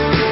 Thank you.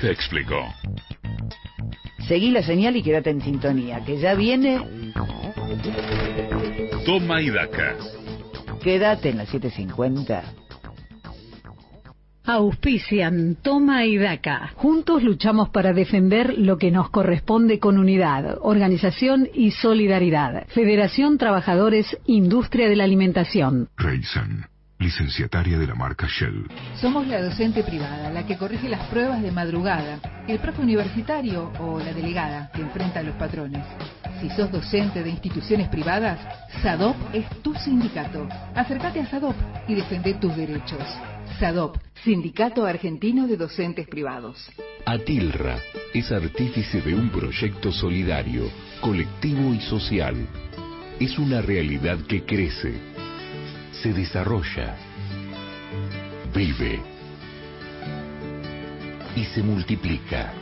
Te explicó. Seguí la señal y quédate en sintonía, que ya viene... Toma y daca. Quédate en la 750. Auspician Toma y Daca. Juntos luchamos para defender lo que nos corresponde con unidad, organización y solidaridad. Federación Trabajadores Industria de la Alimentación. Reisen. Licenciataria de la marca Shell. Somos la docente privada, la que corrige las pruebas de madrugada, el profe universitario o la delegada que enfrenta a los patrones. Si sos docente de instituciones privadas, SADOP es tu sindicato. Acércate a SADOP y defende tus derechos. SADOP, Sindicato Argentino de Docentes Privados. Atilra es artífice de un proyecto solidario, colectivo y social. Es una realidad que crece, se desarrolla, vive y se multiplica,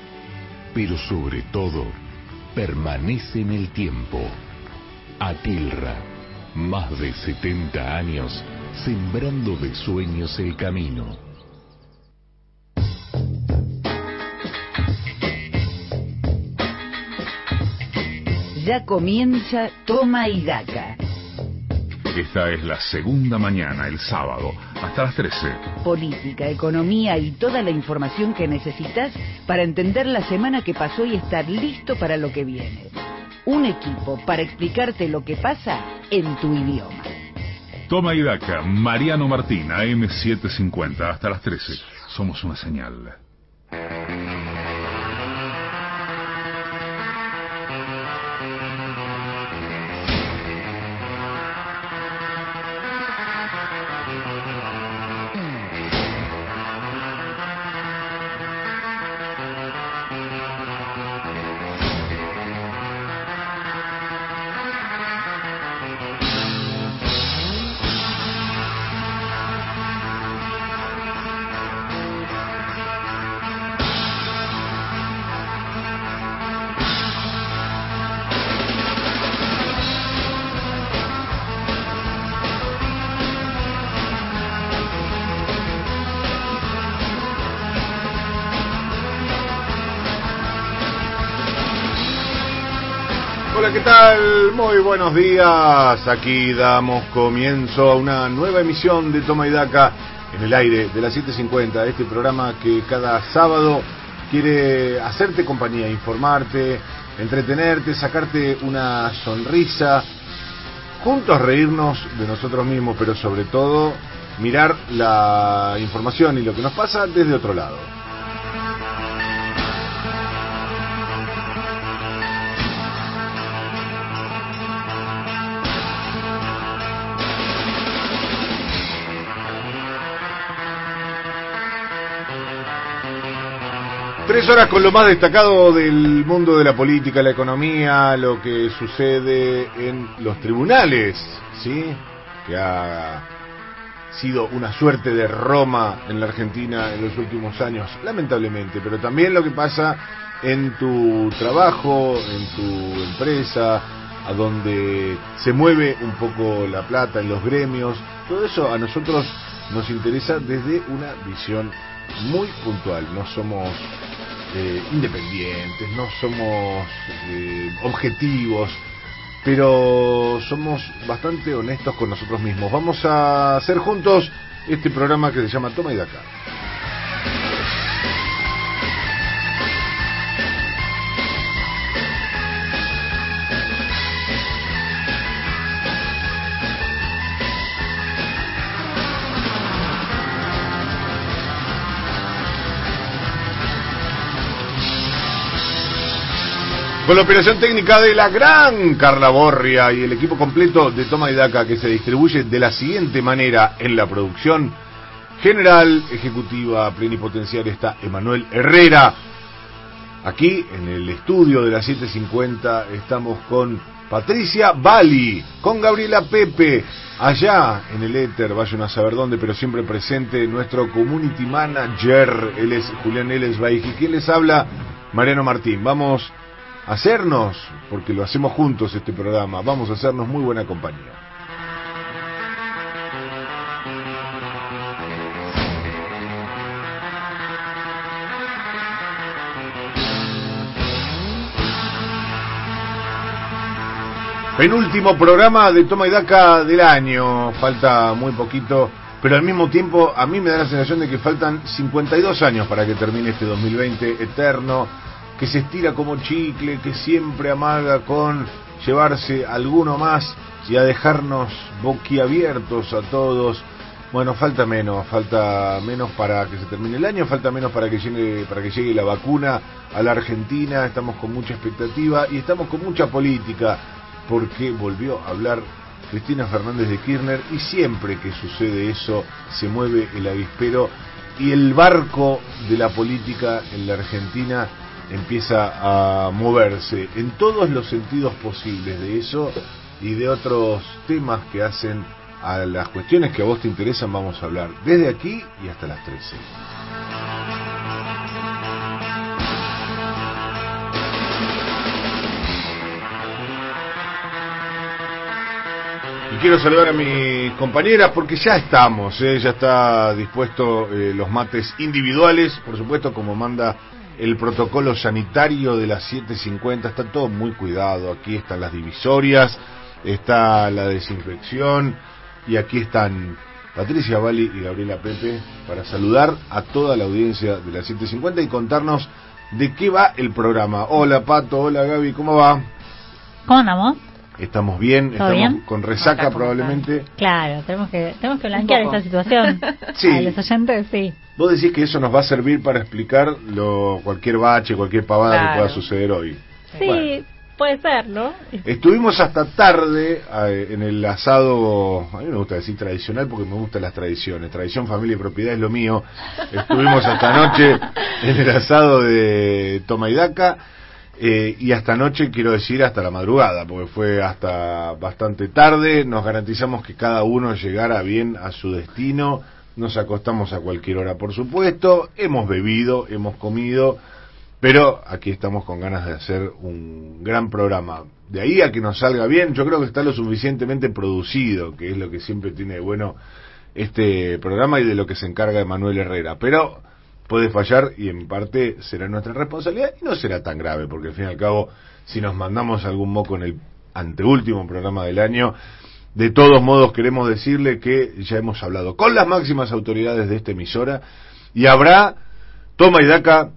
pero sobre todo permanece en el tiempo. Atilra, más de 70 años sembrando de sueños el camino. Ya comienza Toma y Daca. Esta es la segunda mañana, el sábado, hasta las 13. Política, economía y toda la información que necesitas para entender la semana que pasó y estar listo para lo que viene. Un equipo para explicarte lo que pasa en tu idioma. Toma y daca, Mariano Martín, AM750, hasta las 13. Somos una señal. Buenos días. Aquí damos comienzo a una nueva emisión de Toma y Daca en el aire de las 7.50. Este programa que cada sábado quiere hacerte compañía, informarte, entretenerte, sacarte una sonrisa, juntos reírnos de nosotros mismos, pero sobre todo mirar la información y lo que nos pasa desde otro lado. Tres horas con lo más destacado del mundo de la política, la economía, lo que sucede en los tribunales, ¿sí? Que ha sido una suerte de Roma en la Argentina en los últimos años, lamentablemente, pero también lo que pasa en tu trabajo, en tu empresa, a donde se mueve un poco la plata en los gremios, todo eso a nosotros nos interesa desde una visión muy puntual, no somos eh, independientes, no somos eh, objetivos, pero somos bastante honestos con nosotros mismos. Vamos a hacer juntos este programa que se llama Toma y Daca. Con la operación técnica de la gran Carla Borria y el equipo completo de Toma y Daca que se distribuye de la siguiente manera en la producción. General, ejecutiva, plenipotenciaria está Emanuel Herrera. Aquí en el estudio de las 750 estamos con Patricia Bali, con Gabriela Pepe, allá en el éter, vayan a saber dónde, pero siempre presente nuestro community manager, él es Julián Elesbaig, y quien les habla, Mariano Martín. Vamos hacernos, porque lo hacemos juntos este programa, vamos a hacernos muy buena compañía. Penúltimo programa de Toma y Daca del año, falta muy poquito, pero al mismo tiempo a mí me da la sensación de que faltan 52 años para que termine este 2020 eterno, que se estira como chicle, que siempre amaga con llevarse alguno más y a dejarnos boquiabiertos a todos. Bueno, falta menos, falta menos para que se termine el año, falta menos para que llegue, para que llegue la vacuna a la Argentina, estamos con mucha expectativa y estamos con mucha política, porque volvió a hablar Cristina Fernández de Kirchner y siempre que sucede eso se mueve el avispero y el barco de la política en la Argentina empieza a moverse en todos los sentidos posibles de eso y de otros temas que hacen a las cuestiones que a vos te interesan vamos a hablar desde aquí y hasta las 13. Y quiero saludar a mis compañeras porque ya estamos, ¿eh? ya está dispuesto eh, los mates individuales, por supuesto como manda el protocolo sanitario de las 7.50, está todo muy cuidado, aquí están las divisorias, está la desinfección, y aquí están Patricia Bali y Gabriela Pepe para saludar a toda la audiencia de la 750 y contarnos de qué va el programa. Hola Pato, hola Gaby, ¿cómo va? ¿Cómo andamos? Estamos bien, estamos con resaca probablemente. Claro, tenemos que tenemos que blanquear esta situación. sí. A los oyentes, sí. Vos decís que eso nos va a servir para explicar lo, cualquier bache, cualquier pavada que pueda suceder hoy. Sí, Puede ser, ¿no? Estuvimos hasta tarde eh, en el asado, a mí me gusta decir tradicional porque me gustan las tradiciones, tradición, familia y propiedad es lo mío. Estuvimos hasta anoche en el asado de Toma y Daca eh, y hasta anoche quiero decir hasta la madrugada porque fue hasta bastante tarde, nos garantizamos que cada uno llegara bien a su destino, nos acostamos a cualquier hora por supuesto, hemos bebido, hemos comido pero aquí estamos con ganas de hacer un gran programa. De ahí a que nos salga bien, yo creo que está lo suficientemente producido, que es lo que siempre tiene de bueno este programa y de lo que se encarga Manuel Herrera. Pero puede fallar y en parte será nuestra responsabilidad y no será tan grave, porque al fin y al cabo, si nos mandamos algún moco en el anteúltimo programa del año, de todos modos queremos decirle que ya hemos hablado con las máximas autoridades de esta emisora y habrá toma y daca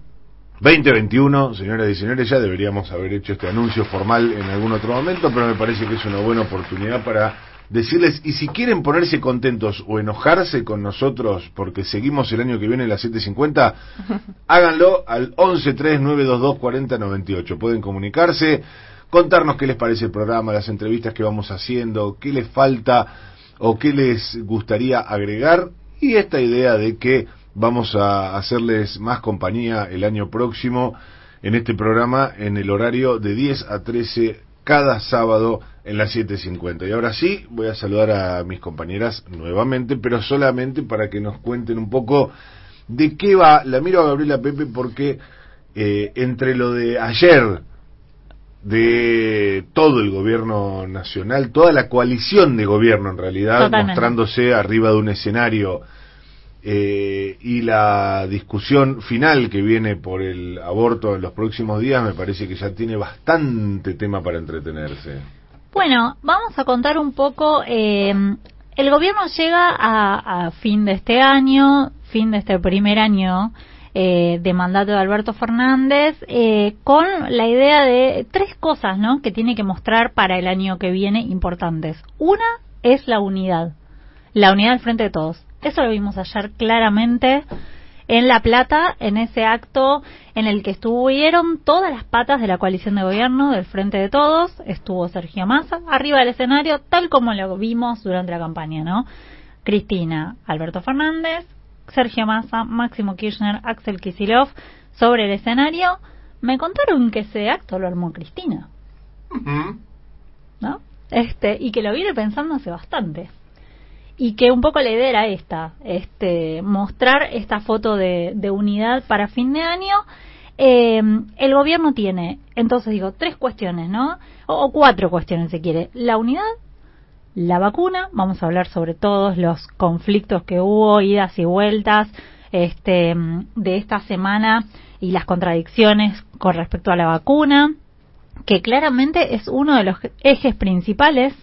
2021, señoras y señores, ya deberíamos haber hecho este anuncio formal en algún otro momento, pero me parece que es una buena oportunidad para decirles, y si quieren ponerse contentos o enojarse con nosotros porque seguimos el año que viene en las 7.50, háganlo al 1139224098. Pueden comunicarse, contarnos qué les parece el programa, las entrevistas que vamos haciendo, qué les falta o qué les gustaría agregar, y esta idea de que Vamos a hacerles más compañía el año próximo en este programa en el horario de 10 a 13 cada sábado en las 7.50. Y ahora sí, voy a saludar a mis compañeras nuevamente, pero solamente para que nos cuenten un poco de qué va. La miro a Gabriela Pepe porque eh, entre lo de ayer, de todo el gobierno nacional, toda la coalición de gobierno en realidad, mostrándose arriba de un escenario eh, y la discusión final que viene por el aborto en los próximos días me parece que ya tiene bastante tema para entretenerse. Bueno, vamos a contar un poco. Eh, el gobierno llega a, fin de este año, fin de este primer año eh, de mandato de Alberto Fernández, con la idea de tres cosas, ¿no? Que tiene que mostrar para el año que viene importantes. Una es la unidad, la unidad al frente de todos eso lo vimos ayer claramente en La Plata, en ese acto en el que estuvieron todas las patas de la coalición de gobierno del Frente de Todos, estuvo Sergio Massa arriba del escenario, tal como lo vimos durante la campaña, ¿no? Cristina, Alberto Fernández, Sergio Massa, Máximo Kirchner, Axel Kisilov sobre el escenario. Me contaron que ese acto lo armó Cristina. ¿No? Este, y que lo viene pensando hace bastante y que un poco la idea era esta, este, mostrar esta foto de, unidad para fin de año. Eh, el gobierno tiene, entonces digo, tres cuestiones, ¿no? O, cuatro cuestiones, si quiere. La unidad, la vacuna, vamos a hablar sobre todos los conflictos que hubo, idas y vueltas, este, de esta semana y las contradicciones con respecto a la vacuna, que claramente es uno de los ejes principales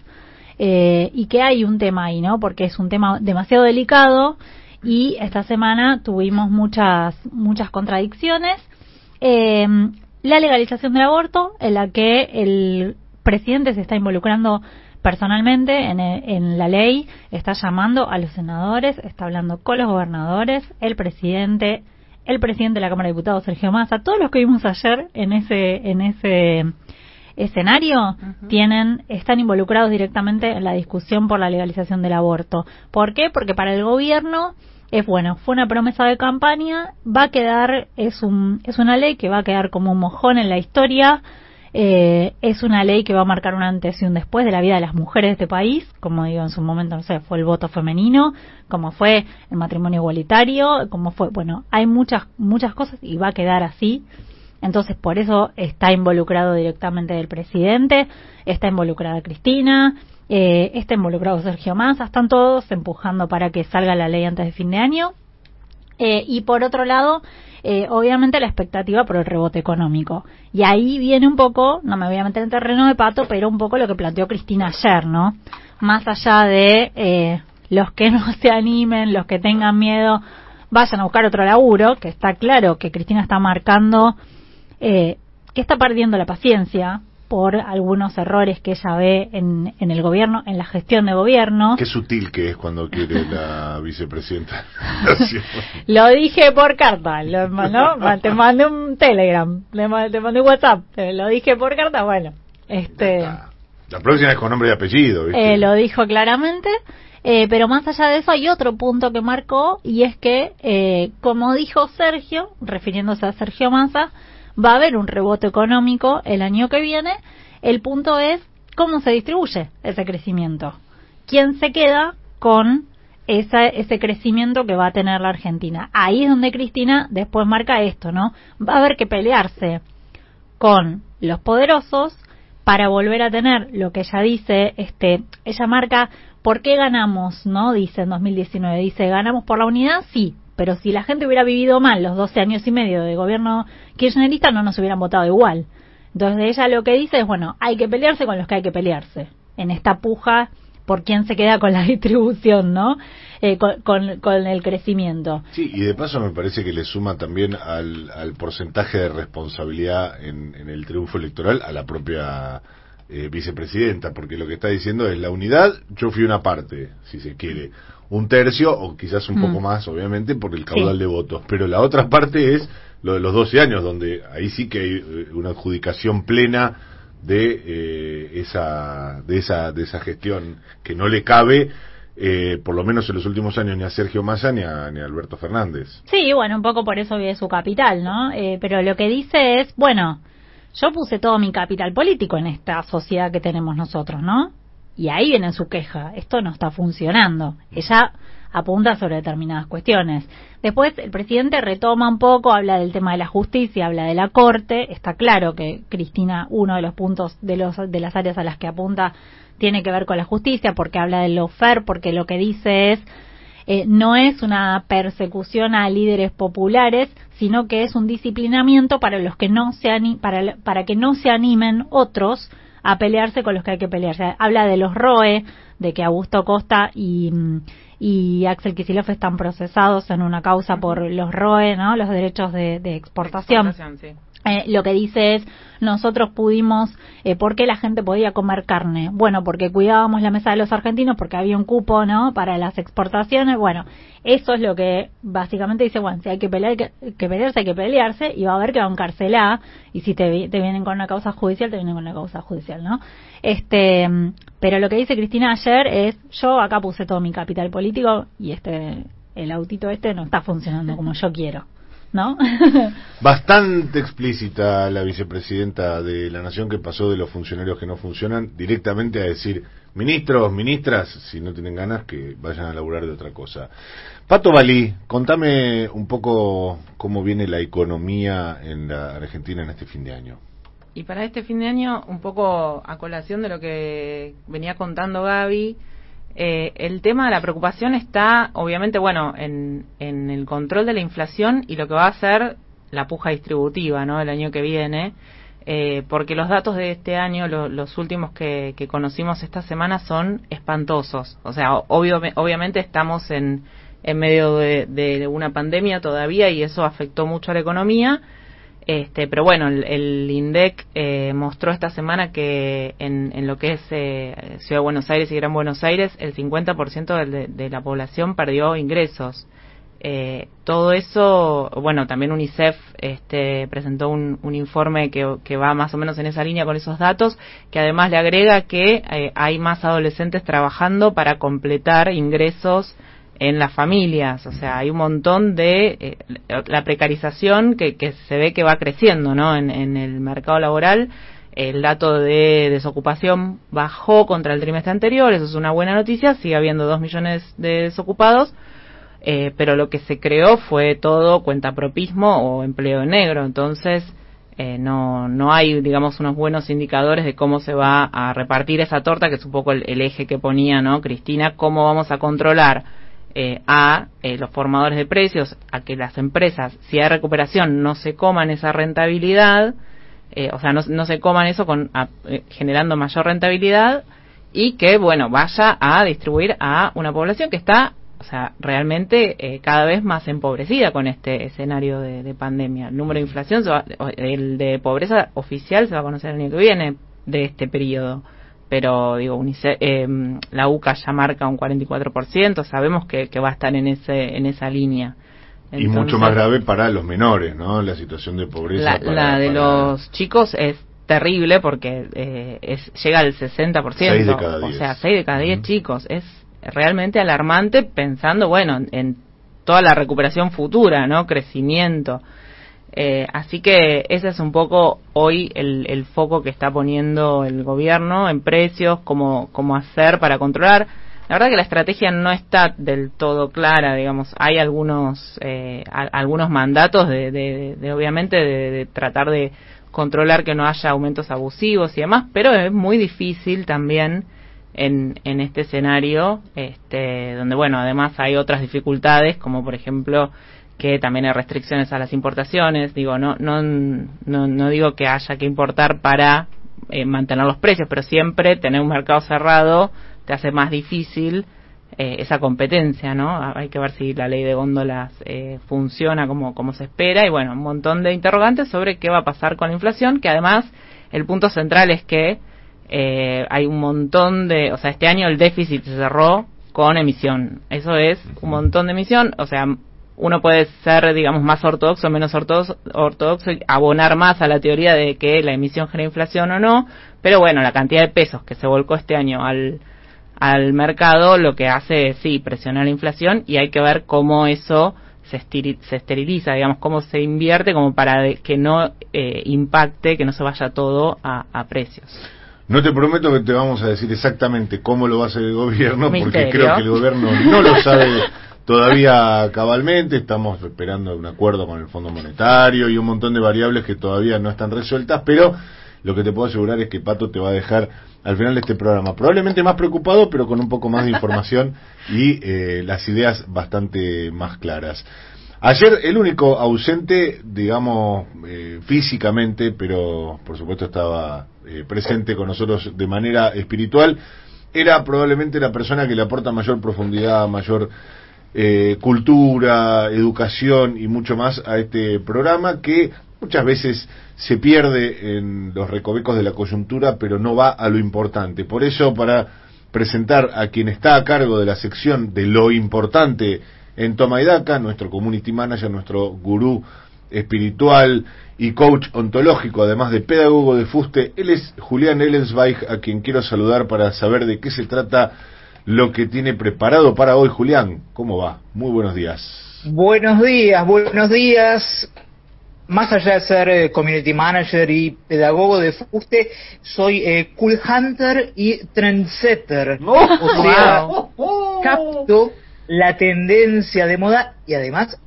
eh, y que hay un tema ahí, ¿no? Porque es un tema demasiado delicado y esta semana tuvimos muchas, muchas contradicciones. Eh, la legalización del aborto, en la que el presidente se está involucrando personalmente en, en, la ley está llamando a los senadores, está hablando con los gobernadores, el presidente, el presidente de la Cámara de Diputados, Sergio Massa, todos los que vimos ayer en ese, en ese escenario tienen, están involucrados directamente en la discusión por la legalización del aborto. ¿Por qué? Porque para el gobierno es bueno, fue una promesa de campaña, va a quedar, es, un, es una ley que va a quedar como un mojón en la historia, eh, es una ley que va a marcar un antes y un después de la vida de las mujeres de este país, como digo en su momento, no sé, fue el voto femenino, como fue el matrimonio igualitario, como fue, bueno, hay muchas, muchas cosas y va a quedar así. Entonces, por eso está involucrado directamente el presidente, está involucrada Cristina, eh, está involucrado Sergio Massa, están todos empujando para que salga la ley antes de fin de año. Eh, y por otro lado, eh, obviamente la expectativa por el rebote económico. Y ahí viene un poco, no me voy a meter en terreno de pato, pero un poco lo que planteó Cristina ayer, ¿no? Más allá de eh, los que no se animen, los que tengan miedo, vayan a buscar otro laburo, que está claro que Cristina está marcando eh, que está perdiendo la paciencia, por algunos errores que ella ve en, en el gobierno, en la gestión de gobierno. Qué sutil que es cuando quiere la vicepresidenta. lo dije por carta, lo te mandé un telegram, te mandé un WhatsApp, lo dije por carta, bueno, este... La próxima es con nombre y apellido, Eh, lo dijo claramente. Eh, pero más allá de eso hay otro punto que marcó y es que, eh, como dijo Sergio, refiriéndose a Sergio Massa, va a haber un rebote económico el año que viene. El punto es cómo se distribuye ese crecimiento. ¿Quién se queda con ese crecimiento que va a tener la Argentina? Ahí es donde Cristina después marca esto, ¿no? Va a haber que pelearse con los poderosos para volver a tener lo que ella dice, este, ella marca, ¿por qué ganamos? ¿No? Dice en 2019, dice, ¿ganamos por la unidad? Sí, pero si la gente hubiera vivido mal los 12 años y medio de gobierno kirchnerista, no nos hubieran votado igual. Entonces ella lo que dice es, bueno, hay que pelearse con los que hay que pelearse, en esta puja por quién se queda con la distribución, ¿no? Eh, con, el crecimiento. Sí, y de paso me parece que le suma también al, porcentaje de responsabilidad en, el triunfo electoral a la propia eh, vicepresidenta, porque lo que está diciendo es la unidad, yo fui una parte, si se quiere un tercio o quizás un poco mm. más, obviamente, por el caudal de votos. Pero la otra parte es lo de los 12 años, donde ahí sí que hay eh, una adjudicación plena de eh, esa de esa de esa gestión que no le cabe eh, por lo menos en los últimos años ni a Sergio Massa ni a, ni a Alberto Fernández. Sí, bueno, un poco por eso vive su capital, ¿no? pero lo que dice es, bueno, yo puse todo mi capital político en esta sociedad que tenemos nosotros, ¿no? Y ahí viene su queja, esto no está funcionando. Ella apunta sobre determinadas cuestiones. Después el presidente retoma un poco, habla del tema de la justicia, habla de la corte. Está claro que Cristina, uno de los puntos de, los, de las áreas a las que apunta tiene que ver con la justicia, porque habla de lo fair, porque lo que dice es eh, no es una persecución a líderes populares, sino que es un disciplinamiento para los que no se para, para que no se animen otros a pelearse con los que hay que pelearse. Habla de los ROE, de que Augusto Costa y, y Axel Kicillof están procesados en una causa por los ROE, ¿no? Los derechos de, exportación. Eh, lo que dice es, nosotros pudimos, eh, ¿por qué la gente podía comer carne? Bueno, porque cuidábamos la mesa de los argentinos, porque había un cupo, ¿no? Para las exportaciones. Bueno, eso es lo que básicamente dice, bueno, si hay que, pelear, que, pelearse, hay que pelearse, y va a haber que encarcelar, y si te, te vienen con una causa judicial, te vienen con una causa judicial, ¿no? Este, pero lo que dice Cristina ayer es, yo acá puse todo mi capital político, y este, el autito este no está funcionando como yo quiero. ¿No? Bastante explícita la vicepresidenta de la Nación que pasó de los funcionarios que no funcionan directamente a decir, ministros, ministras, si no tienen ganas, que vayan a laburar de otra cosa. Pato Balí, contame un poco cómo viene la economía en la Argentina en este fin de año. Y para este fin de año, un poco a colación de lo que venía contando Gaby, eh, el tema de la preocupación está, obviamente, bueno, en, el control de la inflación y lo que va a ser la puja distributiva, ¿no? El año que viene, eh, porque los datos de este año, los últimos que, conocimos esta semana, son espantosos. O sea, obviamente estamos en, en medio de, una pandemia todavía y eso afectó mucho a la economía. Este, pero bueno, el, INDEC eh, mostró esta semana que en, en lo que es eh, Ciudad de Buenos Aires y Gran Buenos Aires, el 50% de, de, la población perdió ingresos. Eh, todo eso, bueno, también UNICEF este, presentó un, un informe que, que, va más o menos en esa línea con esos datos, que además le agrega que eh, hay más adolescentes trabajando para completar ingresos en las familias, o sea, hay un montón de eh, la precarización que, se ve que va creciendo, ¿no? En, en, el mercado laboral, el dato de desocupación bajó contra el trimestre anterior, eso es una buena noticia, sigue habiendo dos millones de desocupados, eh, pero lo que se creó fue todo cuentapropismo o empleo negro, entonces eh, no, no hay, digamos, unos buenos indicadores de cómo se va a repartir esa torta, que es un poco el, el eje que ponía, ¿no? Cristina, cómo vamos a controlar eh, a eh, los formadores de precios, a que las empresas, si hay recuperación, no se coman esa rentabilidad, eh, o sea, no, no, se coman eso con, generando mayor rentabilidad y que, bueno, vaya a distribuir a una población que está, o sea, realmente cada vez más empobrecida con este escenario de, de pandemia. El número de inflación, el de pobreza oficial se va a conocer el año que viene de este periodo pero digo, UNICEF, eh, la UCA ya marca un 44%, sabemos que, que va a estar en, ese, en esa línea. y mucho más grave para los menores, ¿no? La situación de pobreza. La, de los chicos es terrible porque eh, es, llega al 60%. 6 de cada 10. O sea, 6 de cada 10 chicos. Es realmente alarmante pensando, bueno, en toda la recuperación futura, ¿no? Crecimiento. Eh, así que ese es un poco hoy el, el, foco que está poniendo el gobierno en precios, cómo, cómo hacer para controlar. La verdad que la estrategia no está del todo clara, digamos, hay algunos, eh, algunos mandatos de, de, obviamente, de, de, tratar de controlar que no haya aumentos abusivos y demás, pero es muy difícil también en, en este escenario, este, donde, bueno, además hay otras dificultades, como por ejemplo, que también hay restricciones a las importaciones. Digo, no, no, no, no digo que haya que importar para eh, mantener los precios, pero siempre tener un mercado cerrado te hace más difícil eh, esa competencia, ¿no? Hay que ver si la ley de góndolas eh, funciona como, como se espera y bueno, un montón de interrogantes sobre qué va a pasar con la inflación, que además el punto central es que eh, hay un montón de, o sea, este año el déficit se cerró con emisión. Eso es un montón de emisión, o sea, uno puede ser, digamos, más ortodoxo o menos ortodoxo, y abonar más a la teoría de que la emisión genera inflación o no, pero bueno, la cantidad de pesos que se volcó este año al, al mercado lo que hace es, sí, presionar la inflación y hay que ver cómo eso se, se esteriliza, digamos, cómo se invierte como para que no eh, impacte, que no se vaya todo a, a, precios. No te prometo que te vamos a decir exactamente cómo lo va a hacer el gobierno, porque creo que el gobierno no lo sabe todavía cabalmente, estamos esperando un acuerdo con el Fondo Monetario y un montón de variables que todavía no están resueltas, pero lo que te puedo asegurar es que Pato te va a dejar al final de este programa, probablemente más preocupado, pero con un poco más de información y eh, las ideas bastante más claras. Ayer el único ausente, digamos, eh, físicamente, pero por supuesto estaba eh, presente con nosotros de manera espiritual, era probablemente la persona que le aporta mayor profundidad, mayor eh, cultura, educación y mucho más a este programa que muchas veces se pierde en los recovecos de la coyuntura, pero no va a lo importante. Por eso, para presentar a quien está a cargo de la sección de lo importante en Toma nuestro community manager, nuestro gurú espiritual y coach ontológico, además de pedagogo de fuste, él es Julián Ellensweig, a quien quiero saludar para saber de qué se trata lo que tiene preparado para hoy, Julián. ¿Cómo va? Muy buenos días. Buenos días, buenos días. Más allá de ser eh, community manager y pedagogo de fuste, soy eh, cool hunter y trendsetter. o sea, capto la tendencia de moda y además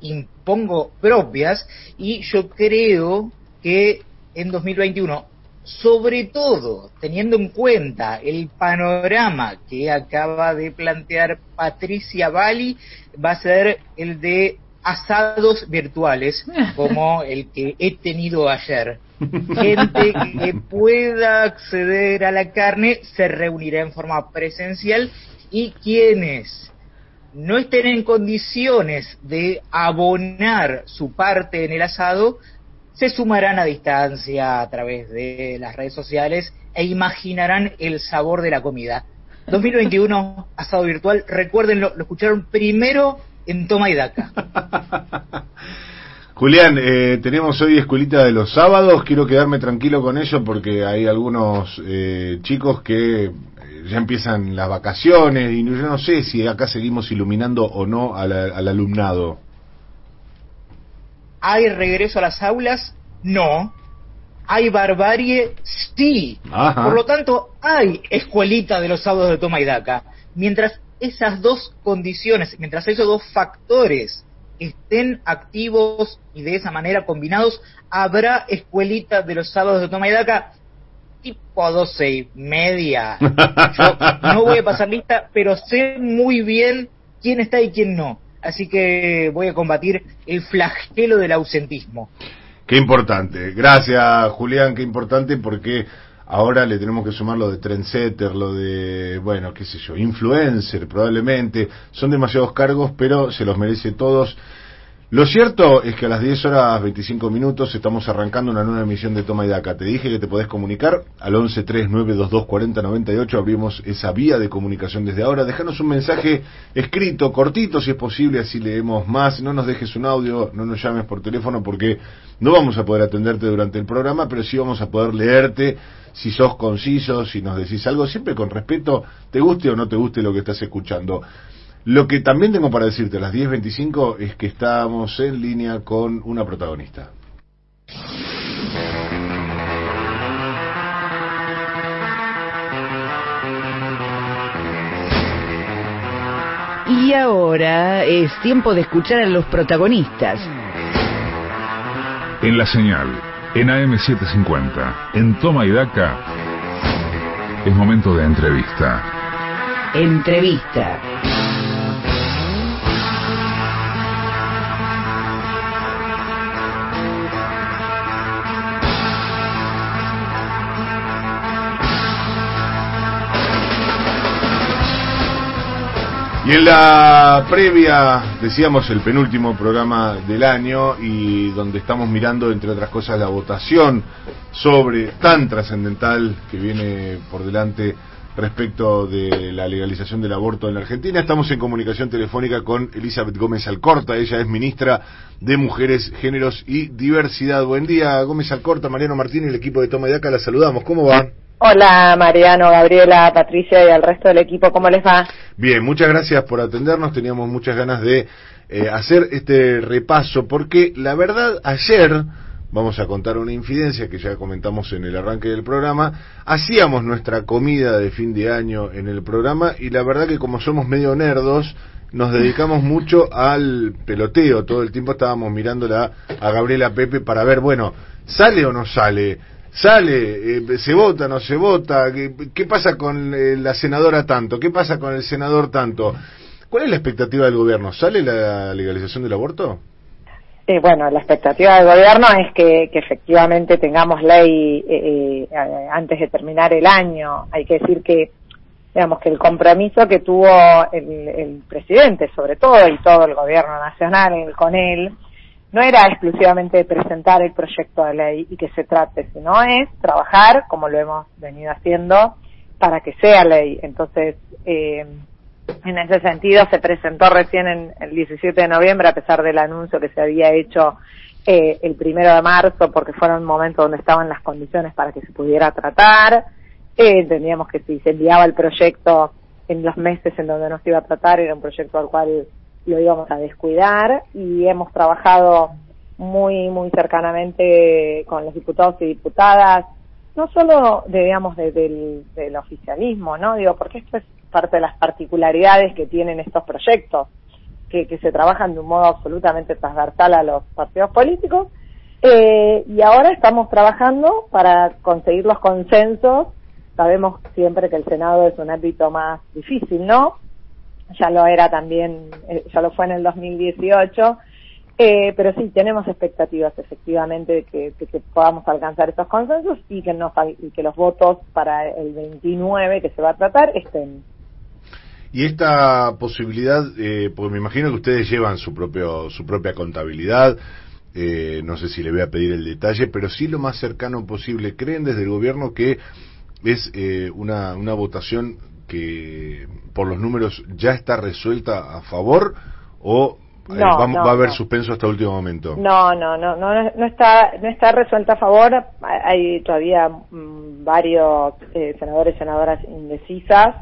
impongo propias y yo creo que en 2021 sobre todo teniendo en cuenta el panorama que acaba de plantear Patricia Bali, va a ser el de asados virtuales, como el que he tenido ayer. Gente que pueda acceder a la carne se reunirá en forma presencial y quienes no estén en condiciones de abonar su parte en el asado se sumarán a distancia a través de las redes sociales e imaginarán el sabor de la comida. 2021, asado virtual, recuérdenlo, lo escucharon primero en Toma y Daca. Julián, eh, tenemos hoy escuelita de los sábados, quiero quedarme tranquilo con ello porque hay algunos eh, chicos que eh, ya empiezan las vacaciones y yo no sé si acá seguimos iluminando o no al, al alumnado. ¿Hay regreso a las aulas? No. ¿Hay barbarie? Sí. Ajá. Por lo tanto, hay escuelita de los sábados de Toma y Daca. Mientras esas dos condiciones, mientras esos dos factores estén activos y de esa manera combinados, habrá escuelita de los sábados de Toma y Daca tipo a doce y media. Yo no voy a pasar lista, pero sé muy bien quién está y quién no. Así que voy a combatir el flagelo del ausentismo. Qué importante. Gracias, Julián, qué importante porque ahora le tenemos que sumar lo de trendsetter, lo de, bueno, qué sé yo, influencer probablemente. Son demasiados cargos, pero se los merece todos. Lo cierto es que a las 10 horas 25 minutos estamos arrancando una nueva emisión de Toma y Daca. Te dije que te podés comunicar al 1139224098. Abrimos esa vía de comunicación desde ahora. Déjanos un mensaje escrito, cortito si es posible, así leemos más. No nos dejes un audio, no nos llames por teléfono porque no vamos a poder atenderte durante el programa, pero sí vamos a poder leerte si sos conciso, si nos decís algo, siempre con respeto, te guste o no te guste lo que estás escuchando. Lo que también tengo para decirte a las 10.25 es que estamos en línea con una protagonista. Y ahora es tiempo de escuchar a los protagonistas. En la señal, en AM750, en Toma y Daca, es momento de entrevista. Entrevista. Y en la previa, decíamos, el penúltimo programa del año y donde estamos mirando, entre otras cosas, la votación sobre tan trascendental que viene por delante respecto de la legalización del aborto en la Argentina. Estamos en comunicación telefónica con Elizabeth Gómez Alcorta. Ella es ministra de Mujeres, Géneros y Diversidad. Buen día, Gómez Alcorta, Mariano Martín y el equipo de Toma y Daca. La saludamos. ¿Cómo va? Hola Mariano, Gabriela, Patricia y al resto del equipo, ¿cómo les va? Bien, muchas gracias por atendernos. Teníamos muchas ganas de eh, hacer este repaso porque la verdad ayer, vamos a contar una infidencia que ya comentamos en el arranque del programa, hacíamos nuestra comida de fin de año en el programa y la verdad que como somos medio nerdos, nos dedicamos mucho al peloteo. Todo el tiempo estábamos mirándola a Gabriela Pepe para ver, bueno, ¿sale o no sale? Sale, eh, se vota, no se vota, ¿qué, qué pasa con eh, la senadora tanto? ¿Qué pasa con el senador tanto? ¿Cuál es la expectativa del gobierno? ¿Sale la legalización del aborto? Eh, bueno, la expectativa del gobierno es que, que efectivamente tengamos ley eh, eh, antes de terminar el año. Hay que decir que, digamos, que el compromiso que tuvo el, el presidente, sobre todo, y todo el gobierno nacional con él, no era exclusivamente presentar el proyecto de ley y que se trate, sino es trabajar, como lo hemos venido haciendo, para que sea ley. Entonces, eh, en ese sentido, se presentó recién en el 17 de noviembre, a pesar del anuncio que se había hecho eh, el primero de marzo, porque fueron momentos donde estaban las condiciones para que se pudiera tratar. Eh, entendíamos que si se enviaba el proyecto en los meses en donde no se iba a tratar, era un proyecto al cual lo íbamos a descuidar y hemos trabajado muy muy cercanamente con los diputados y diputadas no solo de, digamos de, del, oficialismo no digo porque esto es parte de las particularidades que tienen estos proyectos que, que se trabajan de un modo absolutamente transversal a los partidos políticos eh, y ahora estamos trabajando para conseguir los consensos. Sabemos siempre que el senado es un ámbito más difícil no ya lo era también, eh, ya lo fue en el 2018, eh, pero sí, tenemos expectativas efectivamente de que, podamos alcanzar estos consensos y que, nos, que los votos para el 29 que se va a tratar estén. Y esta posibilidad, eh, pues me imagino que ustedes llevan su propio su propia contabilidad eh, no sé si le voy a pedir el detalle, pero sí lo más cercano posible. ¿Creen desde el gobierno que es eh, una, una votación que por los números ya está resuelta a favor o eh, No, va, no, va a haber no. suspenso hasta último momento? No, no, no, no, no está, no está resuelta a favor. Hay todavía mm, varios eh, senadores y senadoras indecisas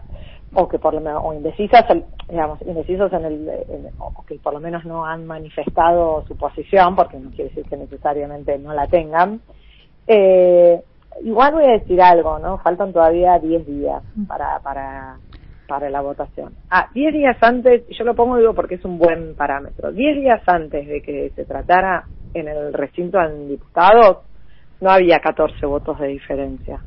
o que por lo menos o indecisas, digamos, indecisos en el, en- o que por lo menos no han manifestado su posición, porque no quiere decir que necesariamente no la tengan. Eh, igual voy a decir algo, ¿no? Faltan todavía 10 días para para para la votación. Ah, 10 días antes, yo lo pongo digo porque es un buen parámetro. 10 días antes de que se tratara en el recinto en diputados, no había 14 votos de diferencia.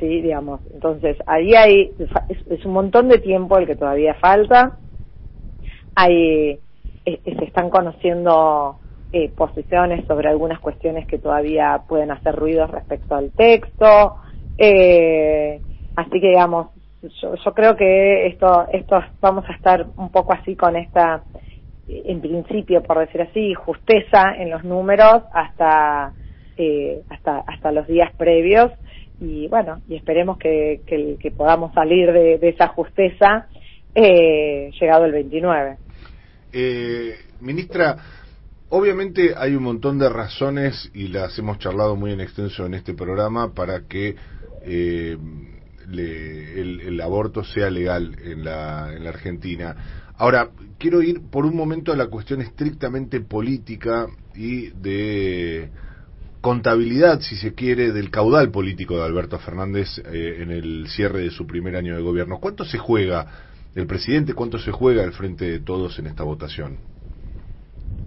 Sí, digamos. Entonces, ahí hay, es, es un montón de tiempo el que todavía falta. Hay, eh, se están conociendo eh, posiciones sobre algunas cuestiones que todavía pueden hacer ruido respecto al texto. Eh, así que, digamos, yo, yo creo que esto, esto vamos a estar un poco así con esta, en principio, por decir así, justeza en los números hasta, eh, hasta, hasta los días previos y bueno, y esperemos que, que, podamos salir de, de esa justeza eh, llegado el 29. Eh, ministra, obviamente hay un montón de razones y las hemos charlado muy en extenso en este programa para que eh, le- el, el aborto sea legal en la, en la Argentina. Ahora, quiero ir por un momento a la cuestión estrictamente política y de contabilidad, si se quiere, del caudal político de Alberto Fernández eh, en el cierre de su primer año de gobierno. ¿Cuánto se juega el presidente, cuánto se juega al frente de todos en esta votación?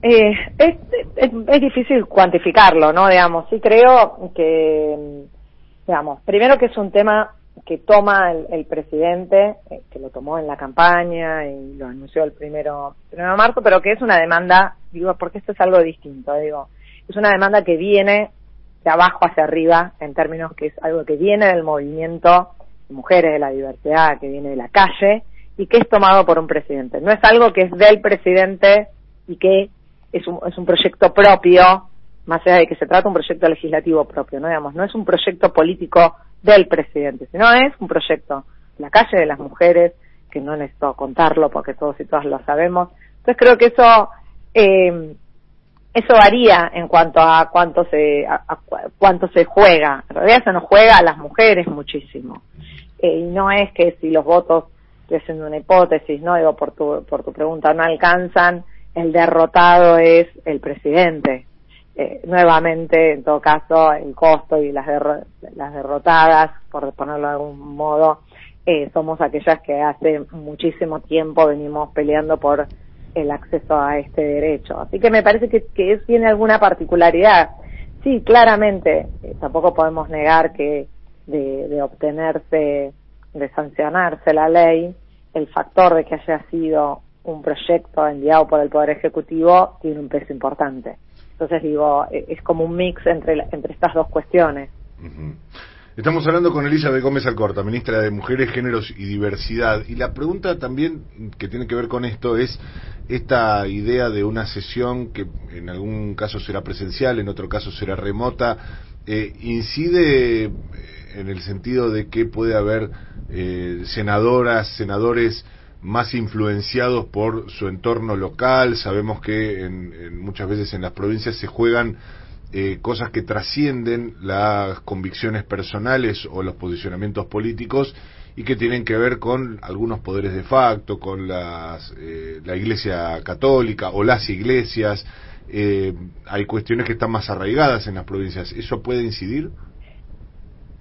Eh, es, es, es difícil cuantificarlo, ¿no? Digamos, sí creo que, digamos, primero que es un tema que toma el, el presidente, eh, que lo tomó en la campaña y lo anunció el primero, primero de marzo, pero que es una demanda, digo, porque esto es algo distinto, digo, es una demanda que viene de abajo hacia arriba, en términos que es algo que viene del movimiento de mujeres de la diversidad, que viene de la calle, y que es tomado por un presidente. No es algo que es del presidente y que es un, es un proyecto propio, más allá de que se trata un proyecto legislativo propio, ¿no? Digamos, no es un proyecto político del presidente, sino es un proyecto la calle de las mujeres, que no necesito contarlo porque todos y todas lo sabemos. Entonces creo que eso, eh, eso varía en cuanto a cuánto se, a, a cu- cuánto se juega. En realidad se nos juega a las mujeres muchísimo. Eh, y no es que si los votos, estoy haciendo una hipótesis, ¿no? Digo, por tu, por tu pregunta, no alcanzan, el derrotado es el presidente. Eh, nuevamente, en todo caso, el costo y las, derro- las derrotadas, por ponerlo de algún modo, eh, somos aquellas que hace muchísimo tiempo venimos peleando por el acceso a este derecho. Así que me parece que, que tiene alguna particularidad. Sí, claramente, eh, tampoco podemos negar que de obtenerse, de sancionarse la ley, el factor de que haya sido un proyecto enviado por el Poder Ejecutivo tiene un peso importante. Entonces digo, eh, es como un mix entre, entre estas dos cuestiones. Estamos hablando con Elizabeth Gómez Alcorta, ministra de Mujeres, Géneros y Diversidad. Y la pregunta también que tiene que ver con esto es esta idea de una sesión que en algún caso será presencial, en otro caso será remota. eh, ¿Incide eh, en el sentido de que puede haber eh, senadoras, senadores más influenciados por su entorno local? Sabemos que en- muchas veces en las provincias se juegan eh, cosas que trascienden las convicciones personales o los posicionamientos políticos y que tienen que ver con algunos poderes de facto, con las, eh, la Iglesia Católica o las iglesias. Eh, hay cuestiones que están más arraigadas en las provincias. ¿Eso puede incidir?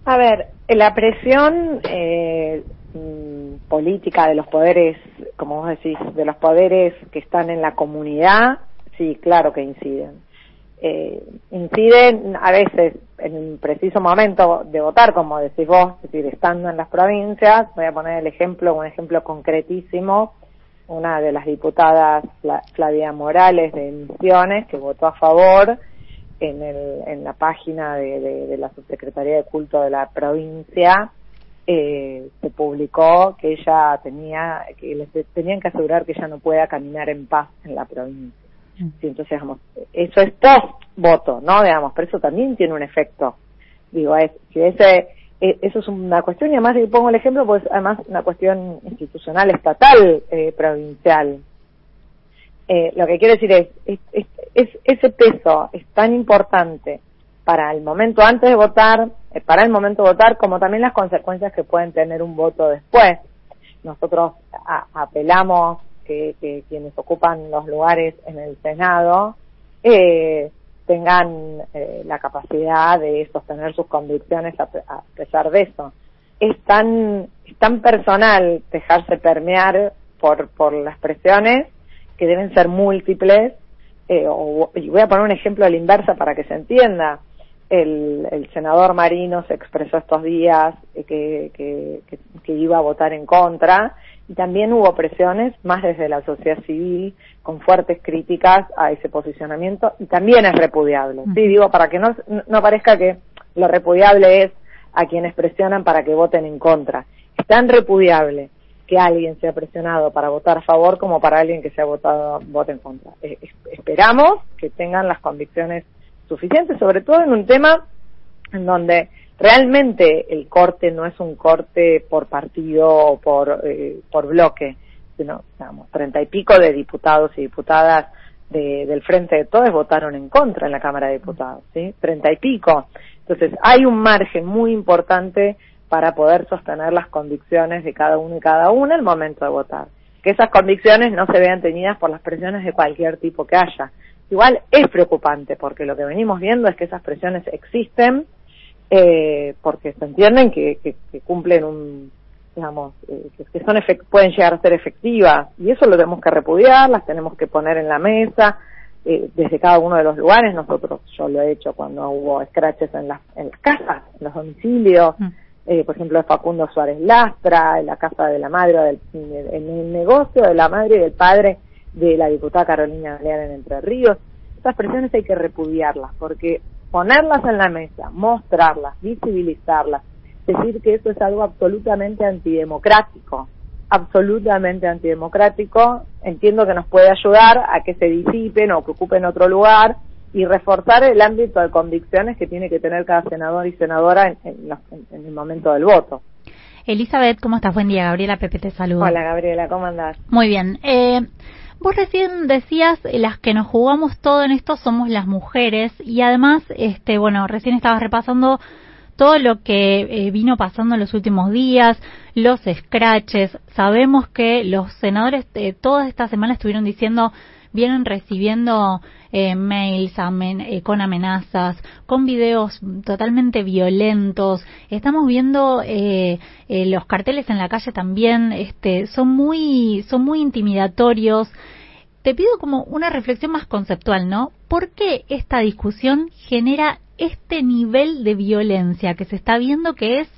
A ver, la presión eh, política de los poderes, como vos decís, de los poderes que están en la comunidad, sí, claro que inciden. Eh, inciden a veces en un preciso momento de votar, como decís vos, es decir, estando en las provincias. Voy a poner el ejemplo, un ejemplo concretísimo. Una de las diputadas, Fla- Flavia Morales de Misiones, que votó a favor en, el, en la página de la Subsecretaría de Culto de la provincia eh, se publicó que ella tenía que les tenían que asegurar que ella no pueda caminar en paz en la provincia. Sí, entonces, digamos, eso es post voto, ¿no? Digamos, pero eso también tiene un efecto. Digo, es, si ese, e, eso es una cuestión, y además, pongo el ejemplo, pues además una cuestión institucional, estatal, eh, provincial. Eh, lo que quiero decir es, es, es, ese peso es tan importante para el momento antes de votar, eh, para el momento de votar, como también las consecuencias que pueden tener un voto después. Nosotros apelamos que, quienes ocupan los lugares en el Senado eh, tengan eh, la capacidad de sostener sus convicciones a, a, pesar de eso. Es tan, es tan personal dejarse permear por, por las presiones que deben ser múltiples. Eh, o, y voy a poner un ejemplo a la inversa para que se entienda el, el senador Marino se expresó estos días eh, que, que, que, que, iba a votar en contra y también hubo presiones más desde la sociedad civil con fuertes críticas a ese posicionamiento y también es repudiable. Sí, digo, para que no, no parezca que lo repudiable es a quienes presionan para que voten en contra. Es tan repudiable que alguien sea presionado para votar a favor como para alguien que sea votado vote en contra. Eh, esperamos que tengan las convicciones suficiente, sobre todo en un tema en donde realmente el corte no es un corte por partido o por, eh, por bloque, sino, digamos, treinta y pico de diputados y diputadas de, del Frente de Todos votaron en contra en la Cámara de Diputados, ¿sí? Treinta y pico. Entonces, hay un margen muy importante para poder sostener las convicciones de cada uno y cada una el momento de votar. Que esas convicciones no se vean tenidas por las presiones de cualquier tipo que haya, Igual es preocupante porque lo que venimos viendo es que esas presiones existen eh, porque se entienden que, que, que cumplen un, digamos, eh, que son pueden llegar a ser efectivas y eso lo tenemos que repudiar, las tenemos que poner en la mesa eh, desde cada uno de los lugares. Nosotros, yo lo he hecho cuando hubo scratches en las, en las casas, en los domicilios. Mm. Eh, por ejemplo, de Facundo Suárez Lastra, en la casa de la madre, del, en el negocio de la madre y del padre de la diputada Carolina Galeana en Entre Ríos. Estas presiones hay que repudiarlas porque ponerlas en la mesa, mostrarlas, visibilizarlas, decir que eso es algo absolutamente antidemocrático, absolutamente antidemocrático, entiendo que nos puede ayudar a que se disipen o que ocupen otro lugar y reforzar el ámbito de convicciones que tiene que tener cada senador y senadora en, en, en el momento del voto. Elizabeth, ¿cómo estás? Buen día, Gabriela Pepe te saluda. Hola, Gabriela, ¿cómo andás? Muy bien. Eh, Vos recién decías, eh, las que nos jugamos todo en esto somos las mujeres y además, este, bueno, recién estabas repasando todo lo que eh, vino pasando en los últimos días, los scratches. Sabemos que los senadores eh, todas estas semanas estuvieron diciendo vienen recibiendo eh, mails eh, con amenazas, con videos totalmente violentos. Estamos viendo eh, eh, los carteles en la calle también, este, son muy, son muy intimidatorios. Te pido como una reflexión más conceptual, ¿no? ¿Por qué esta discusión genera este nivel de violencia que se está viendo que es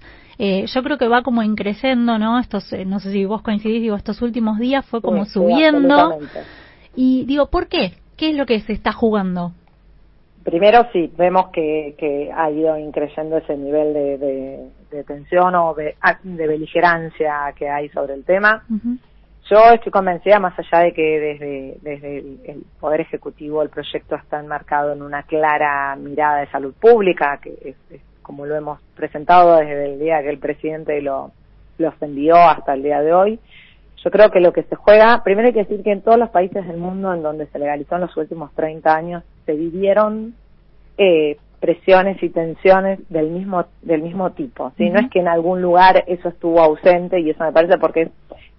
eh, yo creo que va como increciendo, ¿no? Estos, eh, no sé si vos coincidís, digo, estos últimos días fue como sí, subiendo. Sí, y digo, ¿por qué? ¿Qué es lo que se está jugando? Primero sí, vemos que, que ha ido increciendo ese nivel de, de, de tensión o de, de, beligerancia que hay sobre el tema. Uh -huh. Yo estoy convencida, más allá de que desde, desde el, el, Poder Ejecutivo el proyecto está enmarcado en una clara mirada de salud pública, que es, es como lo hemos presentado desde el día que el presidente lo, lo envió hasta el día de hoy, yo creo que lo que se juega, primero hay que decir que en todos los países del mundo en donde se legalizó en los últimos 30 años, se vivieron eh, presiones y tensiones del mismo del mismo tipo. ¿sí? Uh -huh. No es que en algún lugar eso estuvo ausente y eso me parece porque es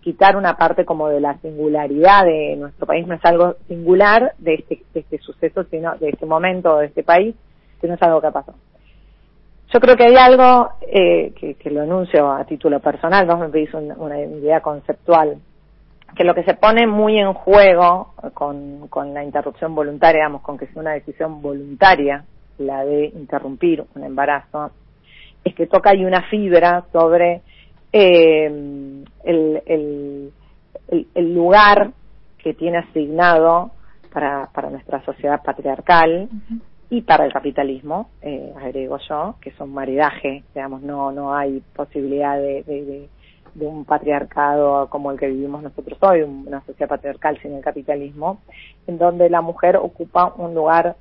quitar una parte como de la singularidad de nuestro país, no es algo singular de este, de este suceso, sino de este momento de este país, sino es algo que pasó. Yo creo que hay algo eh, que, lo anuncio a título personal, vos me pedís una, una, idea conceptual, que lo que se pone muy en juego con, la interrupción voluntaria, digamos, con que sea una decisión voluntaria, la de interrumpir un embarazo, es que toca ahí una fibra sobre eh, el, lugar que tiene asignado para, nuestra sociedad patriarcal, y para el capitalismo, eh, agrego yo, que son maridaje, digamos, no, no hay posibilidad de, un patriarcado como el que vivimos nosotros hoy, una sociedad patriarcal sin el capitalismo, en donde la mujer ocupa un lugar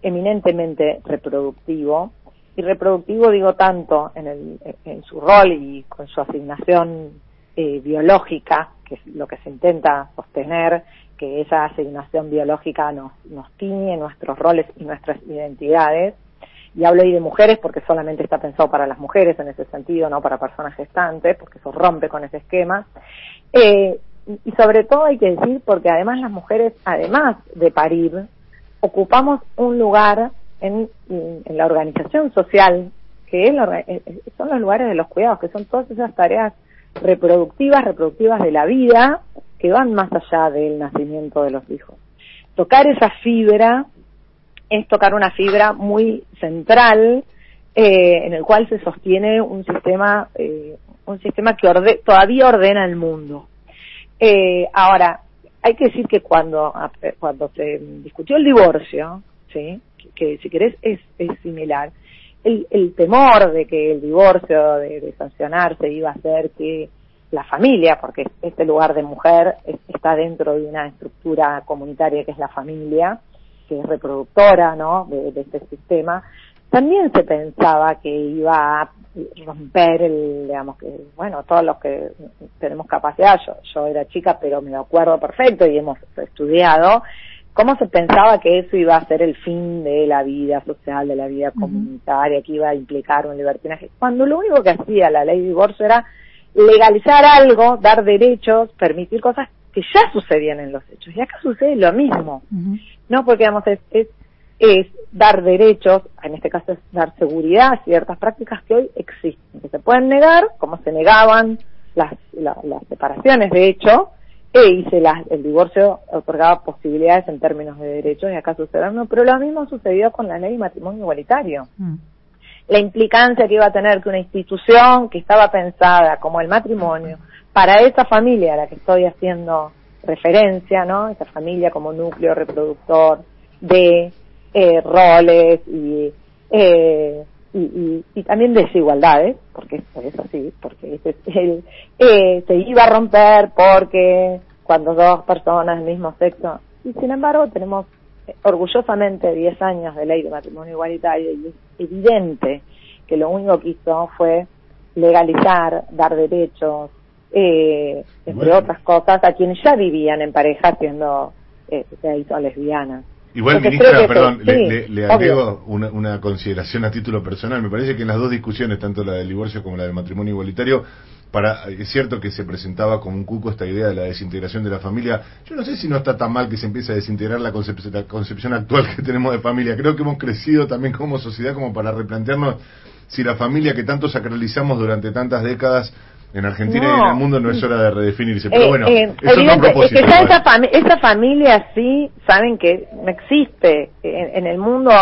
eminentemente reproductivo, y reproductivo digo tanto en, el, en su rol y con su asignación eh, biológica, que es lo que se intenta sostener, que esa asignación biológica nos, nos tiñe nuestros roles y nuestras identidades, y hablo ahí de mujeres porque solamente está pensado para las mujeres en ese sentido, no para personas gestantes, porque eso rompe con ese esquema. Eh, y sobre todo hay que decir porque además las mujeres, además de parir, ocupamos un lugar en, la organización social, que es eh, eh, son los lugares de los cuidados, que son todas esas tareas reproductivas, reproductivas de la vida, que van más allá del nacimiento de los hijos. Tocar esa fibra es tocar una fibra muy central eh, en el cual se sostiene un sistema eh, un sistema que todavía ordena el mundo. Eh, ahora, hay que decir que cuando cuando se discutió el divorcio, sí, que, si querés es, es similar, el, el, temor de que el divorcio, de, de, sancionarse, iba a hacer que la familia, porque este lugar de mujer está dentro de una estructura comunitaria que es la familia, que es reproductora ¿no? de, este sistema, también se pensaba que iba a romper el, digamos que, bueno, todos los que tenemos capacidad, yo, yo era chica pero me acuerdo perfecto y hemos estudiado, cómo se pensaba que eso iba a ser el fin de la vida social, de la vida comunitaria, que iba a implicar un libertinaje, cuando lo único que hacía la ley de divorcio era legalizar algo, dar derechos, permitir cosas que ya sucedían en los hechos. Y acá sucede lo mismo. ¿no? Porque, digamos, es, es, dar derechos, en este caso es dar seguridad a ciertas prácticas que hoy existen, que se pueden negar, como se negaban las, las separaciones, de hecho, e hice el divorcio otorgaba posibilidades en términos de derechos y acá sucede no, pero lo mismo sucedió con la ley de matrimonio igualitario. Mm. La implicancia que iba a tener que una institución que estaba pensada como el matrimonio para esa familia a la que estoy haciendo referencia, ¿no? Esa familia como núcleo reproductor de eh, roles y, eh, y, y, también desigualdades, porque es así, porque ese es el, eh, se iba a romper porque cuando dos personas del mismo sexo, y sin embargo tenemos orgullosamente 10 años de ley de matrimonio igualitario y es evidente que lo único que hizo fue legalizar, dar derechos, eh, entre otras cosas, a quienes ya vivían en pareja siendo eh, lesbianas. Igual, ministra, perdón, le, le, agrego una, una, consideración a título personal. Me parece que en las dos discusiones, tanto la del divorcio como la del matrimonio igualitario, para, es cierto que se presentaba como un cuco esta idea de la desintegración de la familia. Yo no sé si no está tan mal que se empiece a desintegrar la, la concepción actual que tenemos de familia. Creo que hemos crecido también como sociedad como para replantearnos si la familia que tanto sacralizamos durante tantas décadas en Argentina y en el mundo no es hora de redefinirse. Pero eh, bueno, eh, eso propósito. Es que esa, esa, familia sí, saben que no existe. En, el mundo,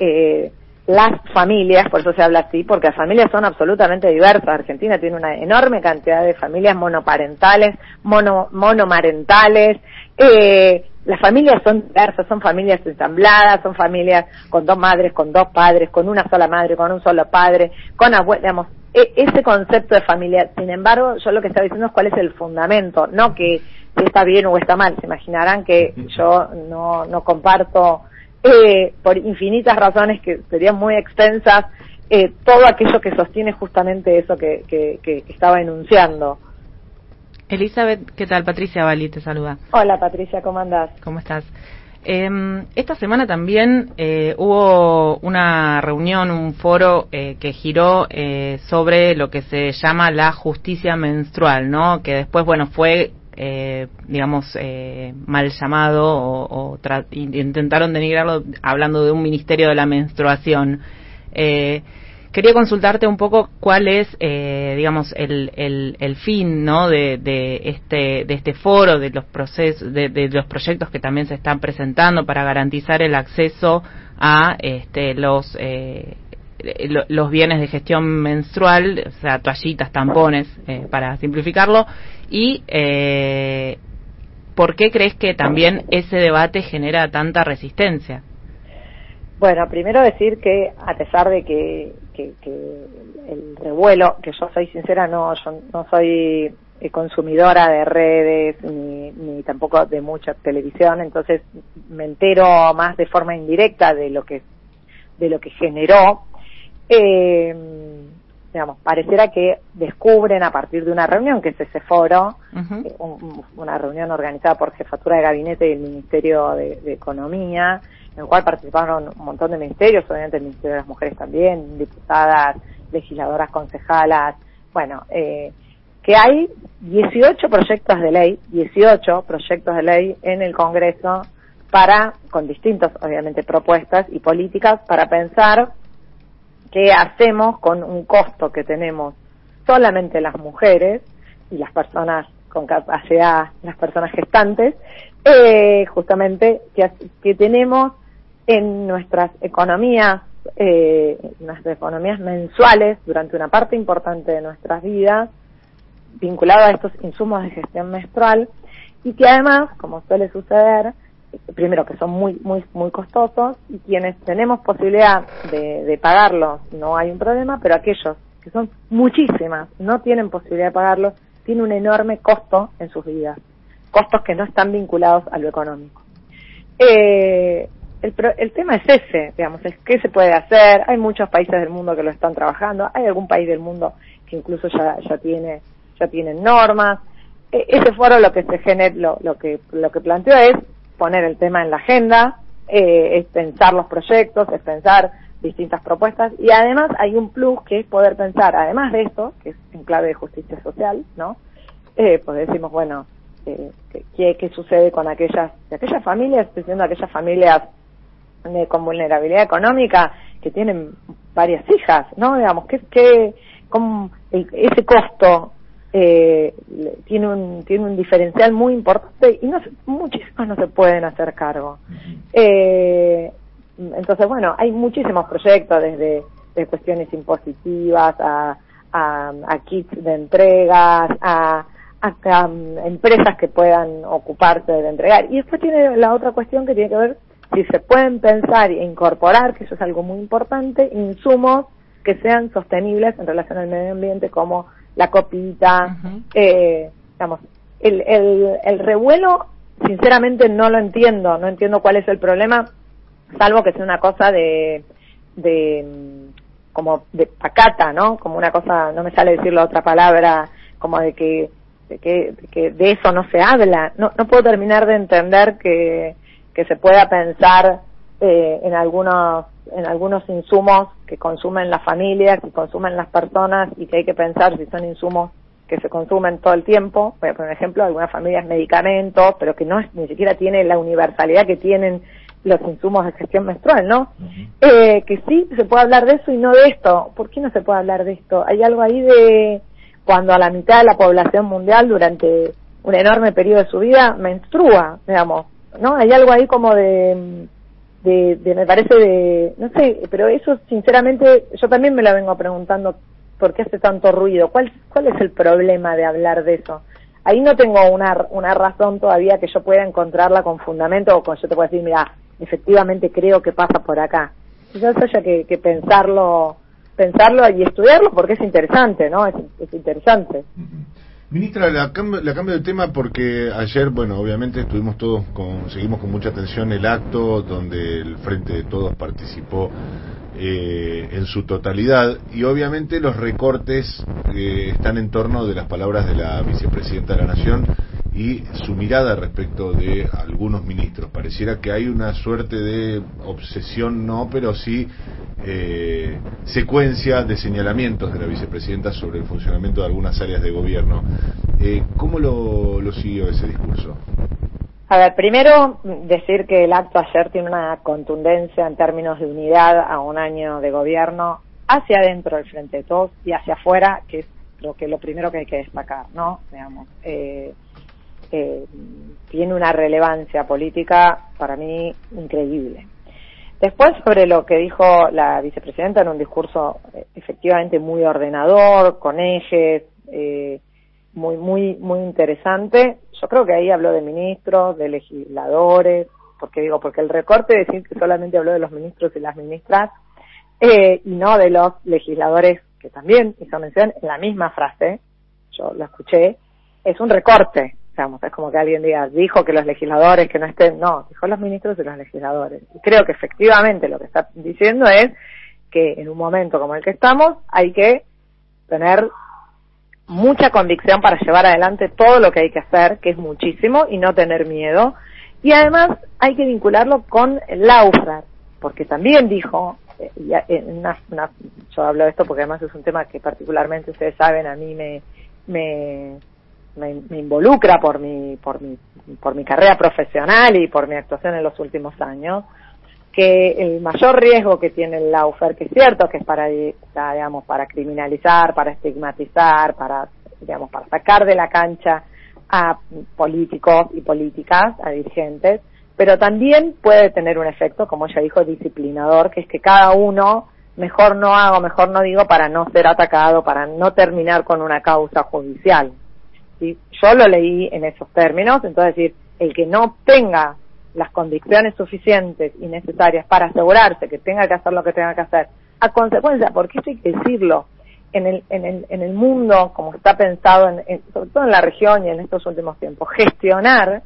eh, las familias, por eso se habla así, porque las familias son absolutamente diversas. Argentina tiene una enorme cantidad de familias monoparentales, mono, monomarentales. Eh, las familias son diversas, son familias ensambladas, son familias con dos madres, con dos padres, con una sola madre, con un solo padre, con abuelos, digamos, e, ese concepto de familia, sin embargo, yo lo que estaba diciendo es cuál es el fundamento, no que está bien o está mal. Se imaginarán que yo no, no comparto, eh, por infinitas razones que serían muy extensas, eh, todo aquello que sostiene justamente eso que, que, que, estaba enunciando. Elizabeth, ¿qué tal? Patricia Bali te saluda. Hola Patricia, ¿cómo andás? ¿Cómo estás? Eh, esta semana también eh, hubo una reunión, un foro eh, que giró eh, sobre lo que se llama la justicia menstrual, ¿no? Que después, bueno, fue, eh, digamos, mal llamado o, o intentaron denigrarlo hablando de un ministerio de la menstruación. Eh, quería consultarte un poco cuál es, eh, digamos, el, el, el, fin, ¿no? De, de, este de este foro, de los procesos, de, de, los proyectos que también se están presentando para garantizar el acceso a este, los eh, los bienes de gestión menstrual, o sea, toallitas, tampones, eh, para simplificarlo, y eh, ¿por qué crees que también ese debate genera tanta resistencia? Bueno, primero decir que a pesar de que que, que el revuelo, que yo soy sincera, no, yo no soy eh, consumidora de redes ni, ni tampoco de mucha televisión, entonces me entero más de forma indirecta de lo que de lo que generó. Eh, digamos, pareciera que descubren a partir de una reunión, que es ese foro, eh, un- una reunión organizada por Jefatura de Gabinete y el Ministerio de, de Economía, en el cual participaron un montón de ministerios, obviamente el Ministerio de las Mujeres también, diputadas, legisladoras, concejalas, bueno, eh, que hay 18 proyectos de ley, 18 proyectos de ley en el Congreso para, con distintas, obviamente, propuestas y políticas para pensar qué hacemos con un costo que tenemos solamente las mujeres y las personas con capacidad, las personas gestantes, eh, justamente que, que tenemos en nuestras economías, eh, nuestras economías mensuales durante una parte importante de nuestras vidas, vinculado a estos insumos de gestión menstrual y que además, como suele suceder, primero que son muy muy muy costosos y quienes tenemos posibilidad de, de pagarlos no hay un problema, pero aquellos que son muchísimas no tienen posibilidad de pagarlos tiene un enorme costo en sus vidas, costos que no están vinculados a lo económico. Eh, el, el tema es ese, digamos, es qué se puede hacer. Hay muchos países del mundo que lo están trabajando. Hay algún país del mundo que incluso ya, ya tiene, ya tienen normas. Eh, ese foro lo que se gener, lo, lo que, lo que planteó es poner el tema en la agenda, eh, es pensar los proyectos, es pensar distintas propuestas y además hay un plus que es poder pensar, además de esto, que es en clave de justicia social, ¿no? Eh, pues decimos, bueno, eh, ¿qué- ¿qué, qué sucede con aquellas, de aquellas familias, estoy aquellas familias eh, con vulnerabilidad económica que tienen varias hijas, ¿no? Digamos, cómo el- ese costo eh, tiene un tiene un diferencial muy importante y no muchísimos no se pueden hacer cargo. Eh, entonces, bueno, hay muchísimos proyectos desde, de cuestiones impositivas a, a, a kits de entregas, a, a, mm, empresas que puedan ocuparse de entregar. Y después tiene la otra cuestión que tiene que ver si se pueden pensar e incorporar, que eso es algo muy importante, insumos que sean sostenibles en relación al medio ambiente como la copita, eh, digamos, el, el, el revuelo sinceramente no lo entiendo, no entiendo cuál es el problema, salvo que sea una cosa de, de mm, como de pacata, ¿no? Como una cosa, no me sale decir la otra palabra, como de que, de que, de que de eso no se habla. No, no puedo terminar de entender que, que se pueda pensar eh, en algunos en algunos insumos que consumen las familias y consumen las personas y que hay que pensar si son insumos que se consumen todo el tiempo. Voy a poner un ejemplo, algunas familias medicamentos, pero que no es, ni siquiera tiene la universalidad que tienen los insumos de gestión menstrual, ¿no? eh, que sí se puede hablar de eso y no de esto. ¿Por qué no se puede hablar de esto? Hay algo ahí de cuando a la mitad de la población mundial durante un enorme periodo de su vida menstrua, digamos, ¿no? Hay algo ahí como de, de, de me parece de, no sé, pero eso sinceramente yo también me lo vengo preguntando, ¿por qué hace tanto ruido? ¿Cuál, cuál es el problema de hablar de eso? Ahí no tengo una, una razón todavía que yo pueda encontrarla con fundamento o con yo te puedo decir, mira, efectivamente creo que pasa por acá. Quizás haya que, pensarlo, pensarlo y estudiarlo porque es interesante, ¿no? Es interesante. Ministra, la cambio, la cambio de tema porque ayer, bueno, obviamente estuvimos todos, con, seguimos con mucha atención el acto donde el Frente de Todos participó eh, en su totalidad y obviamente los recortes eh, están en torno de las palabras de la vicepresidenta de la Nación y su mirada respecto de algunos ministros. Pareciera que hay una suerte de obsesión, no, pero sí eh, secuencia de señalamientos de la vicepresidenta sobre el funcionamiento de algunas áreas de gobierno. Eh, ¿Cómo lo, lo siguió ese discurso? A ver, primero decir que el acto ayer tiene una contundencia en términos de unidad a un año de gobierno hacia adentro del Frente de Todos y hacia afuera, que es lo que lo primero que hay que destacar, ¿no? Digamos, eh, eh, tiene una relevancia política para mí increíble. Después, sobre lo que dijo la vicepresidenta en un discurso eh, efectivamente muy ordenador, con ejes, eh, muy, muy, muy interesante. Yo creo que ahí habló de ministros, de legisladores, porque digo, porque el recorte decir que solamente habló de los ministros y las ministras eh, y no de los legisladores que también hizo mención en la misma frase, yo lo escuché, es un recorte, digamos, es como que alguien diga, dijo que los legisladores que no estén, no, dijo los ministros y los legisladores. Y creo que efectivamente lo que está diciendo es que en un momento como el que estamos hay que tener mucha convicción para llevar adelante todo lo que hay que hacer, que es muchísimo, y no tener miedo. Y además hay que vincularlo con el Laufrar, porque también dijo, eh, en una, yo hablo de esto porque además es un tema que particularmente ustedes saben, a mí me, me, involucra por mi, por mi, por mi carrera profesional y por mi actuación en los últimos años, que el mayor riesgo que tiene el Laufer, que es cierto que es para, digamos, para criminalizar, para estigmatizar, para, digamos, para sacar de la cancha a políticos y políticas, a dirigentes, pero también puede tener un efecto, como ella dijo, disciplinador, que es que cada uno mejor no hago, mejor no digo para no ser atacado, para no terminar con una causa judicial. ¿Sí? Yo lo leí en esos términos, entonces decir, el que no tenga las condiciones suficientes y necesarias para asegurarse que tenga que hacer lo que tenga que hacer, a consecuencia, porque esto hay que decirlo, en el, en el, en el mundo, como está pensado, en, sobre todo en la región y en estos últimos tiempos, gestionar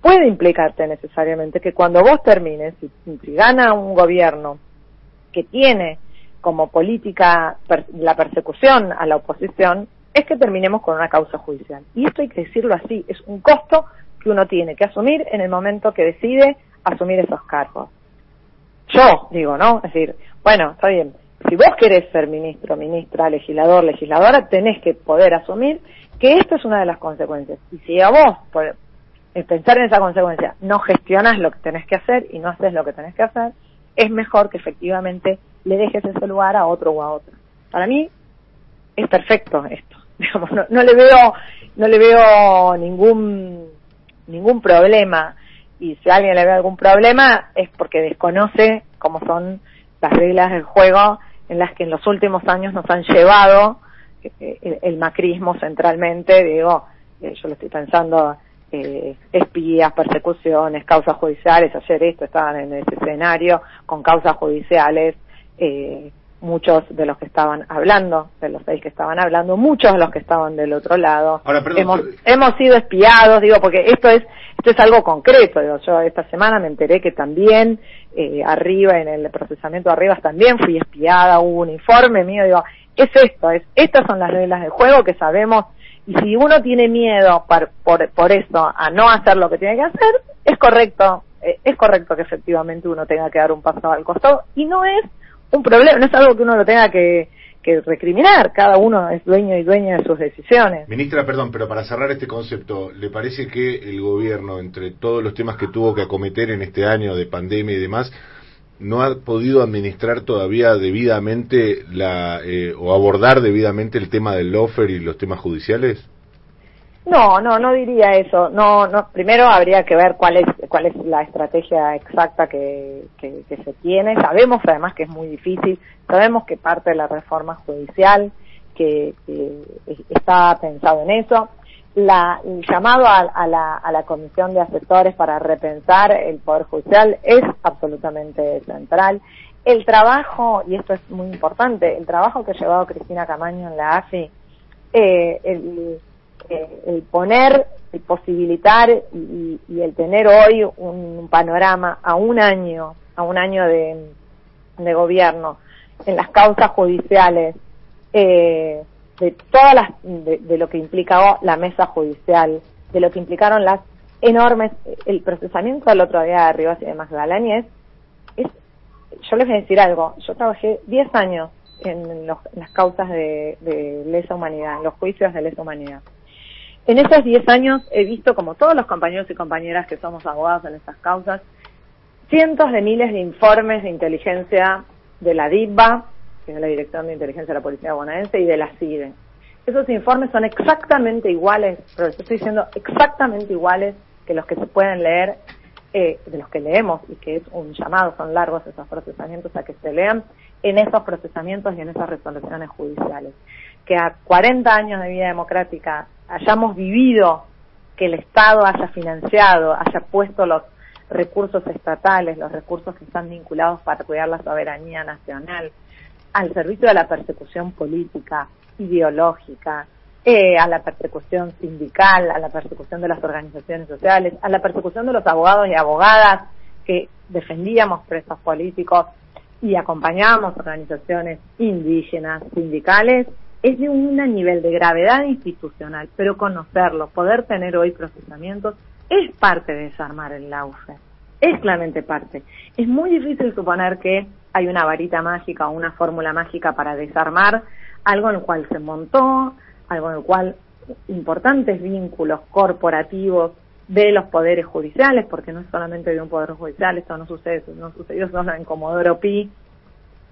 puede implicarte necesariamente que cuando vos termines, si, si gana un gobierno que tiene como política la persecución a la oposición, es que terminemos con una causa judicial. Y esto hay que decirlo así, es un costo que uno tiene que asumir en el momento que decide asumir esos cargos. Yo digo, ¿no? Es decir, bueno, está bien, si vos querés ser ministro, ministra, legislador, legisladora, tenés que poder asumir que esto es una de las consecuencias. Y si a vos, por pensar en esa consecuencia, no gestionas lo que tenés que hacer y no haces lo que tenés que hacer, es mejor que efectivamente le dejes ese lugar a otro o a otra. Para mí es perfecto esto. Digamos, no, no le veo, no le veo ningún ningún problema. Y si alguien le ve algún problema es porque desconoce cómo son las reglas del juego en las que en los últimos años nos han llevado eh, el, macrismo centralmente, digo, eh, yo lo estoy pensando, eh, espías, persecuciones, causas judiciales, ayer esto estaban en ese escenario con causas judiciales, eh, muchos de los que estaban hablando, de los seis que estaban hablando, muchos de los que estaban del otro lado. hemos, hemos sido espiados, digo, porque esto es esto es algo concreto. Digo, yo esta semana me enteré que también eh, arriba, en el procesamiento de arriba, también fui espiada, hubo un informe mío, digo, es esto, es estas son las reglas del juego que sabemos y si uno tiene miedo por, por, por eso a no hacer lo que tiene que hacer, es correcto, eh, es correcto que efectivamente uno tenga que dar un paso al costado y no es un problema, no es algo que uno lo tenga que, que recriminar, cada uno es dueño y dueña de sus decisiones. Ministra, perdón, pero para cerrar este concepto, ¿le parece que el gobierno, entre todos los temas que tuvo que acometer en este año de pandemia y demás, no ha podido administrar todavía debidamente la eh, o abordar debidamente el tema del lofer y los temas judiciales? No, no, no diría eso. No, no. Primero habría que ver cuál es cuál es la estrategia exacta que, que, se tiene. Sabemos además que es muy difícil. Sabemos que parte de la reforma judicial que, está pensado en eso. La, el llamado a, la, a la comisión de asesores para repensar el poder judicial es absolutamente central. El trabajo, y esto es muy importante, el trabajo que ha llevado Cristina Camaño en la AFI, eh, el el poner, el posibilitar y, el tener hoy un panorama a un año, a un año de, gobierno, en las causas judiciales, eh, de todas las, de, lo que implicaba la mesa judicial, de lo que implicaron las enormes, el procesamiento del otro día de Rivas y de Magdalena es, yo les voy a decir algo, yo trabajé 10 años en, las causas de, de lesa humanidad, en los juicios de lesa humanidad. En esos 10 años he visto, como todos los compañeros y compañeras que somos abogados en estas causas, cientos de miles de informes de inteligencia de la DIVA, que es la Dirección de Inteligencia de la Policía Bonaerense, y de la CIDE. Esos informes son exactamente iguales, pero estoy diciendo exactamente iguales que los que se pueden leer, eh, de los que leemos, y que es un llamado, son largos esos procesamientos a que se lean en esos procesamientos y en esas resoluciones judiciales. Que a 40 años de vida democrática hayamos vivido que el Estado haya financiado, haya puesto los recursos estatales, los recursos que están vinculados para cuidar la soberanía nacional, al servicio de la persecución política, ideológica, eh, a la persecución sindical, a la persecución de las organizaciones sociales, a la persecución de los abogados y abogadas que defendíamos presos políticos y acompañábamos organizaciones indígenas, sindicales, es de un nivel de gravedad institucional, pero conocerlo, poder tener hoy procesamientos, es parte de desarmar el laufe, es claramente parte. Es muy difícil suponer que hay una varita mágica o una fórmula mágica para desarmar algo en el cual se montó, algo en el cual importantes vínculos corporativos de los poderes judiciales, porque no es solamente de un poder judicial, esto no sucede, no sucedió solo en Comodoro Pi,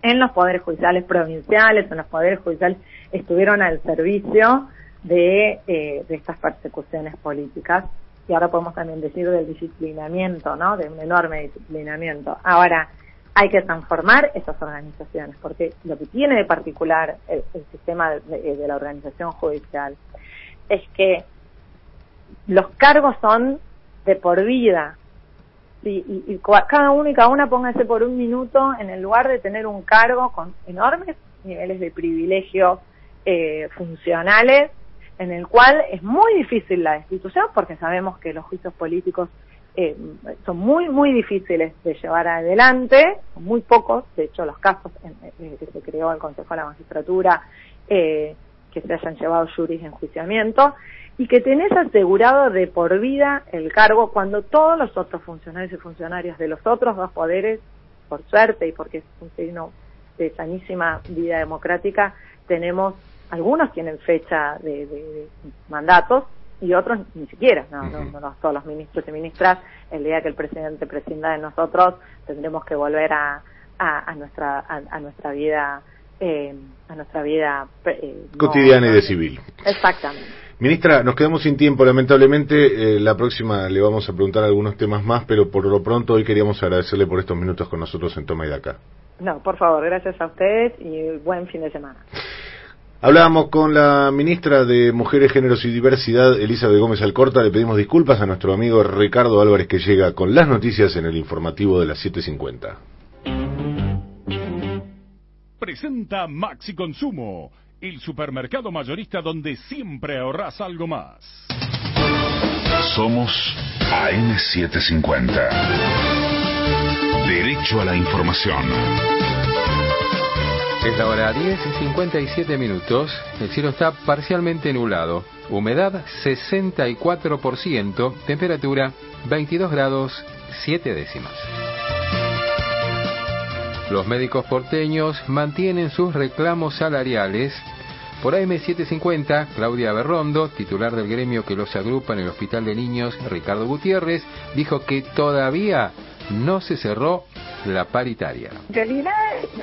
en los poderes judiciales provinciales, en los poderes judiciales, estuvieron al servicio de, eh, de estas persecuciones políticas y ahora podemos también decir del disciplinamiento, ¿no? De un enorme disciplinamiento. Ahora, hay que transformar esas organizaciones, porque lo que tiene de particular el, sistema de, la organización judicial es que los cargos son de por vida. Y, y, cada uno y cada una póngase por un minuto en el lugar de tener un cargo con enormes niveles de privilegio eh, funcionales, en el cual es muy difícil la destitución, porque sabemos que los juicios políticos eh, son muy, muy difíciles de llevar adelante, muy pocos, de hecho los casos en, que se creó el Consejo de la Magistratura, eh, que se hayan llevado juris en juiciamiento, y que tenés asegurado de por vida el cargo cuando todos los otros funcionarios y funcionarias de los otros dos poderes, por suerte y porque es un signo de sanísima vida democrática, tenemos, algunos tienen fecha de, de mandatos, y otros ni siquiera, no, no, todos los ministros y ministras, el día que el presidente prescinda de nosotros, tendremos que volver a, a, nuestra a, nuestra vida eh, a nuestra vida eh, cotidiana y de civil. Exactamente. Ministra, nos quedamos sin tiempo, lamentablemente. Eh, la próxima le vamos a preguntar algunos temas más, pero por lo pronto hoy queríamos agradecerle por estos minutos con nosotros en Toma y Daca. No, por favor, gracias a ustedes y buen fin de semana. Hablábamos con la ministra de Mujeres, Géneros y Diversidad, Elizabeth Gómez Alcorta. Le pedimos disculpas a nuestro amigo Ricardo Álvarez que llega con las noticias en el informativo de las 7.50. Presenta Maxi Consumo, el supermercado mayorista donde siempre ahorras algo más. Somos AM750. Derecho a la información. Es la hora 10 y 57 minutos. El cielo está parcialmente nublado. Humedad 64%. Temperatura 22 grados 7 décimas. Los médicos porteños mantienen sus reclamos salariales. Por AM750, Claudia Berrondo, titular del gremio que los agrupa en el Hospital de Niños, Ricardo Gutiérrez, dijo que todavía no se cerró la paritaria. En realidad,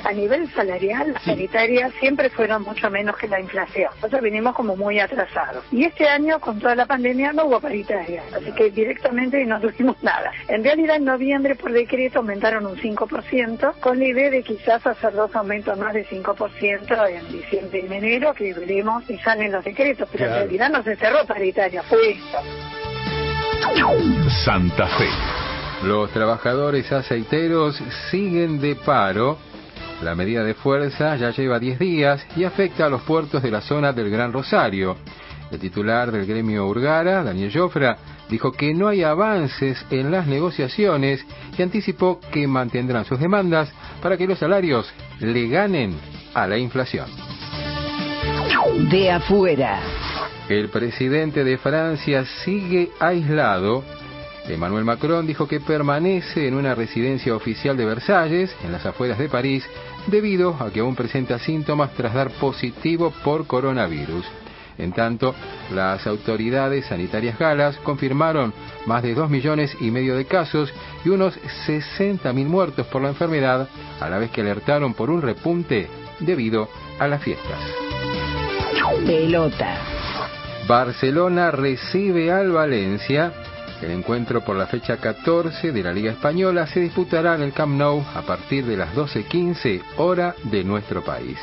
a nivel salarial, las paritarias siempre fueron mucho menos que la inflación. Nosotros vinimos como muy atrasados. Y este año, con toda la pandemia, no hubo paritaria. Así que directamente no tuvimos nada. En realidad, en noviembre, por decreto, aumentaron un 5%, con la idea de quizás hacer dos aumentos más de 5% en diciembre y en enero, que veremos y salen los decretos. Pero en realidad no se cerró paritaria, fue esto. Santa Fe. Los trabajadores aceiteros siguen de paro. La medida de fuerza ya lleva 10 días y afecta a los puertos de la zona del Gran Rosario. El titular del gremio Urgara, Daniel Jofra, dijo que no hay avances en las negociaciones y anticipó que mantendrán sus demandas para que los salarios le ganen a la inflación. De afuera. El presidente de Francia sigue aislado Emmanuel Macron dijo que permanece en una residencia oficial de Versalles, en las afueras de París, debido a que aún presenta síntomas tras dar positivo por coronavirus. En tanto, las autoridades sanitarias galas confirmaron más de 2 millones y medio de casos y unos 60.000 muertos por la enfermedad, a la vez que alertaron por un repunte debido a las fiestas. Pelota. Barcelona recibe al Valencia El encuentro por la fecha 14 de la Liga Española se disputará en el Camp Nou a partir de las 12.15 hora de nuestro país.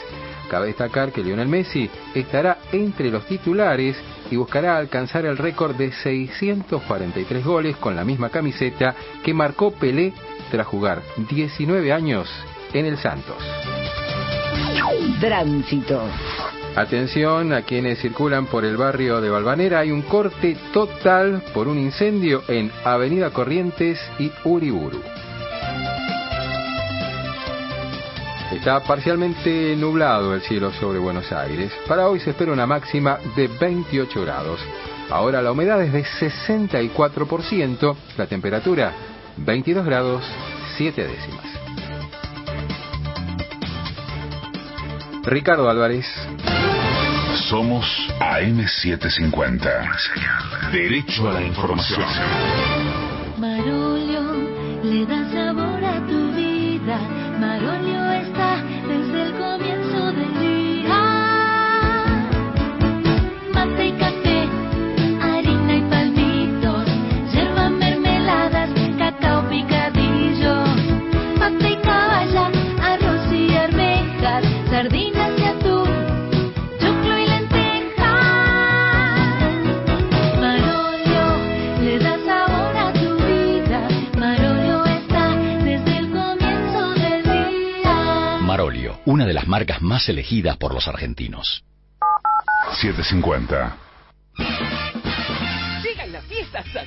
Cabe destacar que Lionel Messi estará entre los titulares y buscará alcanzar el récord de 643 goles con la misma camiseta que marcó Pelé tras jugar 19 años en el Santos. Tránsito. Atención a quienes circulan por el barrio de Balvanera, hay un corte total por un incendio en Avenida Corrientes y Uriburu. Está parcialmente nublado el cielo sobre Buenos Aires. Para hoy se espera una máxima de 28 grados. Ahora la humedad es de 64%, la temperatura 22 grados 7 décimas. Ricardo Álvarez. Somos AM750. Derecho a la información. Marolio le da sabor a tu vida. Marolio está desde el comienzo de las marcas más elegidas por los argentinos. 750. Llegan las fiestas a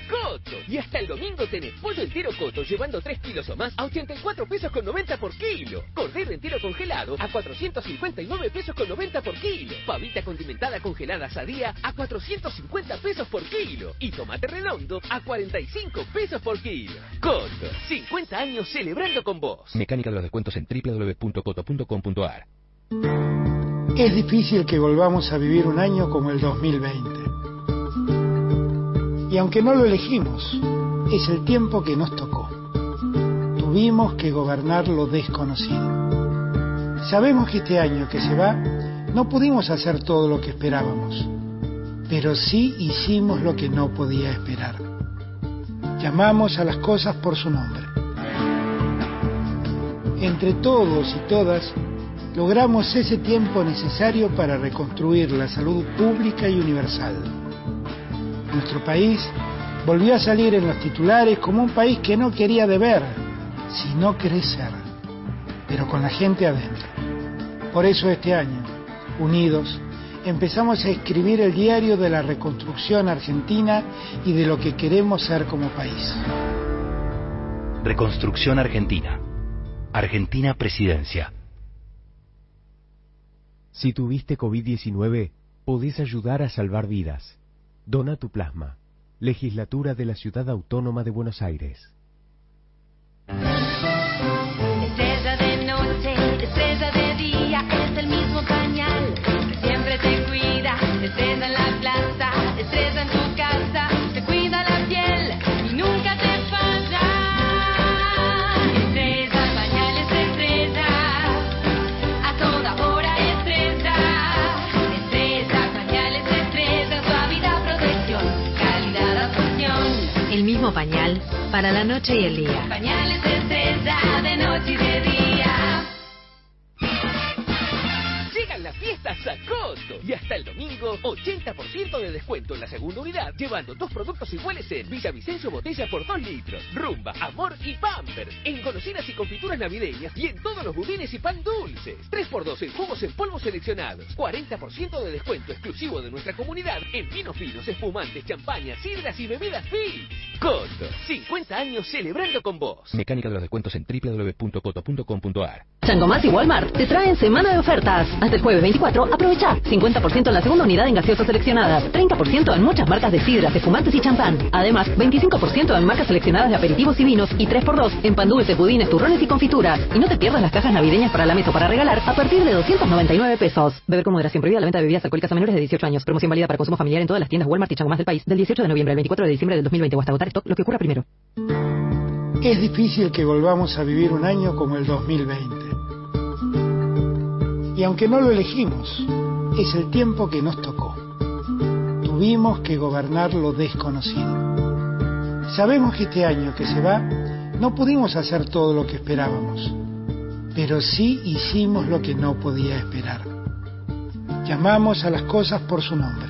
Coto y hasta el domingo tenés pollo entero Coto llevando 3 kilos o más a 84 pesos con 90 por kilo. Cordero entero congelado a 459 pesos con 90 por kilo. Pavita condimentada congelada sadía a 450 pesos por kilo. Y tomate redondo a 45 pesos por kilo. Coto, 50 años celebrando con vos. Mecánica de los descuentos en www.coto.com.ar. Es difícil que volvamos a vivir un año como el 2020. Y aunque no lo elegimos, es el tiempo que nos tocó. Tuvimos que gobernar lo desconocido. Sabemos que este año que se va no pudimos hacer todo lo que esperábamos, pero sí hicimos lo que no podía esperar. Llamamos a las cosas por su nombre. Entre todos y todas, logramos ese tiempo necesario para reconstruir la salud pública y universal. Nuestro país volvió a salir en los titulares como un país que no quería deber, sino crecer, pero con la gente adentro. Por eso este año, unidos, empezamos a escribir el diario de la reconstrucción argentina y de lo que queremos ser como país. Reconstrucción Argentina. Argentina Presidencia. Si tuviste COVID-19, podés ayudar a salvar vidas. Dona tu plasma. Legislatura de la Ciudad Autónoma de Buenos Aires. Estrella de noche, estrella de día, es el mismo pañal que siempre te cuida. Estrella en la plaza, estrella en pañal para la noche y el día. A Coto y hasta el domingo 80% de descuento en la segunda unidad llevando dos productos iguales en Villavicencio Botella por 2 litros, Rumba, Amor y Pampers, en golosinas y confituras navideñas y en todos los budines y pan dulces. 3x2 en jugos en polvo seleccionados, 40% de descuento exclusivo de nuestra comunidad en vinos finos, espumantes, champañas, sidras y bebidas fit. Coto, 50 años celebrando con vos. Mecánica de los descuentos en www.coto.com.ar. Sangomás y Walmart te traen semana de ofertas. Hasta el jueves 24, aprovecha 50% en la segunda unidad en gaseosas seleccionadas, 30% en muchas marcas de sidras, espumantes y champán. Además, 25% en marcas seleccionadas de aperitivos y vinos y 3x2 en pan dulce, budines, turrones y confituras. Y no te pierdas las cajas navideñas para la mesa para regalar a partir de 299 pesos. Beber con moderación prohibida la venta de bebidas alcohólicas a menores de 18 años. Promoción válida para consumo familiar en todas las tiendas Walmart y Sangomás del país del 18 de noviembre al 24 de diciembre del 2020 o hasta agotar stock, lo que ocurra primero. Es difícil que volvamos a vivir un año como el 2020. Y aunque no lo elegimos, es el tiempo que nos tocó. Tuvimos que gobernar lo desconocido. Sabemos que este año que se va no pudimos hacer todo lo que esperábamos, pero sí hicimos lo que no podía esperar. Llamamos a las cosas por su nombre.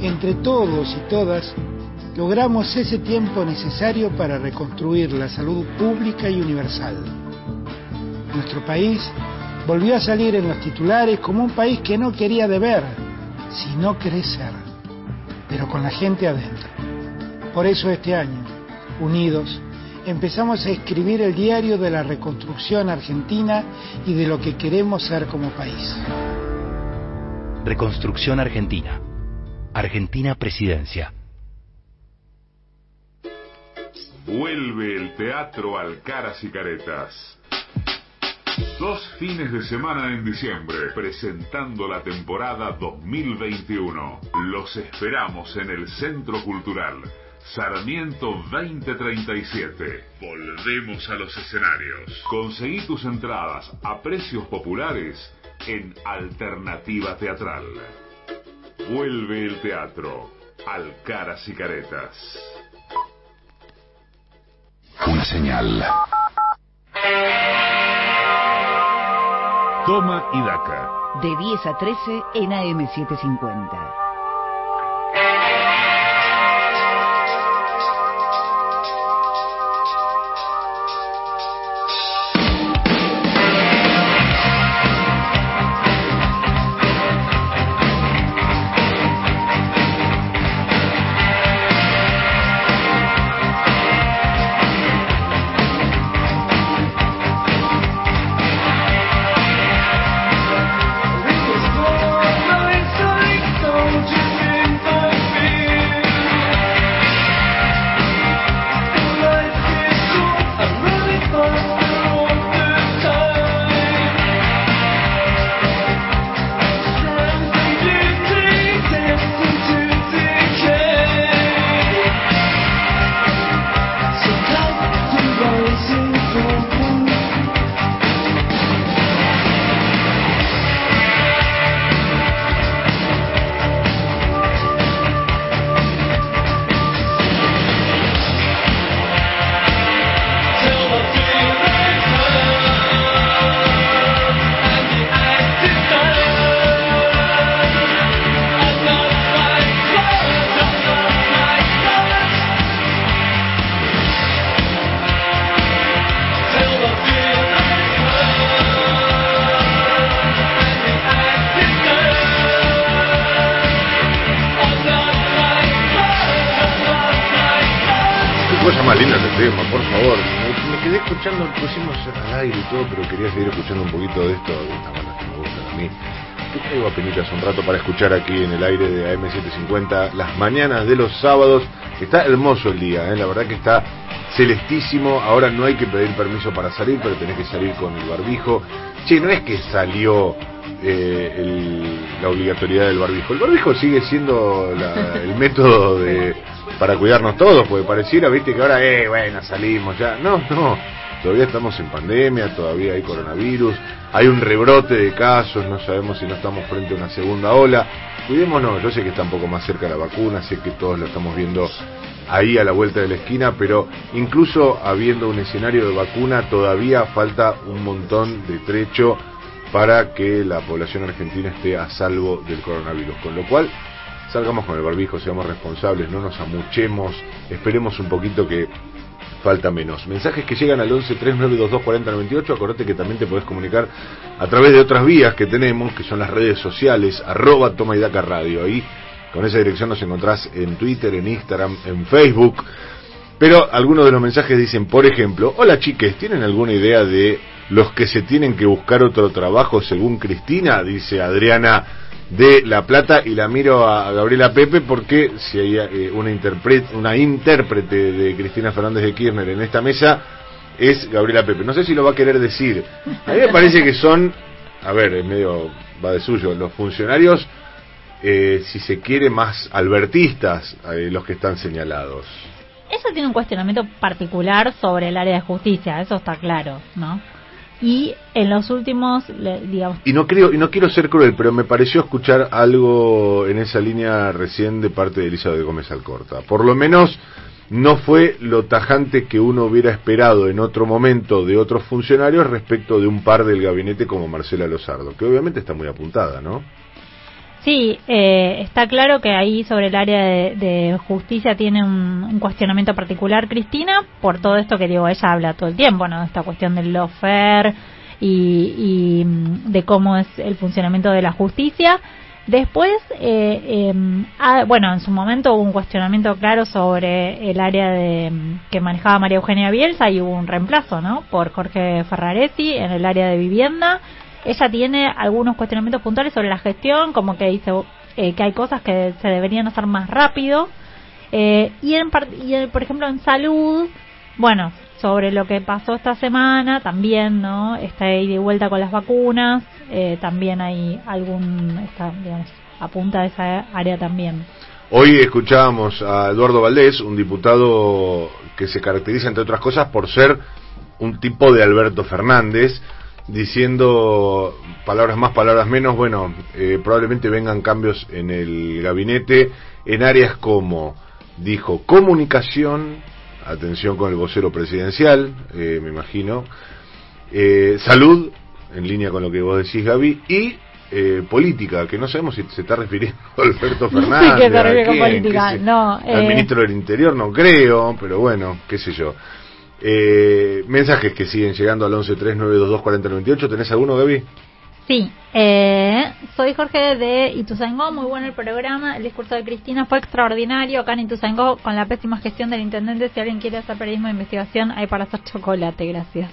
Entre todos y todas, logramos ese tiempo necesario para reconstruir la salud pública y universal. Nuestro país volvió a salir en los titulares como un país que no quería deber, sino crecer, pero con la gente adentro. Por eso este año, unidos, empezamos a escribir el diario de la reconstrucción argentina y de lo que queremos ser como país. Reconstrucción Argentina. Argentina Presidencia. Vuelve el teatro al Caras y Caretas. Dos fines de semana en diciembre, presentando la temporada 2021. Los esperamos en el Centro Cultural. Sarmiento 2037. Volvemos a los escenarios. Conseguí tus entradas a precios populares en Alternativa Teatral. Vuelve el teatro al Caras y Caretas. Una señal. Toma y daca. De 10 a 13 en AM750. Escuchar aquí en el aire de AM750 las mañanas de los sábados. Está hermoso el día, ¿eh? la verdad que está celestísimo. Ahora no hay que pedir permiso para salir, pero tenés que salir con el barbijo. Che, no es que salió eh, el- la obligatoriedad del barbijo. El barbijo sigue siendo la- el método de para cuidarnos todos, porque pareciera, viste, que ahora, eh, bueno, salimos ya. No, no, todavía estamos en pandemia, todavía hay coronavirus, hay un rebrote de casos, no sabemos si no estamos frente a una segunda ola. Cuidémonos, yo sé que está un poco más cerca la vacuna, sé que todos lo estamos viendo ahí a la vuelta de la esquina, pero incluso habiendo un escenario de vacuna, todavía falta un montón de trecho para que la población argentina esté a salvo del coronavirus. Con lo cual, salgamos con el barbijo, seamos responsables, no nos amuchemos, esperemos un poquito que falta menos. Mensajes que llegan al 11 3922 4098, acordate que también te podés comunicar a través de otras vías que tenemos, que son las redes sociales, arroba toma y daca radio. Ahí con esa dirección nos encontrás en Twitter, en Instagram, en Facebook. Pero algunos de los mensajes dicen, por ejemplo, hola chiques, ¿tienen alguna idea de los que se tienen que buscar otro trabajo según Cristina? Dice Adriana de La Plata y la miro a Gabriela Pepe porque si hay eh, una, interpret, una intérprete de Cristina Fernández de Kirchner en esta mesa es Gabriela Pepe. No sé si lo va a querer decir. A mí me parece que son, a ver, es medio va de suyo, los funcionarios, eh, si se quiere, más albertistas, eh, los que están señalados. Eso tiene un cuestionamiento particular sobre el área de justicia, eso está claro, ¿no? Y en los últimos, digamos, Y no quiero, y no quiero ser cruel, pero me pareció escuchar algo en esa línea recién de parte de Elizabeth Gómez Alcorta. Por lo menos no fue lo tajante que uno hubiera esperado en otro momento de otros funcionarios respecto de un par del gabinete como Marcela Lozardo, que obviamente está muy apuntada, ¿no? Sí, eh, está claro que ahí sobre el área de, justicia tiene un, cuestionamiento particular Cristina por todo esto que digo, ella habla todo el tiempo, ¿no? Esta cuestión del lawfare y, y mm, de cómo es el funcionamiento de la justicia. Después, eh, eh, bueno, en su momento hubo un cuestionamiento claro sobre el área de, mm, que manejaba María Eugenia Bielsa y hubo un reemplazo, ¿no? Por Jorge Ferraresi en el área de vivienda. Ella tiene algunos cuestionamientos puntuales sobre la gestión, como que dice eh, que hay cosas que se deberían hacer más rápido. Eh, y, en, y por ejemplo, en salud, bueno, sobre lo que pasó esta semana, también, ¿no? Está ahí de vuelta con las vacunas, eh, también hay algún, está, digamos, apunta a esa área también. Hoy escuchábamos a Eduardo Valdés, un diputado que se caracteriza, entre otras cosas, por ser un tipo de Alberto Fernández, diciendo palabras más, palabras menos, bueno, eh, probablemente vengan cambios en el gabinete en áreas como, dijo, comunicación, atención con el vocero presidencial, eh, me imagino, eh, salud, en línea con lo que vos decís, Gaby, y eh, política, que no sabemos si se está refiriendo a Alberto No sé Fernández. qué a quién, política, qué sé- no. al eh, ministro del Interior no creo, pero bueno, qué sé yo. Eh, mensajes que siguen llegando al 1139224098. ¿Tenés alguno, Gaby? Sí, eh, soy Jorge de Ituzaingó, muy bueno el programa, el discurso de Cristina fue extraordinario acá en Ituzaingó con la pésima gestión del intendente, si alguien quiere hacer periodismo de investigación hay para hacer chocolate, gracias.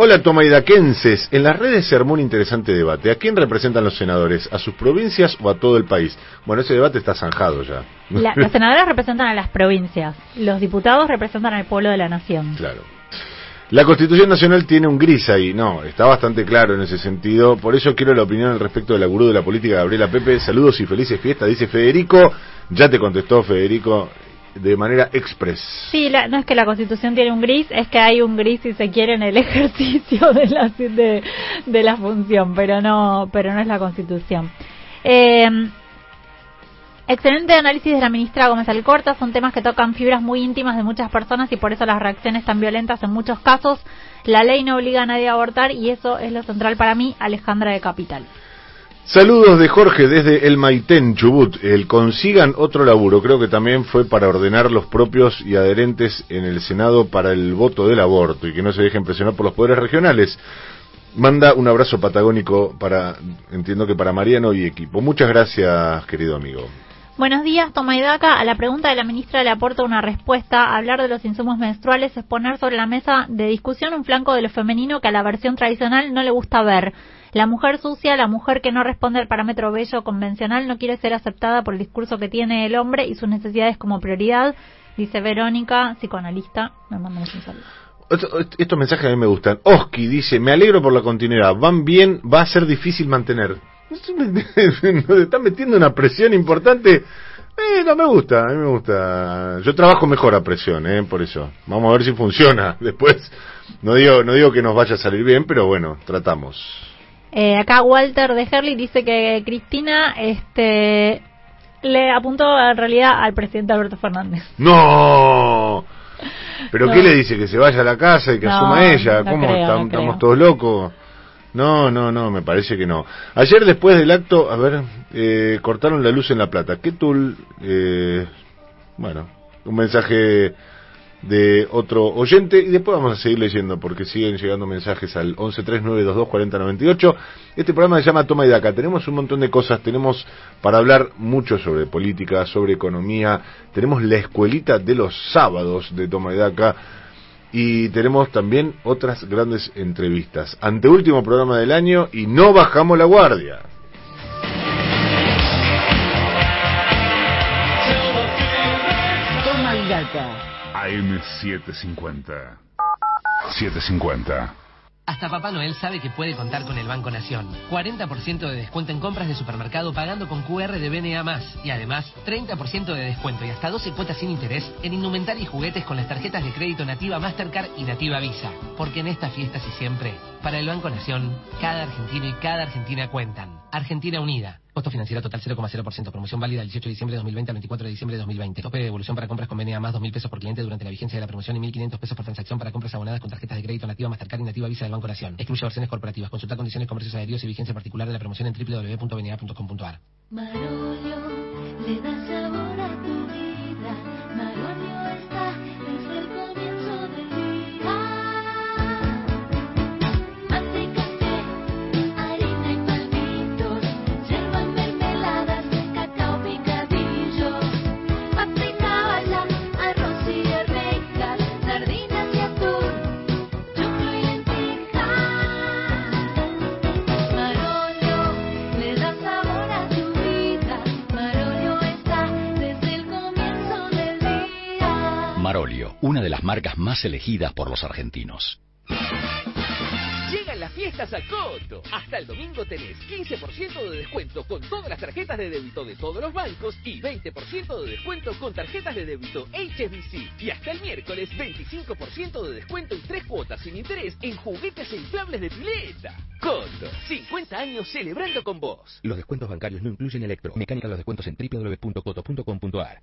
Hola, tomaidaquenses. En las redes se armó un interesante debate. ¿A quién representan los senadores? ¿A sus provincias o a todo el país? Bueno, ese debate está zanjado ya. La- los senadores representan a las provincias, los diputados representan al pueblo de la nación. Claro. La Constitución Nacional tiene un gris ahí, no, está bastante claro en ese sentido. Por eso quiero la opinión al respecto de la gurú de la política, Gabriela Pepe. Saludos y felices fiestas, dice Federico. Ya te contestó Federico de manera express. Sí, la- no es que la constitución tiene un gris, es que hay un gris si se quiere en el ejercicio de la, de, de la función, pero no, pero no es la constitución. Eh, excelente análisis de la ministra Gómez Alcorta, son temas que tocan fibras muy íntimas de muchas personas y por eso las reacciones tan violentas en muchos casos. La ley no obliga a nadie a abortar y eso es lo central para mí, Alejandra de Capital. Saludos de Jorge desde el Maitén, Chubut. El consigan otro laburo, creo que también fue para ordenar los propios y adherentes en el Senado para el voto del aborto y que no se dejen presionar por los poderes regionales. Manda un abrazo patagónico para, entiendo que para Mariano y equipo. Muchas gracias, querido amigo. Buenos días, toma y daca. A la pregunta de la ministra le aporta una respuesta. Hablar de los insumos menstruales es poner sobre la mesa de discusión un flanco de lo femenino que a la versión tradicional no le gusta ver. La mujer sucia, la mujer que no responde al parámetro bello convencional, no quiere ser aceptada por el discurso que tiene el hombre y sus necesidades como prioridad, dice Verónica, psicoanalista. Me Estos mensajes a mí me gustan. Oski dice, me alegro por la continuidad, van bien, va a ser difícil mantener. Nos están metiendo una presión importante. Eh, no me gusta, a mí me gusta. Yo trabajo mejor a presión, eh, por eso. Vamos a ver si funciona. Después, no digo, no digo que nos vaya a salir bien, pero bueno, tratamos. Eh, acá Walter de Herley dice que Cristina este, le apuntó en realidad al presidente Alberto Fernández. ¡No! ¿Pero No. qué le dice? ¿Que se vaya a la casa y que No, asuma ella? no ¿Cómo creo, estamos todos locos? No, no, no, me parece que no. Ayer después del acto, a ver, eh, cortaron la luz en La Plata. ¿Qué tul? Eh, bueno, un mensaje de otro oyente y después vamos a seguir leyendo porque siguen llegando mensajes al 1139224098. Este programa se llama Toma y Daca. Tenemos un montón de cosas, tenemos para hablar mucho sobre política, sobre economía, tenemos la escuelita de los sábados de Toma y Daca y tenemos también otras grandes entrevistas. Anteúltimo programa del año y no bajamos la guardia. Toma y daca. AM750. 750. Hasta Papá Noel sabe que puede contar con el Banco Nación. 40% de descuento en compras de supermercado pagando con QR de BNA+. Y además, 30% de descuento y hasta 12 cuotas sin interés en indumentaria y juguetes con las tarjetas de crédito Nativa Mastercard y Nativa Visa. Porque en estas fiestas y siempre, para el Banco Nación, cada argentino y cada argentina cuentan. Argentina Unida. Costo financiero total 0,0%. Promoción válida del 18 de diciembre de 2020 al 24 de diciembre de 2020. Tope de devolución para compras con BNA más 2.000 pesos por cliente durante la vigencia de la promoción y 1.500 pesos por transacción para compras abonadas con tarjetas de crédito Nativa Mastercard y Nativa Visa del Banco Nación. Excluye versiones corporativas. Consulta condiciones, comercios aéreos y vigencia particular de la promoción en www.bna.com.ar. Marolio le da sabor a tu vida. Una de las marcas más elegidas por los argentinos. Llegan las fiestas a Coto. Hasta el domingo tenés 15% de descuento con todas las tarjetas de débito de todos los bancos y 20% de descuento con tarjetas de débito HSBC. Y hasta el miércoles 25% de descuento y tres cuotas sin interés en juguetes e inflables de pileta. Coto, 50 años celebrando con vos. Los descuentos bancarios no incluyen electro. Mecánica de los descuentos en www.coto.com.ar.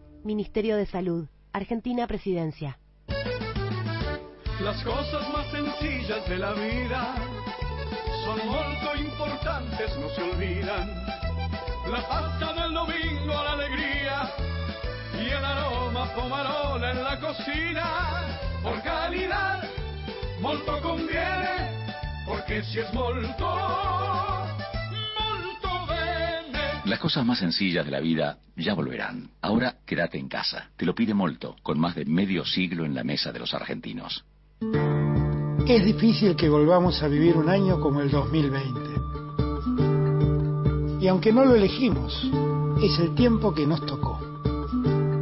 Ministerio de Salud. Argentina Presidencia. Las cosas más sencillas de la vida son molto importantes, no se olvidan. La pasta del domingo, la alegría y el aroma pomarola en la cocina. Por calidad, molto conviene, porque si es molto. Las cosas más sencillas de la vida ya volverán. Ahora quédate en casa. Te lo pide Molto, con más de medio siglo en la mesa de los argentinos. Es difícil que volvamos a vivir un año como el 2020. Y aunque no lo elegimos, es el tiempo que nos tocó.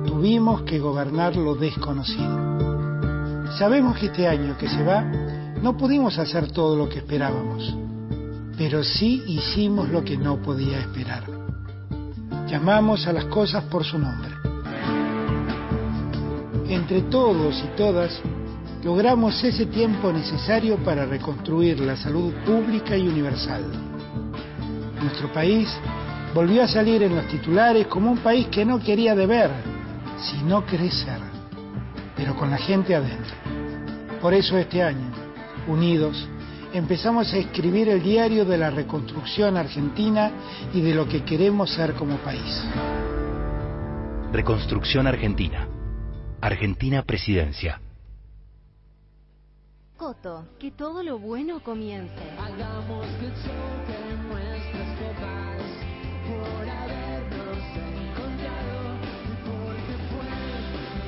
Tuvimos que gobernar lo desconocido. Sabemos que este año que se va no pudimos hacer todo lo que esperábamos, pero sí hicimos lo que no podía esperar. Llamamos a las cosas por su nombre. Entre todos y todas, logramos ese tiempo necesario para reconstruir la salud pública y universal. Nuestro país volvió a salir en los titulares como un país que no quería deber, sino crecer, pero con la gente adentro. Por eso este año, unidos, empezamos a escribir el diario de la reconstrucción argentina y de lo que queremos ser como país. Reconstrucción Argentina. Argentina Presidencia. Coto, que todo lo bueno comience. Hagamos que choquen nuestras copas por habernos encontrado y porque fue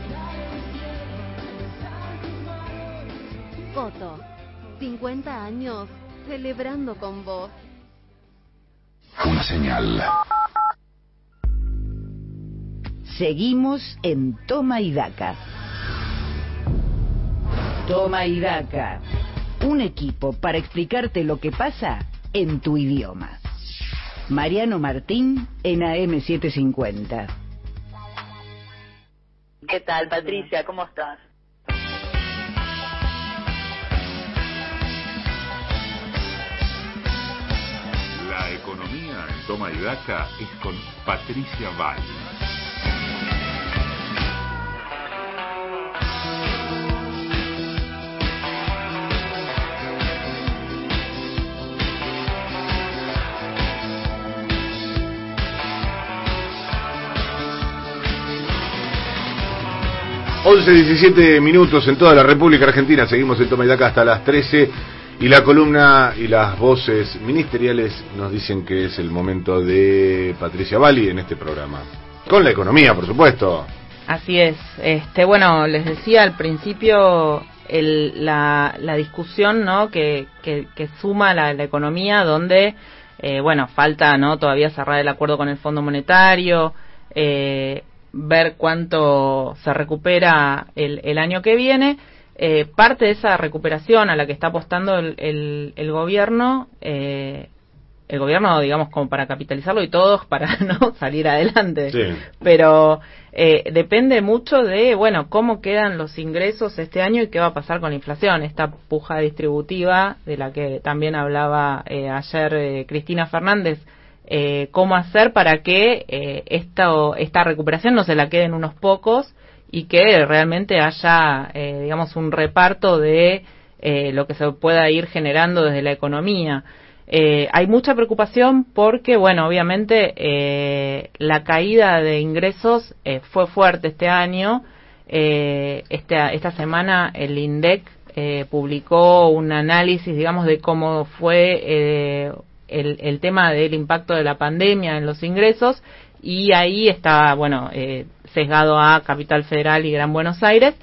mirar el cielo, besar tus manos. Coto, 50 años celebrando con vos. Una señal. Seguimos en Toma y Daca. Toma y Daca. Un equipo para explicarte lo que pasa en tu idioma. Mariano Martín en AM750. ¿Qué tal, Patricia? ¿Cómo estás? La economía en Toma y Daca es con Patricia Valle. Once 17 minutos en toda la República Argentina. Seguimos en Toma y Daca hasta las 13. Y la columna y las voces ministeriales nos dicen que es el momento de Patricia Bali en este programa. Con la economía, por supuesto. Así es. Este, bueno, les decía al principio el, la, la discusión ¿no? que, que, suma la, la economía, donde, eh, bueno, falta no todavía cerrar el acuerdo con el Fondo Monetario, eh, ver cuánto se recupera el, el año que viene. Eh, parte de esa recuperación a la que está apostando el, el, el gobierno, eh, el gobierno, digamos, como para capitalizarlo y todos para no salir adelante. Sí. Pero eh, depende mucho de, bueno, cómo quedan los ingresos este año y qué va a pasar con la inflación. Esta puja distributiva de la que también hablaba eh, ayer eh, Cristina Fernández. Eh, cómo hacer para que esta, esta recuperación no se la queden unos pocos y que realmente haya, eh, digamos, un reparto de eh, lo que se pueda ir generando desde la economía. Eh, hay mucha preocupación porque, bueno, obviamente eh, la caída de ingresos eh, fue fuerte este año. Eh, esta, esta semana el INDEC publicó un análisis, digamos, de cómo fue el, el tema del impacto de la pandemia en los ingresos y ahí está, bueno, eh, sesgado a Capital Federal y Gran Buenos Aires,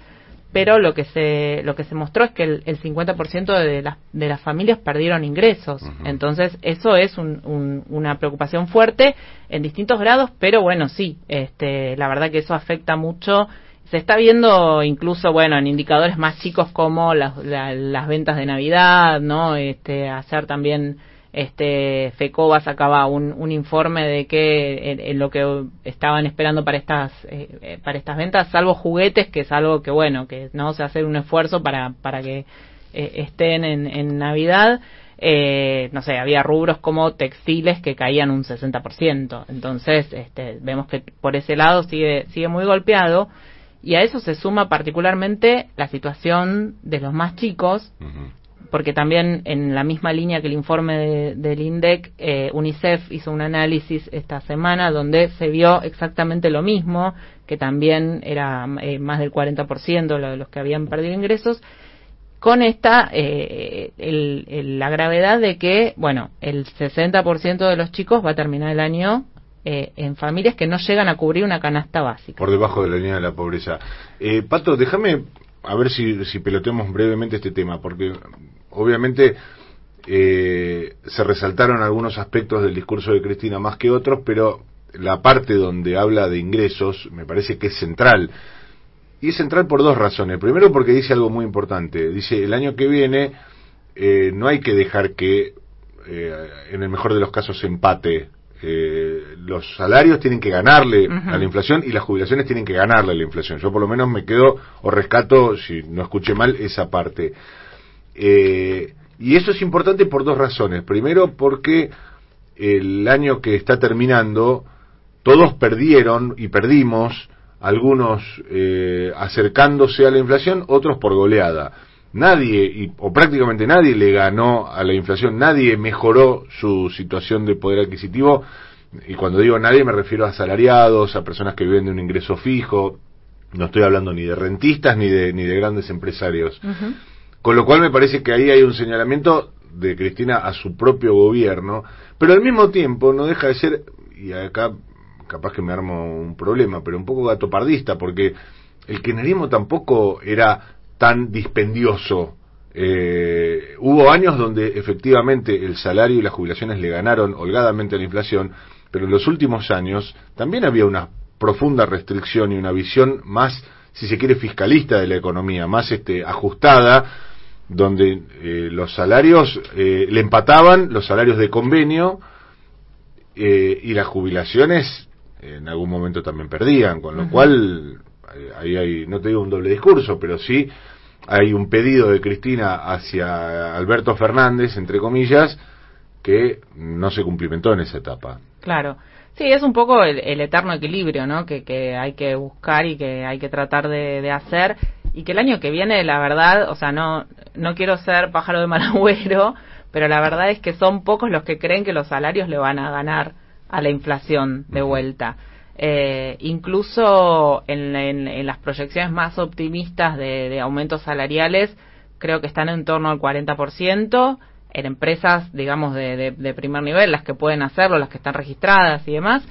pero lo que se lo que se mostró es que el, el 50% de las de las familias perdieron ingresos. Entonces, eso es un, un- una preocupación fuerte en distintos grados, pero bueno, sí, este la verdad que eso afecta mucho se está viendo incluso, bueno, en indicadores más chicos como las, la- las ventas de Navidad, ¿no? Este, hacer también, este, FECOBA sacaba un, un informe de que en, en lo que estaban esperando para estas, eh, eh, para estas ventas, salvo juguetes, que es algo que, bueno, que no se hace un esfuerzo para, para que eh, estén en, en Navidad. Eh, no sé, había rubros como textiles que caían un 60%. Entonces, este, vemos que por ese lado sigue, sigue muy golpeado. Y a eso se suma particularmente la situación de los más chicos, porque también en la misma línea que el informe de- del INDEC, eh, UNICEF hizo un análisis esta semana donde se vio exactamente lo mismo, que también era eh, más del 40% lo de los que habían perdido ingresos, con esta eh, el- el- la gravedad de que, bueno, el 60% de los chicos va a terminar el año eh, en familias que no llegan a cubrir una canasta básica. por debajo de la línea de la pobreza. Eh, Pato, déjame a ver si, si peloteamos brevemente este tema, porque obviamente eh, se resaltaron algunos aspectos del discurso de Cristina más que otros, pero la parte donde habla de ingresos me parece que es central. Y es central por dos razones. Primero porque dice algo muy importante. Dice, el año que viene eh, no hay que dejar que, eh, en el mejor de los casos, se empate. Eh, los salarios tienen que ganarle a la inflación y las jubilaciones tienen que ganarle a la inflación. Yo por lo menos me quedo o rescato, si no escuché mal, esa parte. Eh, y eso es importante por dos razones. Primero porque el año que está terminando, todos perdieron y perdimos, algunos eh, acercándose a la inflación, otros por goleada. Nadie, y, o prácticamente nadie le ganó a la inflación, nadie mejoró su situación de poder adquisitivo, y cuando digo nadie me refiero a asalariados, a personas que viven de un ingreso fijo, no estoy hablando ni de rentistas ni de, ni de grandes empresarios. Con lo cual me parece que ahí hay un señalamiento de Cristina a su propio gobierno, pero al mismo tiempo no deja de ser, y acá capaz que me armo un problema, pero un poco gatopardista, porque el kirchnerismo tampoco era tan dispendioso. Eh, hubo años donde efectivamente el salario y las jubilaciones le ganaron holgadamente a la inflación, pero en los últimos años también había una profunda restricción y una visión más, si se quiere, fiscalista de la economía, más este, ajustada, donde eh, los salarios eh, le empataban los salarios de convenio eh, y las jubilaciones en algún momento también perdían, con lo cual eh, ahí hay, no te digo un doble discurso, pero sí hay un pedido de Cristina hacia Alberto Fernández, entre comillas, que no se cumplimentó en esa etapa. Claro. Sí, es un poco el, el eterno equilibrio, ¿no? Que, que hay que buscar y que hay que tratar de, de hacer. Y que el año que viene, la verdad, o sea, no, no quiero ser pájaro de mal agüero, pero la verdad es que son pocos los que creen que los salarios le van a ganar a la inflación de vuelta. Eh, incluso en, en- en las proyecciones más optimistas de, de aumentos salariales, creo que están en torno al 40% en empresas, digamos, de, de, de primer nivel, las que pueden hacerlo, las que están registradas y demás,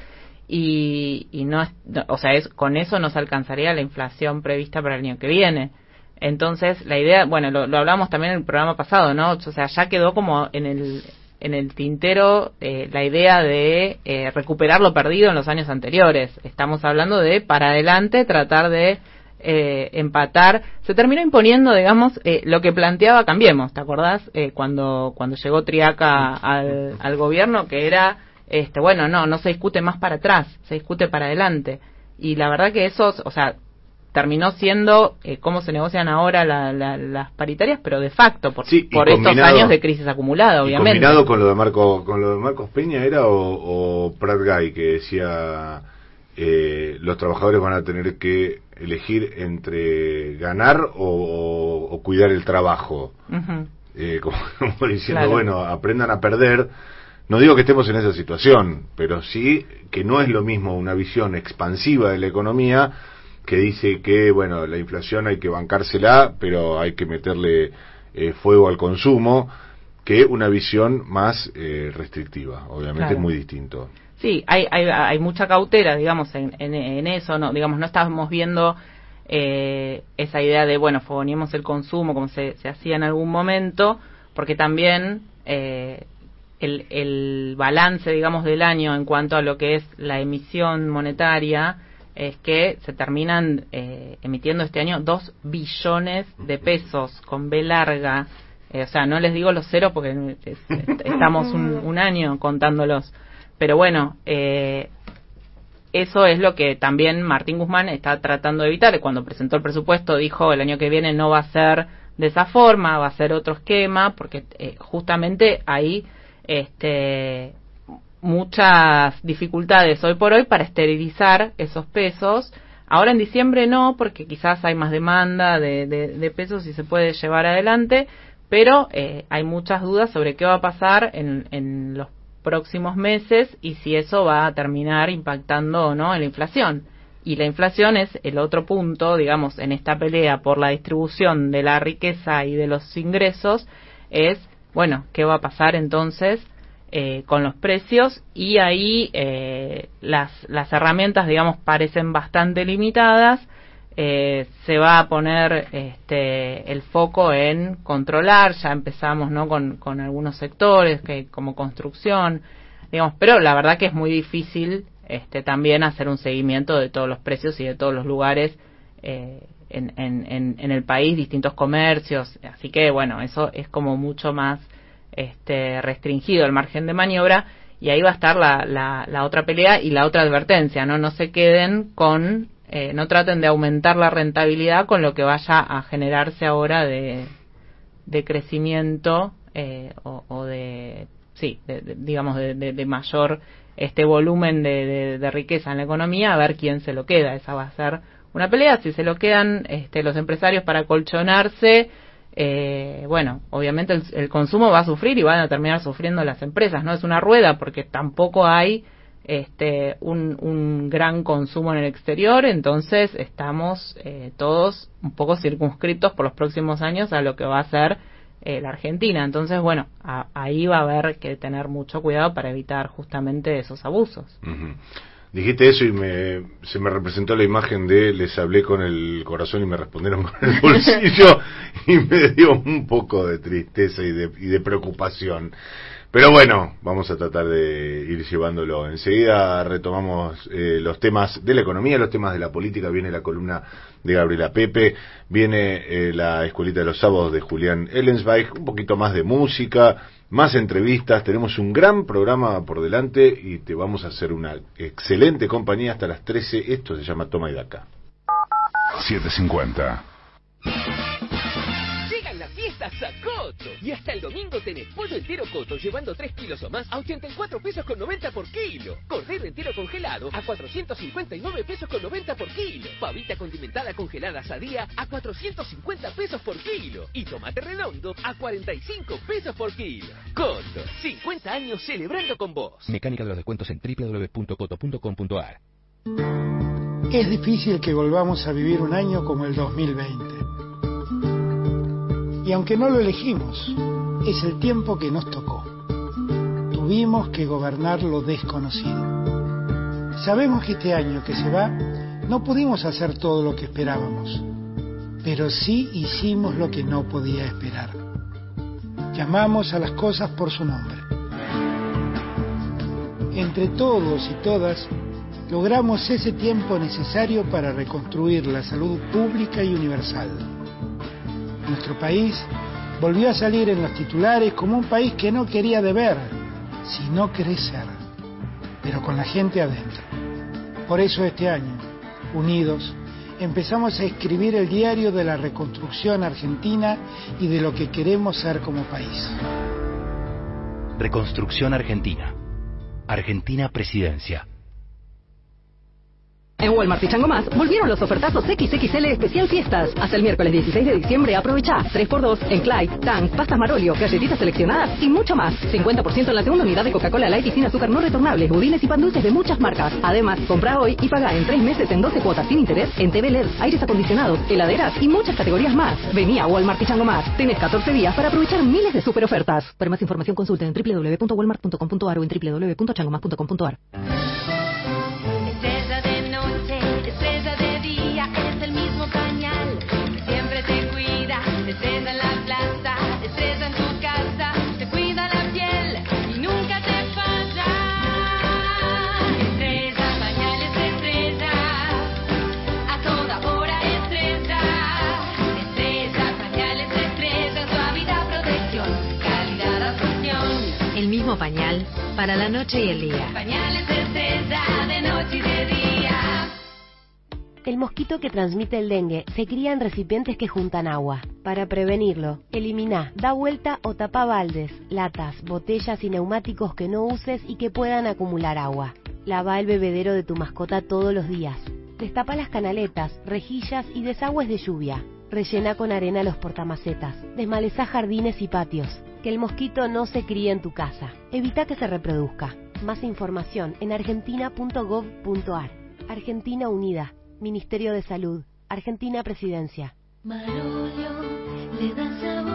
y, y no, no- o sea, es, con eso no se alcanzaría la inflación prevista para el año que viene. Entonces, la idea, bueno, lo, lo hablamos también en el programa pasado, ¿no? O sea, ya quedó como en el, en el tintero eh, la idea de eh, recuperar lo perdido en los años anteriores. Estamos hablando de, para adelante, tratar de eh, empatar. Se terminó imponiendo, digamos, eh, lo que planteaba Cambiemos, ¿te acordás? Eh, cuando, cuando llegó Triaca al gobierno, que era, este, bueno, no, no se discute más para atrás, se discute para adelante. Y la verdad que eso, o sea, terminó siendo eh, cómo se negocian ahora la- la- las paritarias, pero de facto, por, Sí, y por estos años de crisis acumulada, Y obviamente. combinado con lo de Marco, con lo de Marcos Peña era o, o Prat Guy que decía eh, los trabajadores van a tener que elegir entre ganar o, o- o cuidar el trabajo. Eh, como, como diciendo, Claro. bueno, aprendan a perder. No digo que estemos en esa situación, pero sí que no es lo mismo una visión expansiva de la economía que dice que, bueno, la inflación hay que bancársela, pero hay que meterle eh, fuego al consumo, que una visión más eh, restrictiva. Obviamente Claro. es muy distinto. Sí, hay, hay, hay mucha cautela, digamos, en, en, en eso, no, digamos, no estamos viendo eh, esa idea de, bueno, fogoneemos el consumo como se, se hacía en algún momento, porque también eh, el, balance, digamos, del año en cuanto a lo que es la emisión monetaria es que se terminan eh, emitiendo este año dos billones de pesos con B larga. Eh, o sea, no les digo los ceros porque es- est- estamos un, un año contándolos. Pero bueno, eh, eso es lo que también Martín Guzmán está tratando de evitar. Cuando presentó el presupuesto dijo el año que viene no va a ser de esa forma, va a ser otro esquema, porque eh, justamente hay este, muchas dificultades hoy por hoy para esterilizar esos pesos. Ahora en diciembre no, porque quizás hay más demanda de, de- de pesos y se puede llevar adelante, pero eh, hay muchas dudas sobre qué va a pasar en, en los próximos meses y si eso va a terminar impactando o no en la inflación. Y la inflación es el otro punto, digamos, en esta pelea por la distribución de la riqueza y de los ingresos, es, bueno, ¿qué va a pasar entonces eh, con los precios? Y ahí eh, las, las herramientas, digamos, parecen bastante limitadas. Eh, se va a poner este, el foco en controlar, ya empezamos ¿no? con, con algunos sectores que como construcción, digamos, pero la verdad que es muy difícil este, también hacer un seguimiento de todos los precios y de todos los lugares eh, en, en, en, el país, distintos comercios, así que bueno, eso es como mucho más este, restringido el margen de maniobra y ahí va a estar la, la, la otra pelea y la otra advertencia, ¿no? No se queden con, eh, no traten de aumentar la rentabilidad con lo que vaya a generarse ahora de, de crecimiento eh, o, o de, sí, de- de- digamos, de, mayor este volumen de riqueza en la economía, a ver quién se lo queda. Esa va a ser una pelea. Si se lo quedan este, los empresarios para colchonarse, eh, bueno, obviamente el, el consumo va a sufrir y van a terminar sufriendo las empresas. No es una rueda porque tampoco hay este, un, gran consumo en el exterior, entonces estamos eh, todos un poco circunscritos por los próximos años a lo que va a ser eh, la Argentina. Entonces, bueno, ahí va a haber que tener mucho cuidado para evitar justamente esos abusos. Dijiste eso y me, se me representó la imagen de les hablé con el corazón y me respondieron con el bolsillo y me dio un poco de tristeza y de, y de preocupación. Pero bueno, vamos a tratar de ir llevándolo. Enseguida retomamos eh, los temas de la economía, los temas de la política. Viene la columna de Gabriela Pepe, viene eh, la escuelita de los sábados de Julián Ellensweig, un poquito más de música, más entrevistas. Tenemos un gran programa por delante y te vamos a hacer una excelente compañía hasta las 13. Esto se llama Toma y Daca. 750. Y hasta el domingo tenés pollo entero Coto llevando 3 kilos o más a 84 pesos con 90 por kilo. Cordero entero congelado a 459 pesos con 90 por kilo. Pavita condimentada congelada sadía a 450 pesos por kilo. Y tomate redondo a 45 pesos por kilo. Coto, 50 años celebrando con vos. Mecánica de los descuentos en www.coto.com.ar. Es difícil que volvamos a vivir un año como el 2020. Y aunque no lo elegimos, es el tiempo que nos tocó. Tuvimos que gobernar lo desconocido. Sabemos que este año que se va no pudimos hacer todo lo que esperábamos, pero sí hicimos lo que no podía esperar. Llamamos a las cosas por su nombre. Entre todos y todas, logramos ese tiempo necesario para reconstruir la salud pública y universal. Nuestro país volvió a salir en los titulares como un país que no quería deber, sino crecer, pero con la gente adentro. Por eso este año, unidos, empezamos a escribir el diario de la reconstrucción argentina y de lo que queremos ser como país. Reconstrucción Argentina. Argentina Presidencia. En Walmart y Chango Más volvieron los ofertazos XXL especial fiestas. Hasta el miércoles 16 de diciembre aprovecha 3x2 en Clyde, Tang, pastas Marolio, galletitas seleccionadas y mucho más. 50% en la segunda unidad de Coca-Cola Light sin azúcar no retornables, budines y pan dulces de muchas marcas. Además, compra hoy y paga en 3 meses en 12 cuotas sin interés en TV LED, aires acondicionados, heladeras y muchas categorías más. Vení a Walmart y Chango Más. Tenés 14 días para aprovechar miles de super ofertas. Para más información consulte en www.walmart.com.ar o en www.changomas.com.ar. la noche y el día. Pañales de estrella, de noche y de día. El mosquito que transmite el dengue se cría en recipientes que juntan agua. Para prevenirlo, elimina, da vuelta o tapa baldes, latas, botellas y neumáticos que no uses y que puedan acumular agua. Lava el bebedero de tu mascota todos los días. Destapa las canaletas, rejillas y desagües de lluvia. Rellena con arena los portamacetas. Desmaleza jardines y patios. Que el mosquito no se críe en tu casa. Evita que se reproduzca. Más información en argentina.gov.ar. Argentina Unida. Ministerio de Salud. Argentina Presidencia. Marolio le da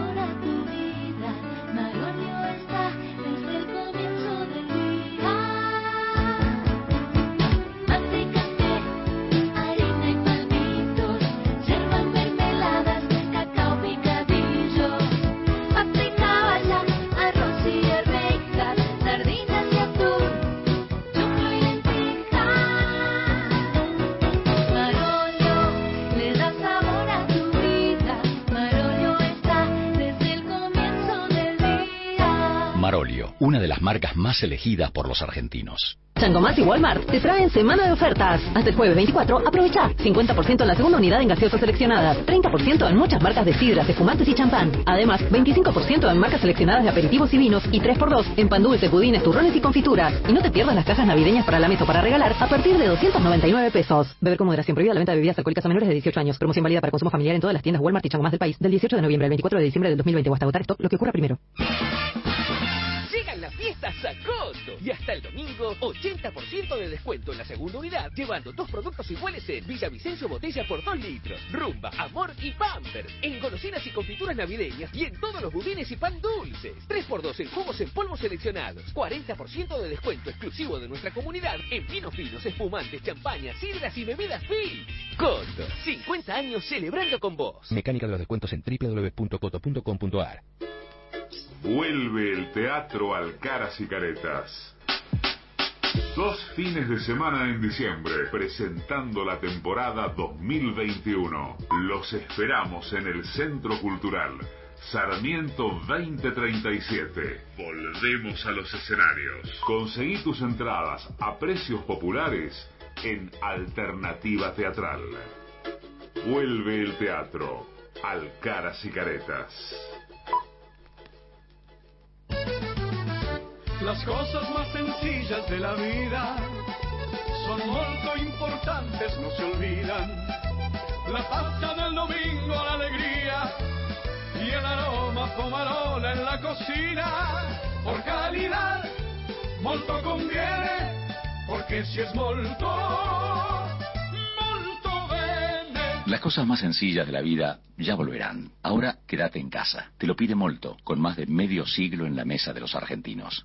una de las marcas más elegidas por los argentinos. Más y Walmart te traen semana de ofertas. Hasta el jueves 24, aprovecha 50% en la segunda unidad en gaseosas seleccionadas, 30% en muchas marcas de sidras, espumantes y champán. Además, 25% en marcas seleccionadas de aperitivos y vinos y 3x2 en pan dulce, budines, turrones y confituras. Y no te pierdas las cajas navideñas para la mesa para regalar a partir de 299 pesos. Beber con moderación prohibida la venta de bebidas alcohólicas a menores de 18 años. Promoción válida para consumo familiar en todas las tiendas Walmart y Chango Más del país del 18 de noviembre al 24 de diciembre del 2020 o hasta agotar stock, lo que ocurra primero. Llegan las fiestas a costo y hasta el domingo 80% de descuento en la segunda unidad llevando dos productos iguales en Villavicencio Botella por 2 litros, Rumba, Amor y Pampers, en golosinas y confituras navideñas y en todos los budines y pan dulces. 3x2 en jugos en polvo seleccionados, 40% de descuento exclusivo de nuestra comunidad en vinos finos, espumantes, champañas, sidras y bebidas fit. Coto, 50 años celebrando con vos. Mecánica de los descuentos en www.coto.com.ar. Vuelve el teatro al Caras y Caretas. Dos fines de semana en diciembre, presentando la temporada 2021. Los esperamos en el Centro Cultural. Sarmiento 2037. Volvemos a los escenarios. Conseguí tus entradas a precios populares en Alternativa Teatral. Vuelve el teatro al Caras y Caretas. Las cosas más sencillas de la vida son molto importantes, no se olvidan. La pasta del domingo, la alegría y el aroma pomarola en la cocina. Por calidad, molto conviene, porque si es molto, molto bene. Las cosas más sencillas de la vida ya volverán. Ahora quédate en casa. Te lo pide Molto, con más de medio siglo en la mesa de los argentinos.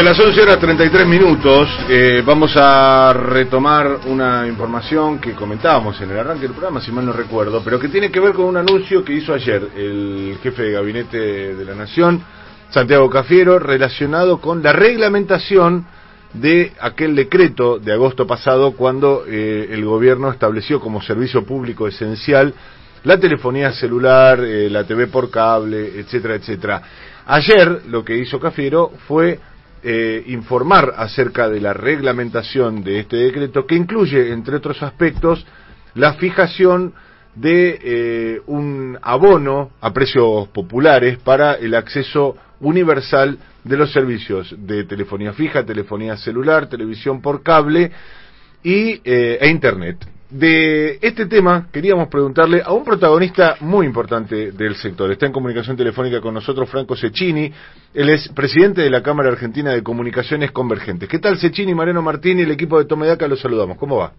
A las 11 horas 33 minutos eh, vamos a retomar una información que comentábamos en el arranque del programa, si mal no recuerdo, pero que tiene que ver con un anuncio que hizo ayer el jefe de gabinete de la Nación, Santiago Cafiero, relacionado con la reglamentación de aquel decreto de agosto pasado cuando eh, el gobierno estableció como servicio público esencial la telefonía celular, eh, la TV por cable, etcétera, etcétera. Ayer lo que hizo Cafiero fue eh, informar acerca de la reglamentación de este decreto que incluye, entre otros aspectos, la fijación de eh, un abono a precios populares para el acceso universal de los servicios de telefonía fija, telefonía celular, televisión por cable y, eh, e Internet. De este tema queríamos preguntarle a un protagonista muy importante del sector. Está en comunicación telefónica con nosotros Franco Cecchini. Él es presidente de la Cámara Argentina de Comunicaciones Convergentes. ¿Qué tal Cecchini, Mariano Martini, el equipo de Tomedaca? Los saludamos. ¿Cómo va?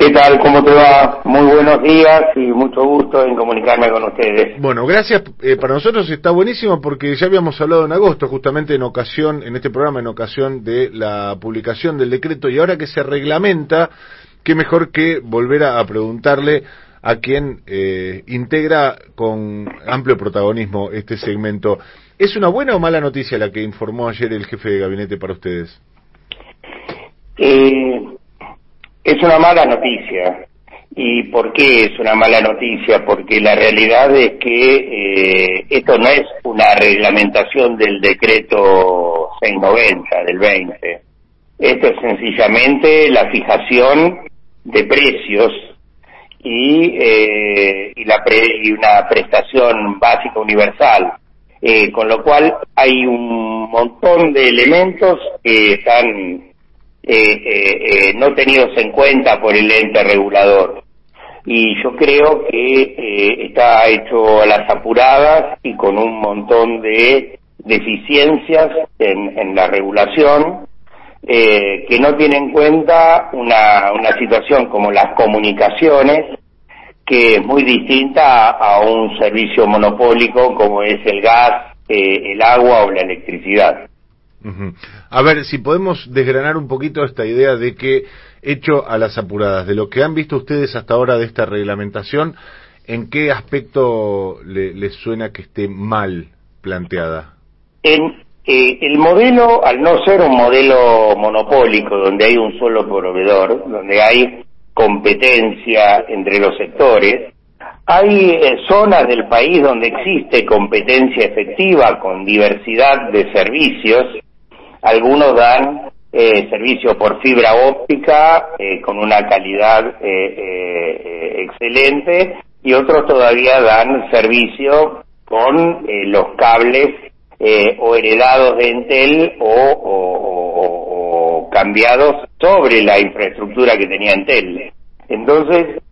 ¿Qué tal? ¿Cómo te va? Muy buenos días y mucho gusto en comunicarme con ustedes. Bueno, gracias. Eh, para nosotros está buenísimo porque ya habíamos hablado en agosto, justamente en ocasión, en este programa, en ocasión de la publicación del decreto y ahora que se reglamenta, qué mejor que volver a, preguntarle a quien eh, integra con amplio protagonismo este segmento. ¿Es una buena o mala noticia la que informó ayer el jefe de gabinete para ustedes? Eh, es una mala noticia. ¿Y por qué es una mala noticia? Porque la realidad es que eh, esto no es una reglamentación del decreto 690 del 20. Esto es sencillamente la fijación de precios y, eh, y, la pre- y una prestación básica universal. Eh, con lo cual hay un montón de elementos que están eh, eh, eh, no tenidos en cuenta por el ente regulador. Y yo creo que eh, está hecho a las apuradas y con un montón de deficiencias en, en la regulación eh, que no tiene en cuenta una, una situación como las comunicaciones, que es muy distinta a, a un servicio monopólico como es el gas, eh, el agua o la electricidad. A ver, si podemos desgranar un poquito esta idea de que, hecho a las apuradas, de lo que han visto ustedes hasta ahora de esta reglamentación, ¿en qué aspecto le- les suena que esté mal planteada? En, eh, el modelo, al no ser un modelo monopólico, donde hay un solo proveedor, donde hay competencia entre los sectores, hay eh, zonas del país donde existe competencia efectiva con diversidad de servicios. Algunos dan eh, servicio por fibra óptica eh, con una calidad eh, excelente y otros todavía dan servicio con los cables eh, o heredados de Entel o, cambiados sobre la infraestructura que tenía Entel. Entonces,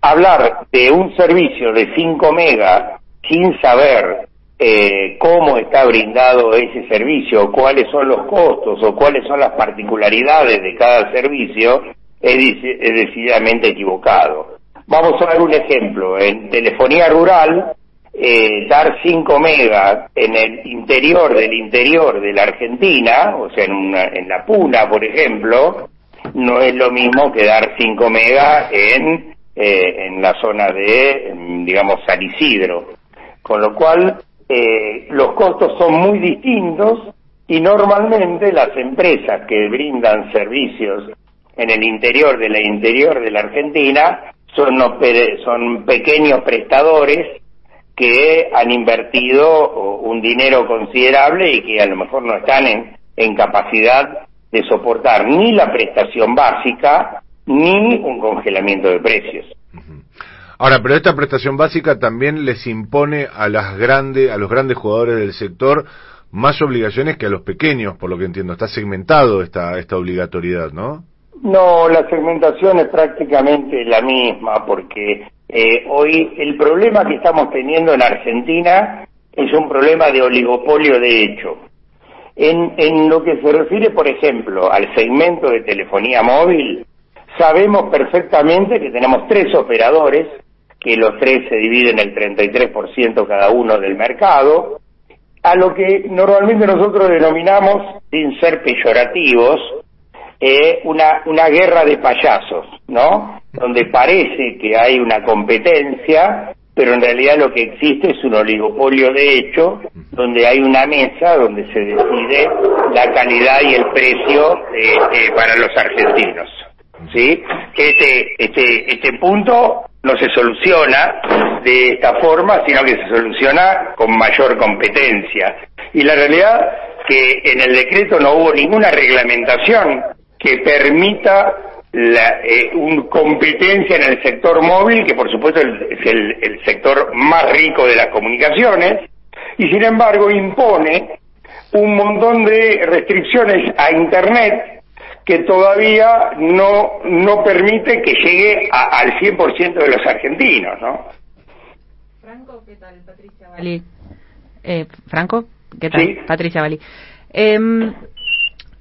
hablar de un servicio de 5 megas sin saber eh, cómo está brindado ese servicio, cuáles son los costos o cuáles son las particularidades de cada servicio, es, es decididamente equivocado. Vamos a dar un ejemplo. En telefonía rural, eh, dar 5 megas en el interior del interior de la Argentina, o sea, en, una- en la Puna, por ejemplo, no es lo mismo que dar 5 megas en, eh, en la zona de, digamos, San Isidro. Con lo cual, eh, los costos son muy distintos y normalmente las empresas que brindan servicios en el interior de la interior de la Argentina son, son pequeños prestadores que han invertido un dinero considerable y que a lo mejor no están en, en capacidad de soportar ni la prestación básica ni un congelamiento de precios. Ahora, pero esta prestación básica también les impone a las grandes, a los grandes jugadores del sector más obligaciones que a los pequeños, por lo que entiendo. Está segmentado esta esta obligatoriedad, ¿no? No, la segmentación es prácticamente la misma porque eh, hoy el problema que estamos teniendo en Argentina es un problema de oligopolio de hecho. En, en lo que se refiere, por ejemplo, al segmento de telefonía móvil, sabemos perfectamente que tenemos tres operadores, que los tres se dividen el 33% cada uno del mercado, a lo que normalmente nosotros denominamos, sin ser peyorativos, eh, una, una guerra de payasos, ¿no? Donde parece que hay una competencia, pero en realidad lo que existe es un oligopolio de hecho, donde hay una mesa donde se decide la calidad y el precio eh, eh, para los argentinos. ¿Sí? Este, este, este punto no se soluciona de esta forma, sino que se soluciona con mayor competencia. Y la realidad que en el decreto no hubo ninguna reglamentación que permita la eh, un competencia en el sector móvil, que por supuesto es el, el sector más rico de las comunicaciones, y sin embargo impone un montón de restricciones a Internet que todavía no, no permite que llegue a- al 100% de los argentinos, ¿no? Franco, ¿qué tal? Patricia Valí. Eh, Franco, ¿qué tal? Patricia Valí. Em,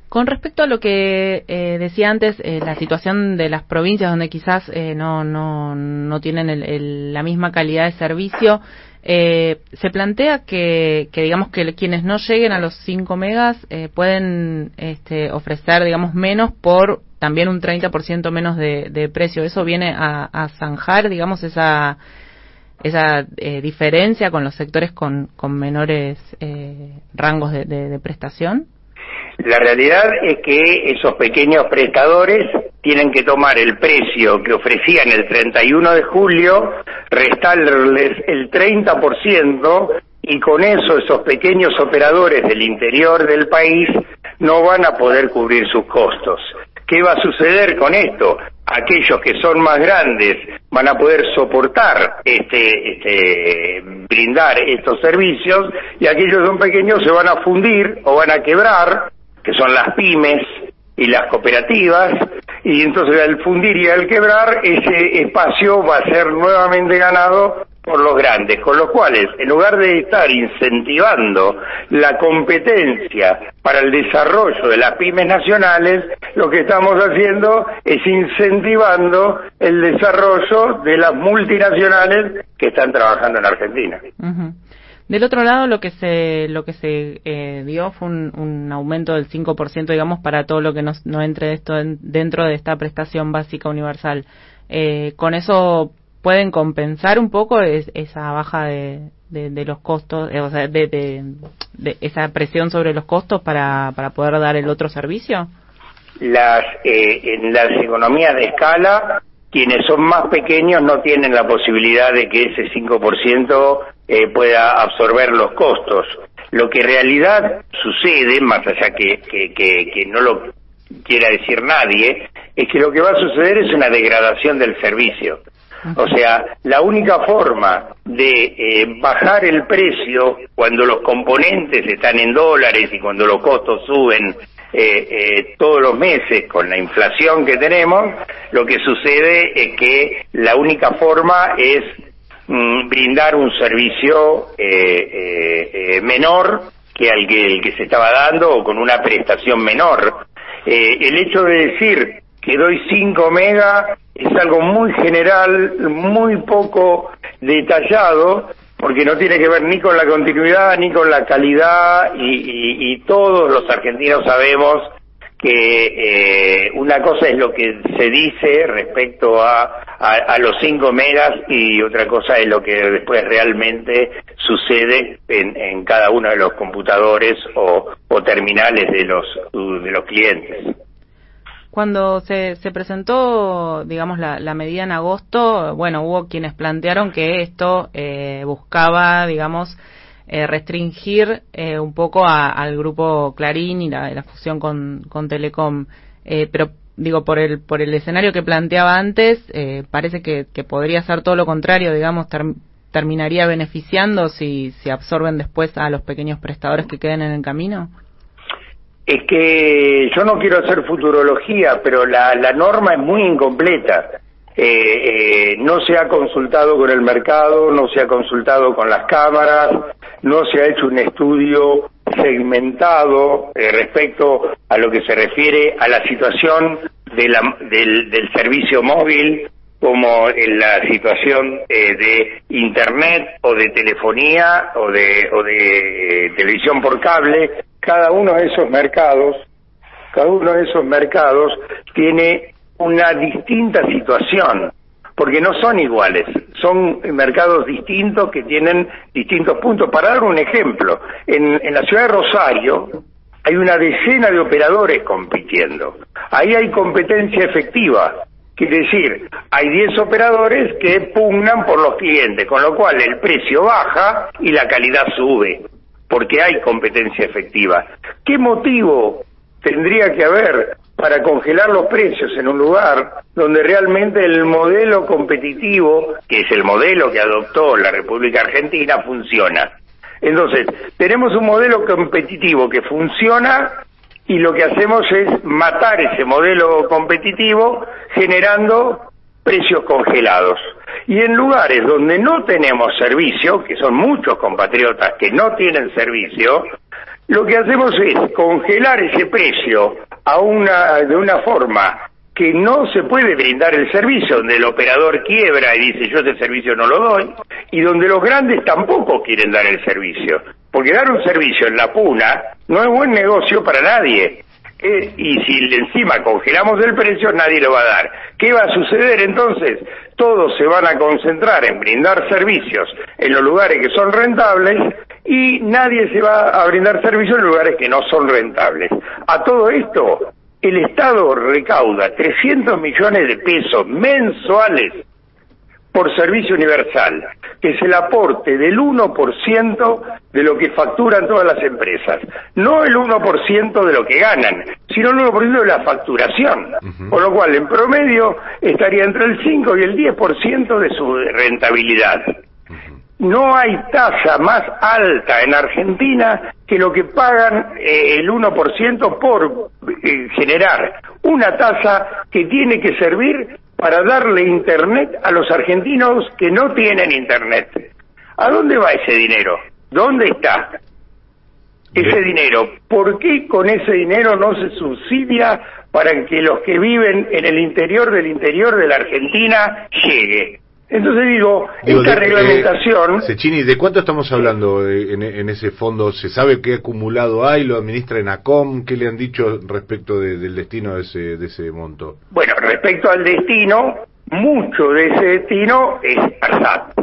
con respecto a lo que eh, decía antes, eh, la situación de las provincias donde quizás eh, no, no, no tienen el- el- la misma calidad de servicio, eh, se plantea que, que digamos que quienes no lleguen a los 5 megas pueden este, ofrecer digamos menos por también un 30% menos de, de precio. Eso viene a, a zanjar digamos esa esa diferencia con los sectores con, con menores rangos de- de prestación. La realidad es que esos pequeños prestadores tienen que tomar el precio que ofrecían el 31 de julio, restarles el 30% y con eso esos pequeños operadores del interior del país no van a poder cubrir sus costos. ¿Qué va a suceder con esto? Aquellos que son más grandes van a poder soportar este, este, brindar estos servicios y aquellos que son pequeños se van a fundir o van a quebrar, que son las pymes y las cooperativas, y entonces al fundir y al quebrar ese espacio va a ser nuevamente ganado por los grandes, con los cuales, en lugar de estar incentivando la competencia para el desarrollo de las pymes nacionales, lo que estamos haciendo es incentivando el desarrollo de las multinacionales que están trabajando en Argentina. Del otro lado, lo que se lo que se eh, dio fue un, un aumento del 5%, digamos, para todo lo que no, no entre esto en- dentro de esta prestación básica universal. Eh, con eso pueden compensar un poco es- esa baja de, de, los costos, eh, o sea, de- de esa presión sobre los costos para, para poder dar el otro servicio. las eh, en las economías de escala quienes son más pequeños no tienen la posibilidad de que ese 5% eh, pueda absorber los costos. Lo que en realidad sucede, más allá que, que, que, que no lo quiera decir nadie, es que lo que va a suceder es una degradación del servicio. O sea, la única forma de eh, bajar el precio cuando los componentes están en dólares y cuando los costos suben eh, eh, todos los meses con la inflación que tenemos, lo que sucede es que la única forma es mm, brindar un servicio eh, eh, eh, menor que al que, el que se estaba dando o con una prestación menor. Eh, el hecho de decir que doy 5 mega es algo muy general, muy poco detallado, porque no tiene que ver ni con la continuidad ni con la calidad y, y- todos los argentinos sabemos que eh, una cosa es lo que se dice respecto a, a, a los 5 megas y otra cosa es lo que después realmente sucede en, en cada uno de los computadores o, o terminales de los, de los clientes. Cuando se, se presentó, digamos, la, la medida en agosto, bueno, hubo quienes plantearon que esto eh, buscaba, digamos, eh, restringir eh, un poco al grupo Clarín y la, fusión con, con Telecom. Eh, pero digo, por el, por el escenario que planteaba antes, eh, parece que, que podría ser todo lo contrario, digamos, ter- terminaría beneficiando si, si absorben después a los pequeños prestadores que queden en el camino. Es que yo no quiero hacer futurología, pero la, norma es muy incompleta. Eh, eh, no se ha consultado con el mercado, no se ha consultado con las cámaras, no se ha hecho un estudio segmentado eh, respecto a lo que se refiere a la situación de la- del, del servicio móvil como en la situación eh, de internet o de telefonía o de, o de eh, televisión por cable, cada uno de esos mercados, cada uno de esos mercados tiene una distinta situación, porque no son iguales, son mercados distintos que tienen distintos puntos. Para dar un ejemplo, en, en la ciudad de Rosario hay una decena de operadores compitiendo. Ahí hay competencia efectiva. Quiere decir, hay 10 operadores que pugnan por los clientes, con lo cual el precio baja y la calidad sube, porque hay competencia efectiva. ¿Qué motivo tendría que haber para congelar los precios en un lugar donde realmente el modelo competitivo, que es el modelo que adoptó la República Argentina, funciona? Entonces, tenemos un modelo competitivo que funciona y lo que hacemos es matar ese modelo competitivo generando precios congelados. Y en lugares donde no tenemos servicio, que son muchos compatriotas que no tienen servicio, lo que hacemos es congelar ese precio a una, de una forma que no se puede brindar el servicio, donde el operador quiebra y dice yo ese servicio no lo doy, y donde los grandes tampoco quieren dar el servicio. Porque dar un servicio en la puna no es buen negocio para nadie. Eh, y si encima congelamos el precio, nadie lo va a dar. ¿Qué va a suceder entonces? Todos se van a concentrar en brindar servicios en los lugares que son rentables y nadie se va a brindar servicios en lugares que no son rentables. A todo esto, el Estado recauda 300 millones de pesos mensuales por servicio universal, que es el aporte del 1% de lo que facturan todas las empresas. No el 1% de lo que ganan, sino el 1% de la facturación. Con lo cual, en promedio, estaría entre el 5 y el 10% de su rentabilidad. No hay tasa más alta en Argentina que lo que pagan eh, el 1% por eh, generar una tasa que tiene que servir para darle internet a los argentinos que no tienen internet. ¿A dónde va ese dinero? ¿Dónde está? Ese dinero, ¿por qué con ese dinero no se subsidia para que los que viven en el interior del interior de la Argentina llegue? Entonces digo, Digo, esta de- reglamentación... eh, Sechini, ¿de cuánto estamos hablando eh, en, en ese fondo? ¿Se sabe qué acumulado hay? ¿Lo administra ENACOM? ¿Qué le han dicho respecto de- del destino de ese, de ese monto? Bueno, respecto al destino, mucho de ese destino es ARSAT,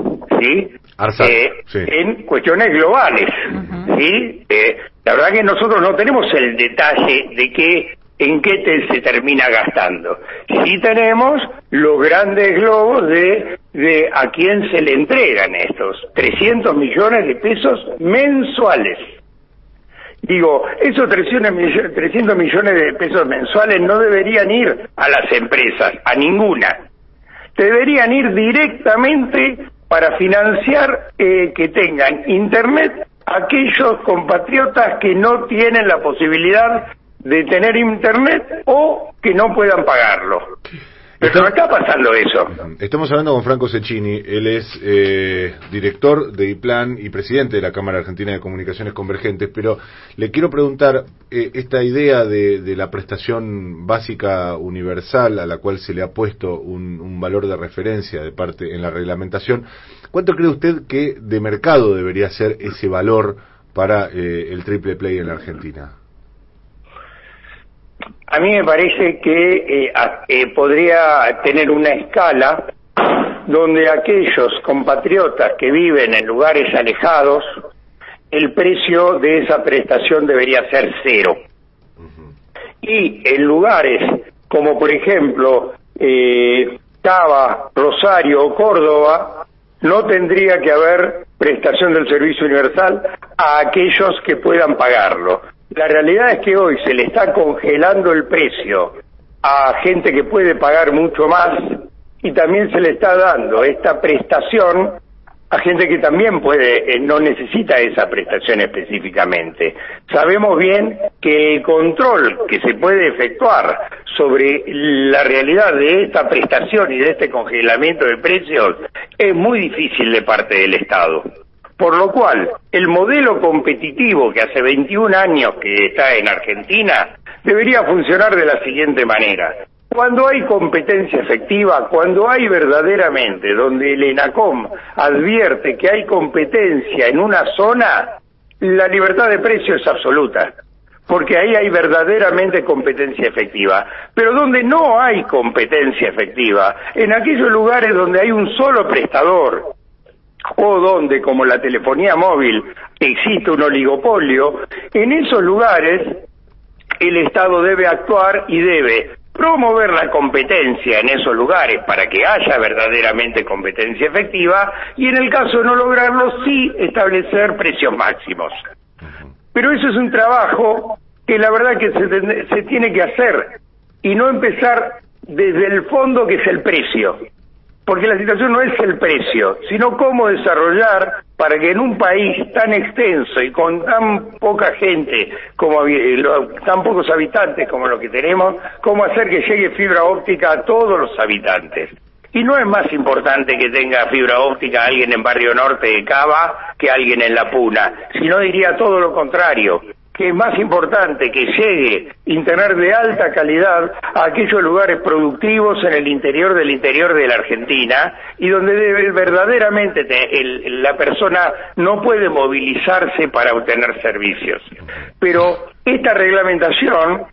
¿sí? ARSAT, Eh, sí. En cuestiones globales, ¿sí? Eh, la verdad que nosotros no tenemos el detalle de qué, en qué te- se termina gastando. Sí tenemos los grandes globos de, de a quién se le entregan estos 300 millones de pesos mensuales. Digo, esos 300 millones, 300 millones de pesos mensuales no deberían ir a las empresas, a ninguna. Deberían ir directamente para financiar eh, que tengan Internet aquellos compatriotas que no tienen la posibilidad de tener Internet o que no puedan pagarlo. Pero no está pasando eso. Estamos hablando con Franco Cecchini, él es eh, director de IPLAN y presidente de la Cámara Argentina de Comunicaciones Convergentes, pero le quiero preguntar, eh, esta idea de, de la prestación básica universal a la cual se le ha puesto un, un valor de referencia de parte en la reglamentación, ¿cuánto cree usted que de mercado debería ser ese valor para eh, el triple play en la Argentina? A mí me parece que eh, eh, podría tener una escala donde aquellos compatriotas que viven en lugares alejados, el precio de esa prestación debería ser cero. Y en lugares como por ejemplo eh, Cava, Rosario o Córdoba, no tendría que haber prestación del servicio universal a aquellos que puedan pagarlo. La realidad es que hoy se le está congelando el precio a gente que puede pagar mucho más y también se le está dando esta prestación a gente que también puede, eh, no necesita esa prestación específicamente. Sabemos bien que el control que se puede efectuar sobre la realidad de esta prestación y de este congelamiento de precios es muy difícil de parte del Estado. Por lo cual, el modelo competitivo que hace 21 años que está en Argentina debería funcionar de la siguiente manera. Cuando hay competencia efectiva, cuando hay verdaderamente, donde el ENACOM advierte que hay competencia en una zona, la libertad de precio es absoluta, porque ahí hay verdaderamente competencia efectiva. Pero donde no hay competencia efectiva, en aquellos lugares donde hay un solo prestador, o donde, como la telefonía móvil, existe un oligopolio, en esos lugares el Estado debe actuar y debe promover la competencia en esos lugares para que haya verdaderamente competencia efectiva y en el caso de no lograrlo sí establecer precios máximos. Pero eso es un trabajo que la verdad que se, tiene que hacer y no empezar desde el fondo que es el precio porque la situación no es el precio, sino cómo desarrollar para que en un país tan extenso y con tan poca gente, como eh, tan pocos habitantes como lo que tenemos, cómo hacer que llegue fibra óptica a todos los habitantes. Y no es más importante que tenga fibra óptica alguien en Barrio Norte de Cava que alguien en La Puna, sino diría todo lo contrario que es más importante que llegue Internet de alta calidad a aquellos lugares productivos en el interior del interior de la Argentina y donde debe, verdaderamente el, la persona no puede movilizarse para obtener servicios. Pero esta reglamentación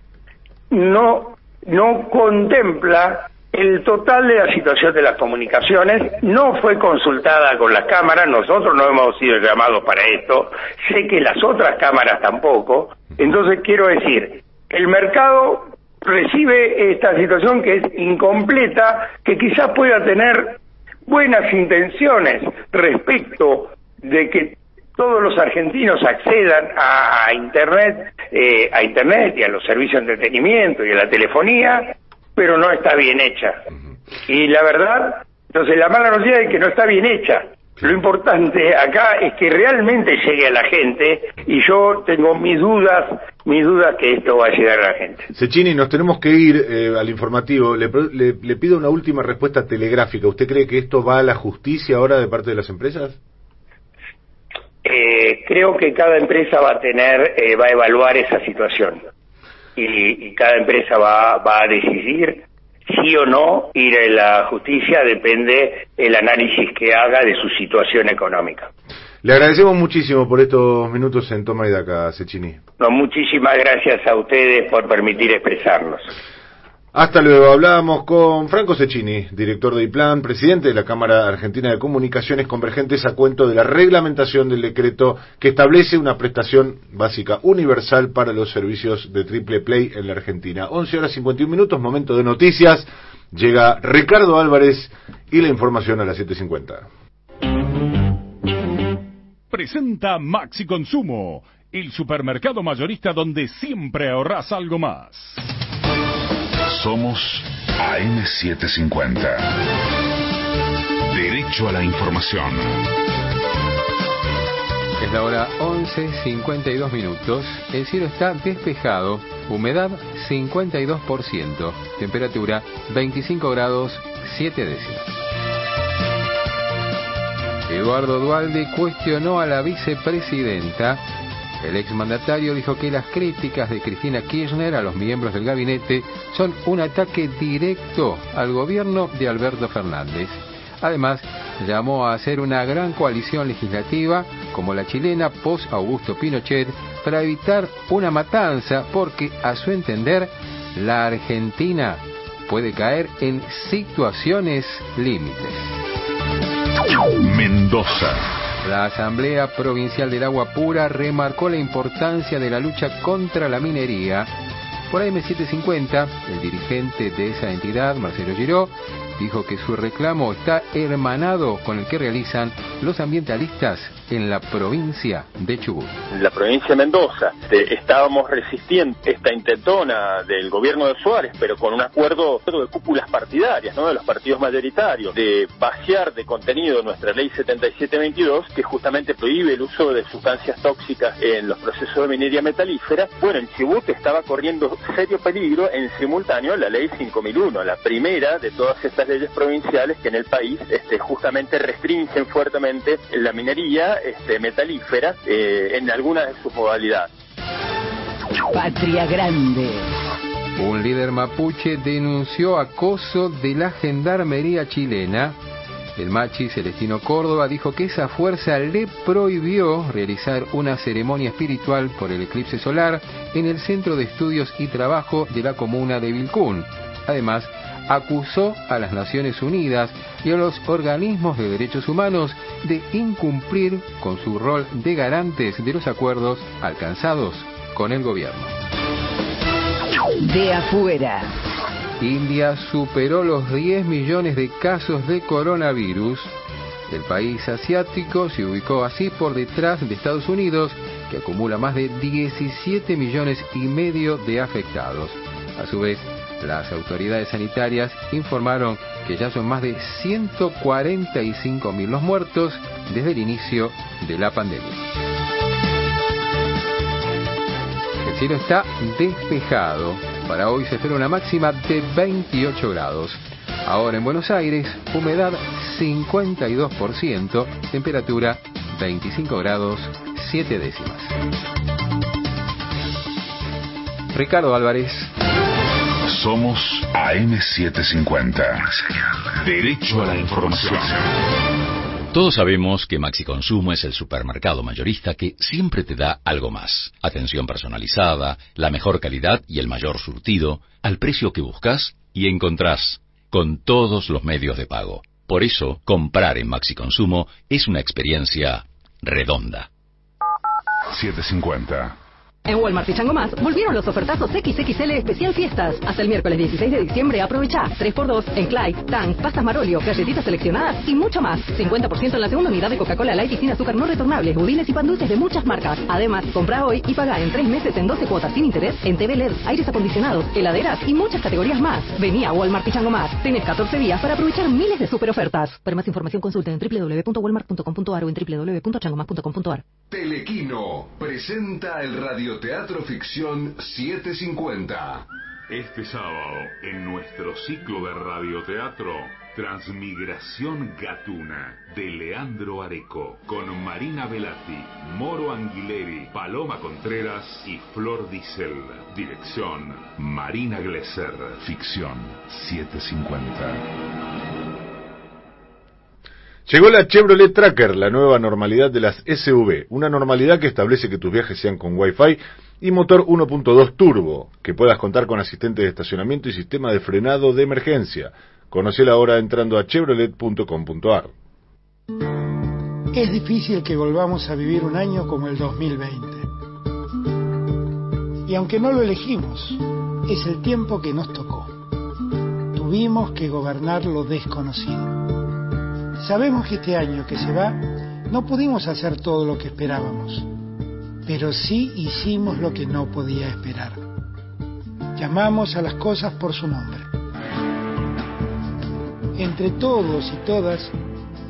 no, no contempla el total de la situación de las comunicaciones no fue consultada con las cámaras, nosotros no hemos sido llamados para esto, sé que las otras cámaras tampoco, entonces quiero decir, el mercado recibe esta situación que es incompleta, que quizás pueda tener buenas intenciones respecto de que todos los argentinos accedan a, internet, eh, a internet y a los servicios de entretenimiento y a la telefonía, pero no está bien hecha. Y la verdad, entonces la mala noticia es que no está bien hecha. Lo importante acá es que realmente llegue a la gente y yo tengo mis dudas, mis dudas que esto va a llegar a la gente. Sechini, nos tenemos que ir eh, al informativo. Le, le, pido una última respuesta telegráfica. ¿Usted cree que esto va a la justicia ahora de parte de las empresas? Eh, creo que cada empresa va a tener, eh, va a evaluar esa situación y, cada empresa va, va a decidir sí o no ir a la justicia, depende el análisis que haga de su situación económica. Le agradecemos muchísimo por estos minutos en Toma y Daca, Sechini. No, muchísimas gracias a ustedes por permitir expresarnos. Hasta luego. Hablábamos con Franco Cecchini, director de IPLAN, presidente de la Cámara Argentina de Comunicaciones Convergentes, a cuento de la reglamentación del decreto que establece una prestación básica universal para los servicios de triple play en la Argentina. 11 horas 51 minutos, momento de noticias. Llega Ricardo Álvarez y la información a las 7.50. Presenta Maxi Consumo, el supermercado mayorista donde siempre ahorras algo más. Somos AM750. Derecho a la información. Es la hora 11.52 minutos. El cielo está despejado. Humedad 52%. Temperatura 25 grados 7 décimas. Eduardo Dualde cuestionó a la vicepresidenta el exmandatario dijo que las críticas de Cristina Kirchner a los miembros del gabinete son un ataque directo al gobierno de Alberto Fernández. Además, llamó a hacer una gran coalición legislativa como la chilena post Augusto Pinochet para evitar una matanza porque, a su entender, la Argentina puede caer en situaciones límites. Mendoza. La Asamblea Provincial del Agua Pura remarcó la importancia de la lucha contra la minería. Por AM750, el dirigente de esa entidad, Marcelo Giró, dijo que su reclamo está hermanado con el que realizan los ambientalistas en la provincia de Chubut. La provincia de Mendoza este, estábamos resistiendo esta intentona del gobierno de Suárez, pero con un acuerdo de cúpulas partidarias, ¿no? de los partidos mayoritarios, de vaciar de contenido nuestra ley 7722, que justamente prohíbe el uso de sustancias tóxicas en los procesos de minería metalífera. Bueno, en Chubut estaba corriendo serio peligro en simultáneo la ley 5001, la primera de todas estas leyes provinciales que en el país este, justamente restringen fuertemente la minería este, metalífera eh, en algunas de sus modalidades. Patria Grande. Un líder mapuche denunció acoso de la gendarmería chilena. El machi Celestino Córdoba dijo que esa fuerza le prohibió realizar una ceremonia espiritual por el eclipse solar en el Centro de Estudios y Trabajo de la comuna de Vilcún. Además, acusó a las Naciones Unidas y a los organismos de derechos humanos de incumplir con su rol de garantes de los acuerdos alcanzados con el gobierno. De afuera. India superó los 10 millones de casos de coronavirus. El país asiático se ubicó así por detrás de Estados Unidos, que acumula más de 17 millones y medio de afectados. A su vez, las autoridades sanitarias informaron que ya son más de 145 mil los muertos desde el inicio de la pandemia. El cielo está despejado. Para hoy se espera una máxima de 28 grados. Ahora en Buenos Aires, humedad 52%, temperatura 25 grados 7 décimas. Ricardo Álvarez. Somos AM750. Derecho a la información. Todos sabemos que Maxi Consumo es el supermercado mayorista que siempre te da algo más. Atención personalizada, la mejor calidad y el mayor surtido, al precio que buscas y encontrás, con todos los medios de pago. Por eso, comprar en Maxi Consumo es una experiencia redonda. 750. En Walmart y Chango Más volvieron los ofertazos XXL especial fiestas. Hasta el miércoles 16 de diciembre aprovecha 3x2 en Clyde, Tang, pastas Marolio, galletitas seleccionadas y mucho más. 50% en la segunda unidad de Coca-Cola Light y sin azúcar no retornables, budines y pan de muchas marcas. Además, compra hoy y paga en 3 meses en 12 cuotas sin interés en TV LED, aires acondicionados, heladeras y muchas categorías más. Vení a Walmart y Chango Más. Tienes 14 días para aprovechar miles de super ofertas. Para más información consulta en www.walmart.com.ar o en www.changomas.com.ar. Telequino presenta el radioteatro ficción 750. Este sábado, en nuestro ciclo de radioteatro, Transmigración Gatuna, de Leandro Areco, con Marina Velati, Moro Anguileri, Paloma Contreras y Flor Diesel. Dirección, Marina Glesser. Ficción 750. Llegó la Chevrolet Tracker, la nueva normalidad de las SUV, una normalidad que establece que tus viajes sean con Wi-Fi y motor 1.2 turbo, que puedas contar con asistente de estacionamiento y sistema de frenado de emergencia. Conocela ahora entrando a chevrolet.com.ar. Es difícil que volvamos a vivir un año como el 2020. Y aunque no lo elegimos, es el tiempo que nos tocó. Tuvimos que gobernar lo desconocido. Sabemos que este año que se va no pudimos hacer todo lo que esperábamos, pero sí hicimos lo que no podía esperar. Llamamos a las cosas por su nombre. Entre todos y todas,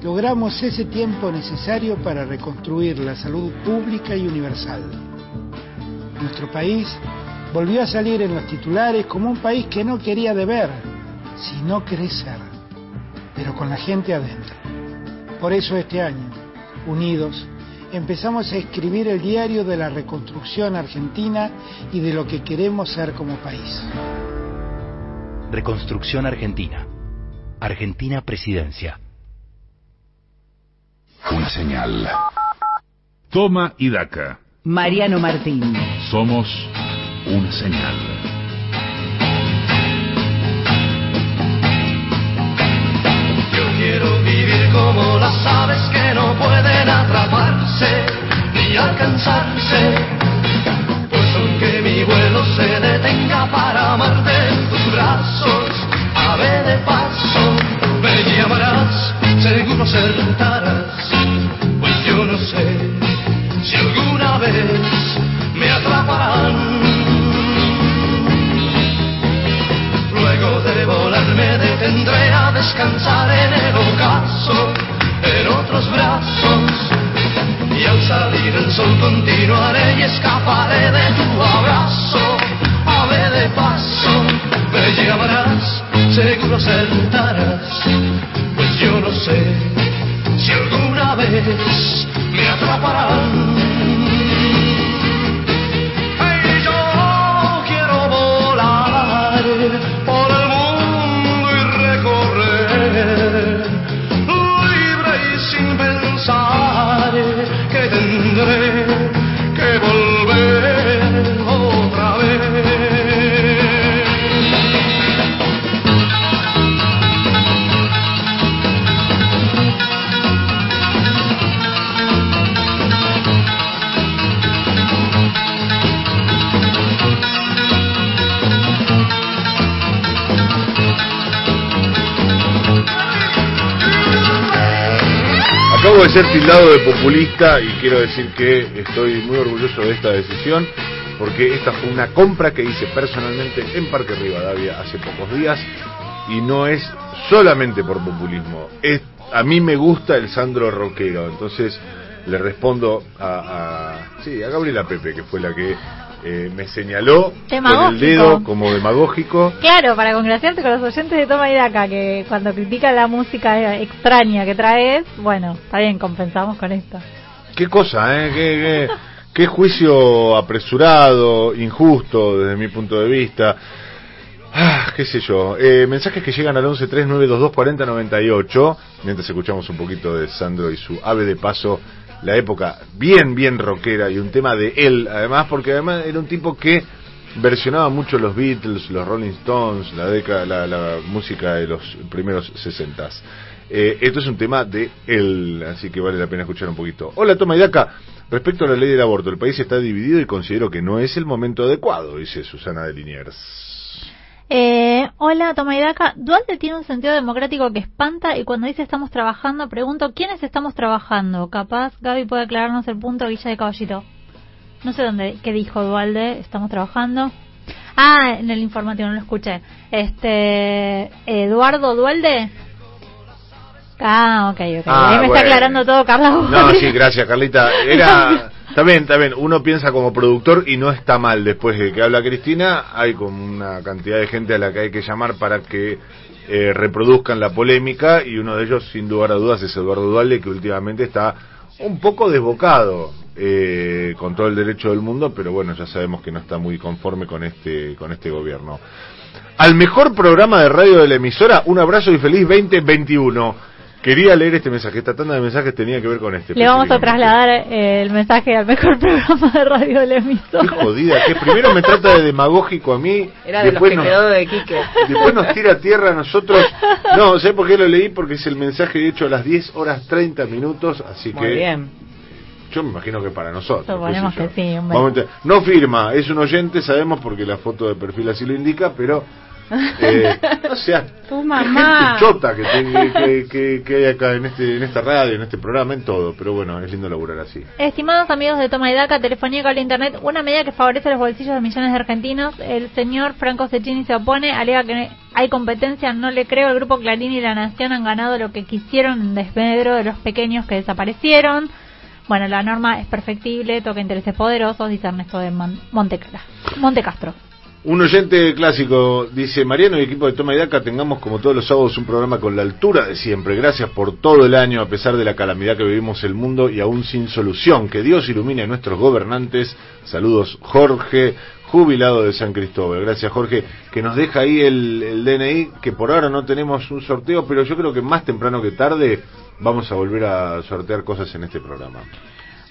logramos ese tiempo necesario para reconstruir la salud pública y universal. Nuestro país volvió a salir en los titulares como un país que no quería deber, sino crecer, pero con la gente adentro. Por eso este año, unidos, empezamos a escribir el diario de la reconstrucción argentina y de lo que queremos ser como país. Reconstrucción Argentina. Argentina Presidencia. Una señal. Toma y daca. Mariano Martín. Somos una señal. alcanzarse. Pues aunque mi vuelo se detenga para amarte, tus brazos, ave de paso, me llamarás, seguro sentarás. Pues yo no sé si alguna vez me atraparán. Luego de volar me detendré a descansar en el ocaso, en otros brazos sol continuaré y escaparé de tu. De ser tildado de populista y quiero decir que estoy muy orgulloso de esta decisión porque esta fue una compra que hice personalmente en Parque Rivadavia hace pocos días y no es solamente por populismo. Es, a mí me gusta el Sandro Roquero, entonces le respondo a, sí, a Gabriela Pepe, que fue la que eh, me señaló con el dedo como demagógico. Claro, para congraciarte con los oyentes de Toma y Daca, que cuando critican la música extraña que traes, bueno, está bien, compensamos con esto. Qué cosa, ¿eh? Qué, qué- qué juicio apresurado, injusto desde mi punto de vista. Ah, qué sé yo. Eh, mensajes que llegan al 1139224098, mientras escuchamos un poquito de Sandro y su ave de paso, la época bien, bien rockera y un tema de él, además, porque además era un tipo que versionaba mucho los Beatles, los Rolling Stones, la, década, la, música de los primeros sesentas. Eh, esto es un tema de él, así que vale la pena escuchar un poquito. Hola, Toma y Daca. Respecto a la ley del aborto, el país está dividido y considero que no es el momento adecuado, dice Susana de Liniers. Eh, hola, Toma y Daca. Dualde tiene un sentido democrático que espanta y cuando dice estamos trabajando, pregunto, ¿quiénes estamos trabajando? Capaz Gaby puede aclararnos el punto Villa de Caballito. No sé dónde, qué dijo Dualde, estamos trabajando. Ah, en el informativo, no lo escuché. Este, Eduardo Dualde. Ah, ok, ok. Ah, Ahí me bueno. está aclarando todo Carla No, sí, gracias, Carlita. Era, está bien, está bien. Uno piensa como productor y no está mal. Después de que habla Cristina, hay como una cantidad de gente a la que hay que llamar para que eh, reproduzcan la polémica y uno de ellos, sin lugar a dudas, es Eduardo Dualde, que últimamente está un poco desbocado eh, con todo el derecho del mundo, pero bueno, ya sabemos que no está muy conforme con este, con este gobierno. Al mejor programa de radio de la emisora, un abrazo y feliz 2021. Quería leer este mensaje, esta tanda de mensajes tenía que ver con este. Le vamos a trasladar eh, el mensaje al mejor programa de radio de la emisora. Qué jodida, que primero me trata de demagógico a mí, Era de los después que nos, quedó de Quique. después nos tira a tierra a nosotros. No, sé por qué lo leí? Porque es el mensaje hecho a las 10 horas 30 minutos, así Muy que bien. yo me imagino que para nosotros. Suponemos que sí, hombre. No firma, es un oyente, sabemos porque la foto de perfil así lo indica, pero eh, no sea Tu mamá. gente chota que, te- que, que- que hay acá en este en esta radio, en este programa, en todo, pero bueno, es lindo laburar así. Estimados amigos de Toma y Daca, telefonía con internet, una medida que favorece los bolsillos de millones de argentinos. El señor Franco Cecchini se opone, alega que hay competencia, no le creo. El grupo Clarín y La Nación han ganado lo que quisieron en desmedro de los pequeños que desaparecieron. Bueno, la norma es perfectible, toca intereses poderosos, dice Ernesto de Mon- Montecastro. Un oyente clásico dice, Mariano y equipo de Toma y Daca, tengamos como todos los sábados un programa con la altura de siempre. Gracias por todo el año, a pesar de la calamidad que vivimos el mundo y aún sin solución. Que Dios ilumine a nuestros gobernantes. Saludos, Jorge, jubilado de San Cristóbal. Gracias, Jorge, que nos deja ahí el, el DNI, que por ahora no tenemos un sorteo, pero yo creo que más temprano que tarde vamos a volver a sortear cosas en este programa.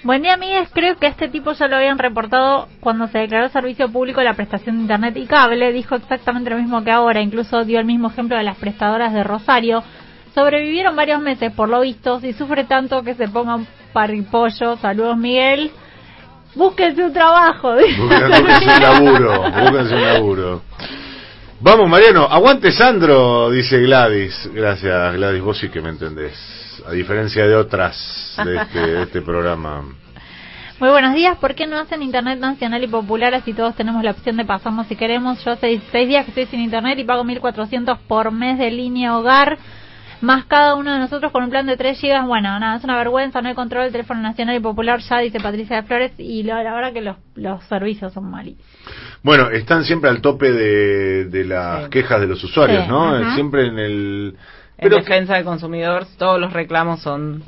Buen día, amigues. Creo que a este tipo ya lo habían reportado cuando se declaró servicio público la prestación de Internet y cable. Dijo exactamente lo mismo que ahora. Incluso dio el mismo ejemplo de las prestadoras de Rosario. Sobrevivieron varios meses, por lo visto. Si sufre tanto que se ponga un parripollo. Saludos, Miguel. Búsquense un trabajo. Búsquense un laburo, búsquense un laburo. Vamos, Mariano, aguante Sandro, dice Gladys. Gracias, Gladys, vos sí que me entendés. A diferencia de otras de este, de este programa. Muy buenos días. ¿Por qué no hacen internet nacional y popular así todos tenemos la opción de pasarnos si queremos? Yo hace seis días que estoy sin internet y pago 1.400 por mes de línea hogar, más cada uno de nosotros con un plan de 3 gigas. Bueno, nada, es una vergüenza, no hay control del teléfono nacional y popular ya, dice Patricia de Flores, y la, la verdad que los, los servicios son malísimos. Bueno, están siempre al tope de, de las quejas de los usuarios, Sí, ¿no? ajá. Siempre en el... En defensa del consumidor, todos los reclamos son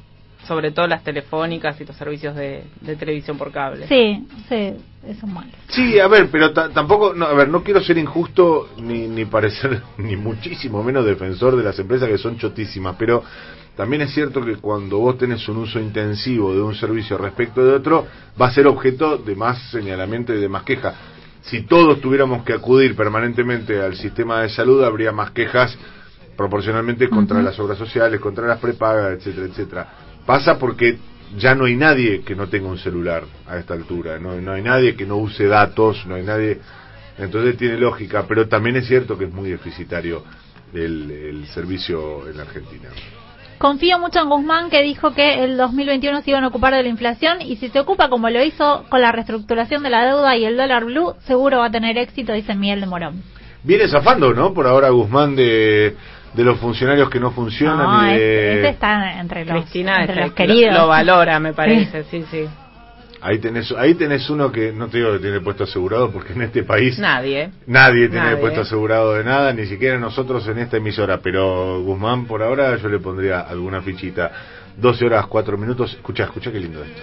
sobre todo las telefónicas y los servicios de, de televisión por cable. Sí, sí, eso es malo. Sí, a ver, pero ta- tampoco, no, a ver, no quiero ser injusto ni, ni parecer ni muchísimo menos defensor de las empresas que son chotísimas, pero también es cierto que cuando vos tenés un uso intensivo de un servicio respecto de otro, va a ser objeto de más señalamiento y de más queja. Si todos tuviéramos que acudir permanentemente al sistema de salud, habría más quejas proporcionalmente contra las obras sociales, contra las prepagas, etcétera, etcétera. Pasa porque ya no hay nadie que no tenga un celular a esta altura, no, no hay nadie que no use datos, no hay nadie, entonces tiene lógica, pero también es cierto que es muy deficitario el, el servicio en la Argentina. Confío mucho en Guzmán que dijo que el 2021 se iban a ocupar de la inflación y si se ocupa como lo hizo con la reestructuración de la deuda y el dólar blue, seguro va a tener éxito, dice Miguel de Morón. Viene zafando, ¿no? Por ahora Guzmán de, de los funcionarios que no funcionan No, y de... ese está entre los, Cristina entre este, los queridos. lo, lo valora, me parece, sí, sí. Ahí tenés, ahí tenés uno que no te digo que tiene puesto asegurado porque en este país Nadie. nadie tiene Nadie. puesto asegurado de nada, ni siquiera nosotros en esta emisora, pero Guzmán por ahora yo le pondría alguna fichita. 12 horas 4 minutos, escucha, escucha qué lindo esto.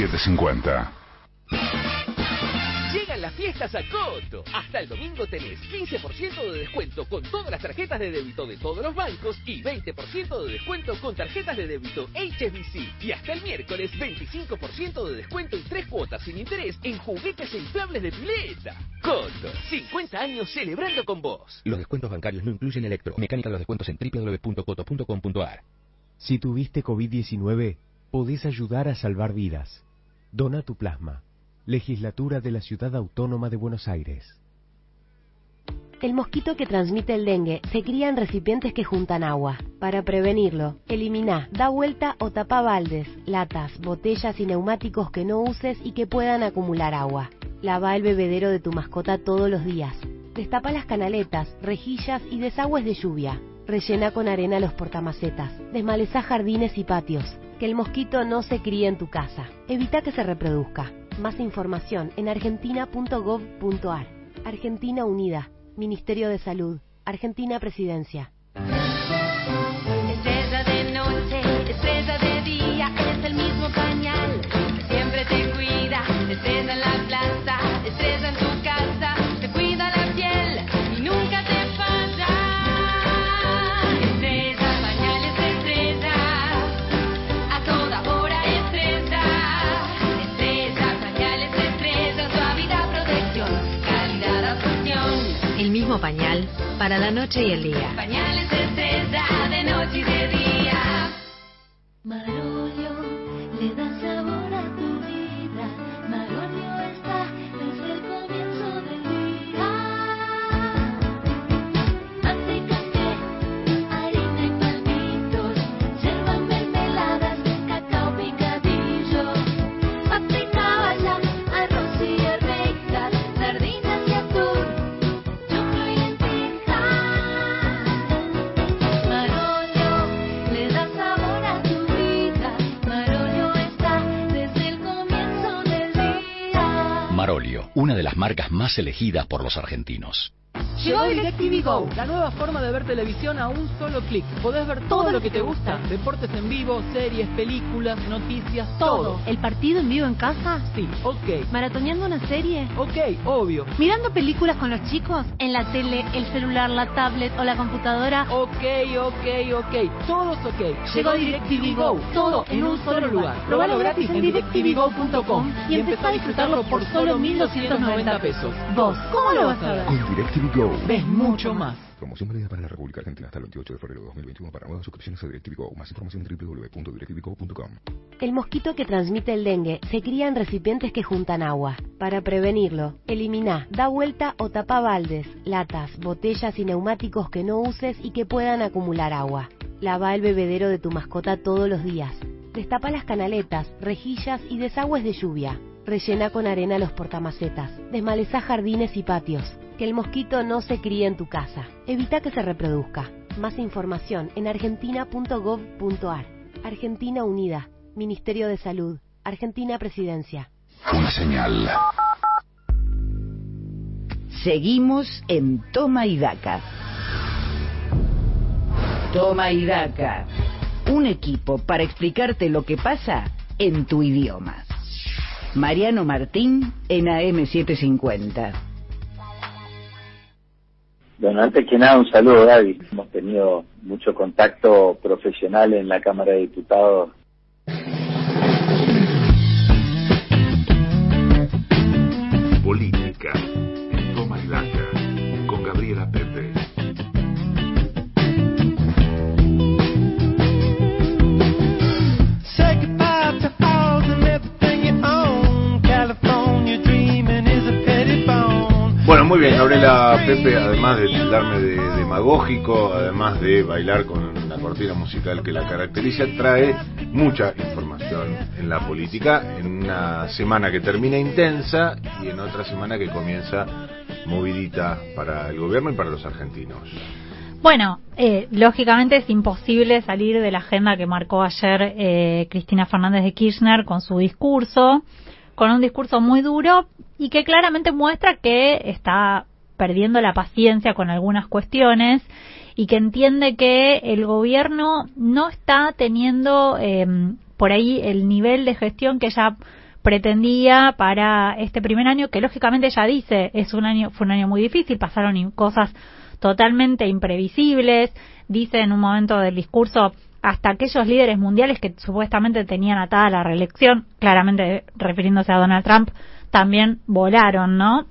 750. Llegan las fiestas a Coto. Hasta el domingo tenés 15% de descuento con todas las tarjetas de débito de todos los bancos y 20% de descuento con tarjetas de débito HSBC. Y hasta el miércoles 25% de descuento y tres cuotas sin interés en juguetes e inflables de pileta. Coto, 50 años celebrando con vos. Los descuentos bancarios no incluyen electro. Mecánica de los descuentos en www.coto.com.ar. Si tuviste COVID-19, podés ayudar a salvar vidas. Dona tu plasma. Legislatura de la Ciudad Autónoma de Buenos Aires. El mosquito que transmite el dengue se cría en recipientes que juntan agua. Para prevenirlo, elimina, da vuelta o tapa baldes, latas, botellas y neumáticos que no uses y que puedan acumular agua. Lava el bebedero de tu mascota todos los días. Destapa las canaletas, rejillas y desagües de lluvia. Rellena con arena los portamacetas. Desmaleza jardines y patios. Que el mosquito no se críe en tu casa. Evita que se reproduzca. Más información en argentina.gov.ar. Argentina Unida. Ministerio de Salud. Argentina Presidencia. Pañal para la noche y el día. Pañales de de noche y de día. Marolio le da sabor a Una de las marcas más elegidas por los argentinos. Llegó DirecTV Go, la nueva forma de ver televisión a un solo clic. Podés ver todo, lo que te gusta. Deportes en vivo, series, películas, noticias, todo. ¿El partido en vivo en casa? Sí, ok. ¿Maratoneando una serie? Ok, obvio. ¿Mirando películas con los chicos? ¿En la tele, el celular, la tablet o la computadora? Ok, ok, ok. Todos ok. Llegó DirecTV Go, todo en un solo lugar. Probalo gratis en directvgo.com y empezá a disfrutarlo por solo 1.290 pesos. ¿Vos cómo lo vas a ver? Con DirecTV Go Go. Ves mucho más. Promoción válida para la República Argentina hasta el 28 de febrero de 2021 para nuevas suscripciones a DirecTV Go. Más información en www.directvgo.com. El mosquito que transmite el dengue se cría en recipientes que juntan agua. Para prevenirlo, elimina, da vuelta o tapa baldes, latas, botellas y neumáticos que no uses y que puedan acumular agua. Lava el bebedero de tu mascota todos los días. Destapa las canaletas, rejillas y desagües de lluvia. Rellena con arena los portamacetas. Desmaleza jardines y patios. Que el mosquito no se críe en tu casa. Evita que se reproduzca. Más información en argentina.gov.ar. Argentina Unida. Ministerio de Salud. Argentina Presidencia. Una señal. Seguimos en Toma y Daca. Toma y Daca. Un equipo para explicarte lo que pasa en tu idioma. Mariano Martín en AM750. Bueno, antes que nada, un saludo, Gaby. Hemos tenido mucho contacto profesional en la Cámara de Diputados. Muy bien, Gabriela Pepe, además de tildarme de demagógico, además de bailar con la cortina musical que la caracteriza, trae mucha información en la política, en una semana que termina intensa y en otra semana que comienza movidita para el gobierno y para los argentinos. Bueno, eh, lógicamente es imposible salir de la agenda que marcó ayer eh, Cristina Fernández de Kirchner con su discurso, con un discurso muy duro y que claramente muestra que está perdiendo la paciencia con algunas cuestiones y que entiende que el gobierno no está teniendo eh, por ahí el nivel de gestión que ella pretendía para este primer año, que lógicamente ella dice es un año fue un año muy difícil, pasaron cosas totalmente imprevisibles, dice en un momento del discurso hasta aquellos líderes mundiales que supuestamente tenían atada la reelección, claramente refiriéndose a Donald Trump, también volaron, ¿no?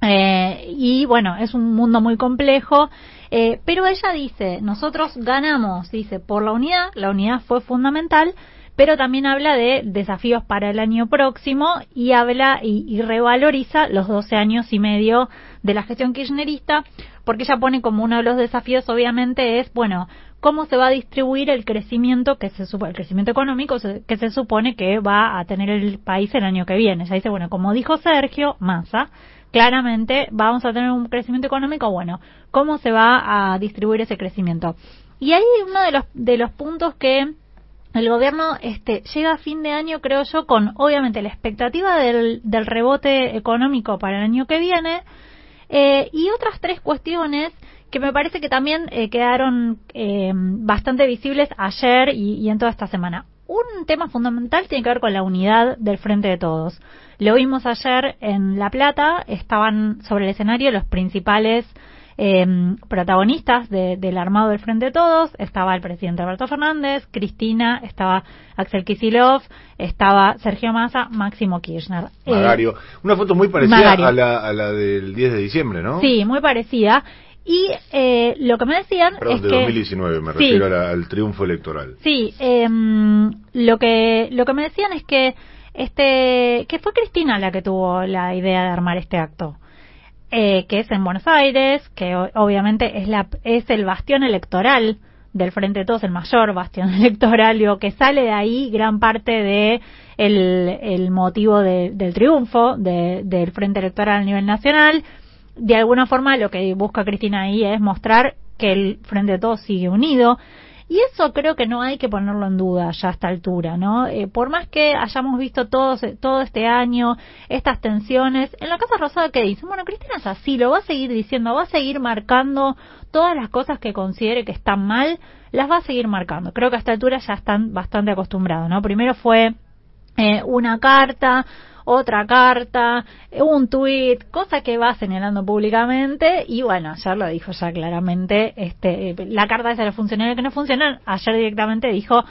Eh, y bueno, es un mundo muy complejo, eh, pero ella dice, nosotros ganamos, dice, por la unidad, la unidad fue fundamental, pero también habla de desafíos para el año próximo y habla y, y revaloriza los 12 años y medio de la gestión kirchnerista, porque ella pone como uno de los desafíos, obviamente, es, bueno, cómo se va a distribuir el crecimiento que se el crecimiento económico que se supone que va a tener el país el año que viene. Ella dice, bueno, como dijo Sergio Massa, claramente vamos a tener un crecimiento económico, bueno, ¿cómo se va a distribuir ese crecimiento? Y ahí uno de los, de los puntos que el gobierno este, llega a fin de año, creo yo, con obviamente la expectativa del, del rebote económico para el año que viene eh, y otras tres cuestiones que me parece que también eh, quedaron eh, bastante visibles ayer y, y en toda esta semana. Un tema fundamental tiene que ver con la unidad del Frente de Todos. Lo vimos ayer en La Plata, estaban sobre el escenario los principales eh, protagonistas de- del armado del Frente de Todos. Estaba el presidente Alberto Fernández, Cristina, estaba Axel Kisilov, estaba Sergio Massa, Máximo Kirchner. Eh, Magario. Una foto muy parecida a la, a la del 10 de diciembre, ¿no? Sí, muy parecida. Y eh, lo que me decían Perdón, es de que 2019, me Sí. refiero la- al triunfo electoral. Sí, em, lo que lo que me decían es que este que fue Cristina la que tuvo la idea de armar este acto, eh, que es en Buenos Aires, que obviamente es la es el bastión electoral del Frente de Todos, el mayor bastión electoral, digo, que sale de ahí gran parte de el, el motivo de- del triunfo de- del Frente Electoral a nivel nacional. De alguna forma lo que busca Cristina ahí es mostrar que el Frente de Todos sigue unido. Y eso creo que no hay que ponerlo en duda ya a esta altura, ¿no? Eh, por más que hayamos visto todos, todo este año estas tensiones, en la Casa Rosada que dicen, bueno, Cristina es así, lo va a seguir diciendo, va a seguir marcando todas las cosas que considere que están mal, las va a seguir marcando. Creo que a esta altura ya están bastante acostumbrados, ¿no? Primero fue eh, una carta, otra carta, eh, un tuit, cosa que va señalando públicamente y bueno, ayer lo dijo ya claramente, este, la carta de los funcionarios que no funcionan, ayer directamente dijo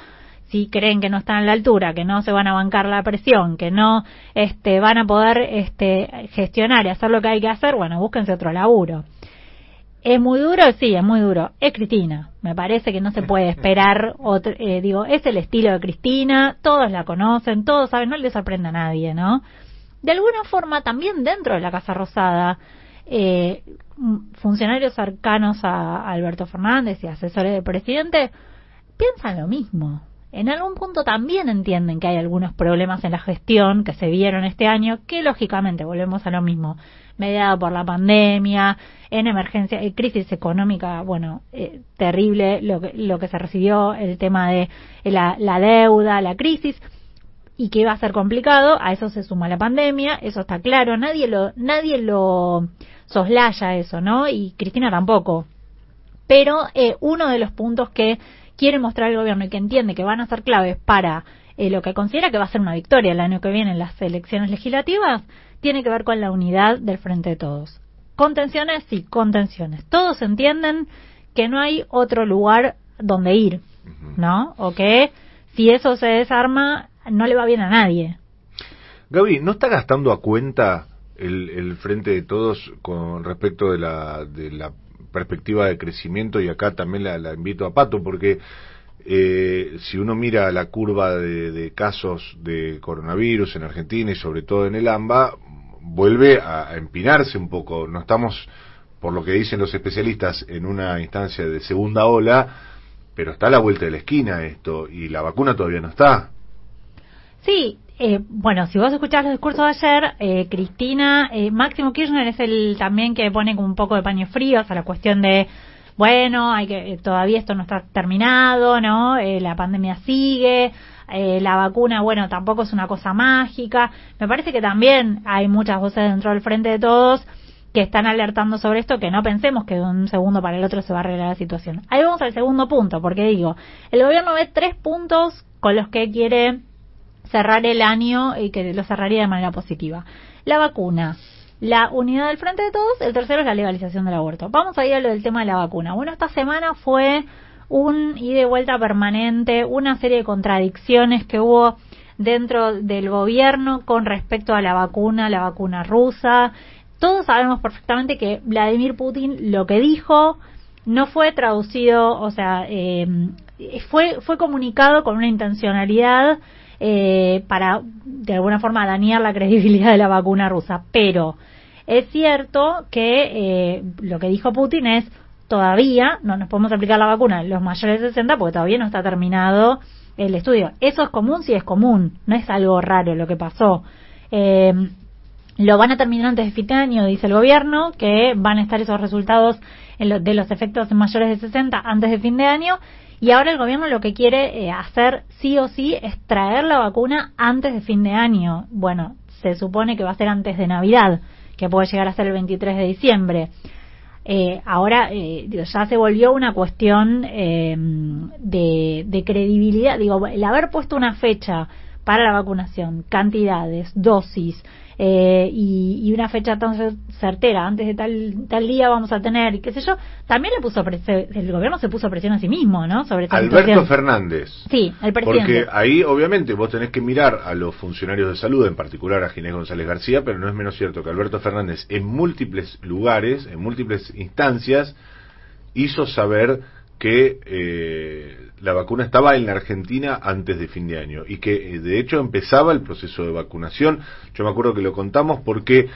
si creen que no están a la altura, que no se van a bancar la presión, que no este, van a poder este, gestionar y hacer lo que hay que hacer, bueno, búsquense otro laburo. Es muy duro, sí, es muy duro. Es Cristina. Me parece que no se puede esperar otro, eh, digo, es el estilo de Cristina, todos la conocen, todos saben, no le sorprende a nadie, ¿no? De alguna forma, también dentro de la Casa Rosada, eh, funcionarios cercanos a Alberto Fernández y asesores del presidente piensan lo mismo. En algún punto también entienden que hay algunos problemas en la gestión que se vieron este año, que lógicamente volvemos a lo mismo, mediado por la pandemia, en emergencia, en crisis económica, bueno, eh, terrible lo que, lo que se recibió, el tema de la, la deuda, la crisis, y que iba a ser complicado, a eso se suma la pandemia, eso está claro, nadie lo, nadie lo soslaya eso, ¿no? Y Cristina tampoco. Pero eh, uno de los puntos que quiere mostrar el gobierno y que entiende que van a ser claves para eh, lo que considera que va a ser una victoria el año que viene en las elecciones legislativas, tiene que ver con la unidad del frente de todos. Contenciones, sí, contenciones. Todos entienden que no hay otro lugar donde ir, ¿no? O que si eso se desarma, no le va bien a nadie. Gaby, ¿no está gastando a cuenta el, el frente de todos con respecto de la, de la perspectiva de crecimiento? Y acá también la, la invito a Pato, porque eh, si uno mira la curva de, de casos de coronavirus en Argentina y sobre todo en el AMBA, vuelve a, empinarse un poco. No estamos, por lo que dicen los especialistas, en una instancia de segunda ola, pero está a la vuelta de la esquina esto y la vacuna todavía no está. Sí, eh, bueno, si vos escuchás los discursos de ayer, eh, Cristina, eh, Máximo Kirchner es el también que pone como un poco de paño frío a la cuestión de, bueno, hay que eh, todavía esto no está terminado, ¿no? Eh, la pandemia sigue, eh, la vacuna, bueno, tampoco es una cosa mágica. Me parece que también hay muchas voces dentro del frente de todos que están alertando sobre esto, que no pensemos que de un segundo para el otro se va a arreglar la situación. Ahí vamos al segundo punto, porque digo, el gobierno ve tres puntos con los que quiere cerrar el año y que lo cerraría de manera positiva. La vacuna, la unidad del frente de todos, el tercero es la legalización del aborto. Vamos a ir a lo del tema de la vacuna. Bueno, esta semana fue un ida y vuelta permanente, una serie de contradicciones que hubo dentro del gobierno con respecto a la vacuna, la vacuna rusa. Todos sabemos perfectamente que Vladimir Putin lo que dijo no fue traducido, o sea, eh, fue, fue comunicado con una intencionalidad eh, para de alguna forma dañar la credibilidad de la vacuna rusa. Pero es cierto que eh, lo que dijo Putin es todavía no nos podemos aplicar la vacuna a los mayores de 60 porque todavía no está terminado el estudio. Eso es común, sí es común, no es algo raro lo que pasó. Eh, lo van a terminar antes de fin de año, dice el gobierno, que van a estar esos resultados en de los efectos en mayores de 60 antes de fin de año. Y ahora el gobierno lo que quiere eh, hacer sí o sí es traer la vacuna antes de fin de año. Bueno, se supone que va a ser antes de Navidad, que puede llegar a ser el 23 de diciembre. Eh, ahora eh, ya se volvió una cuestión eh, de, de credibilidad. Digo, el haber puesto una fecha para la vacunación, cantidades, dosis eh, y, y una fecha tan cer- certera, antes de tal tal día vamos a tener, y qué sé yo, también le puso el gobierno se puso presión a sí mismo, ¿no? Sobre esta Alberto situación. Fernández. Sí, el presidente. Porque ahí, obviamente, vos tenés que mirar a los funcionarios de salud, en particular a Ginés González García, pero no es menos cierto que Alberto Fernández, en múltiples lugares, en múltiples instancias, hizo saber que eh, la vacuna estaba en la Argentina antes de fin de año y que, eh, de hecho, empezaba el proceso de vacunación. Yo me acuerdo que lo contamos porque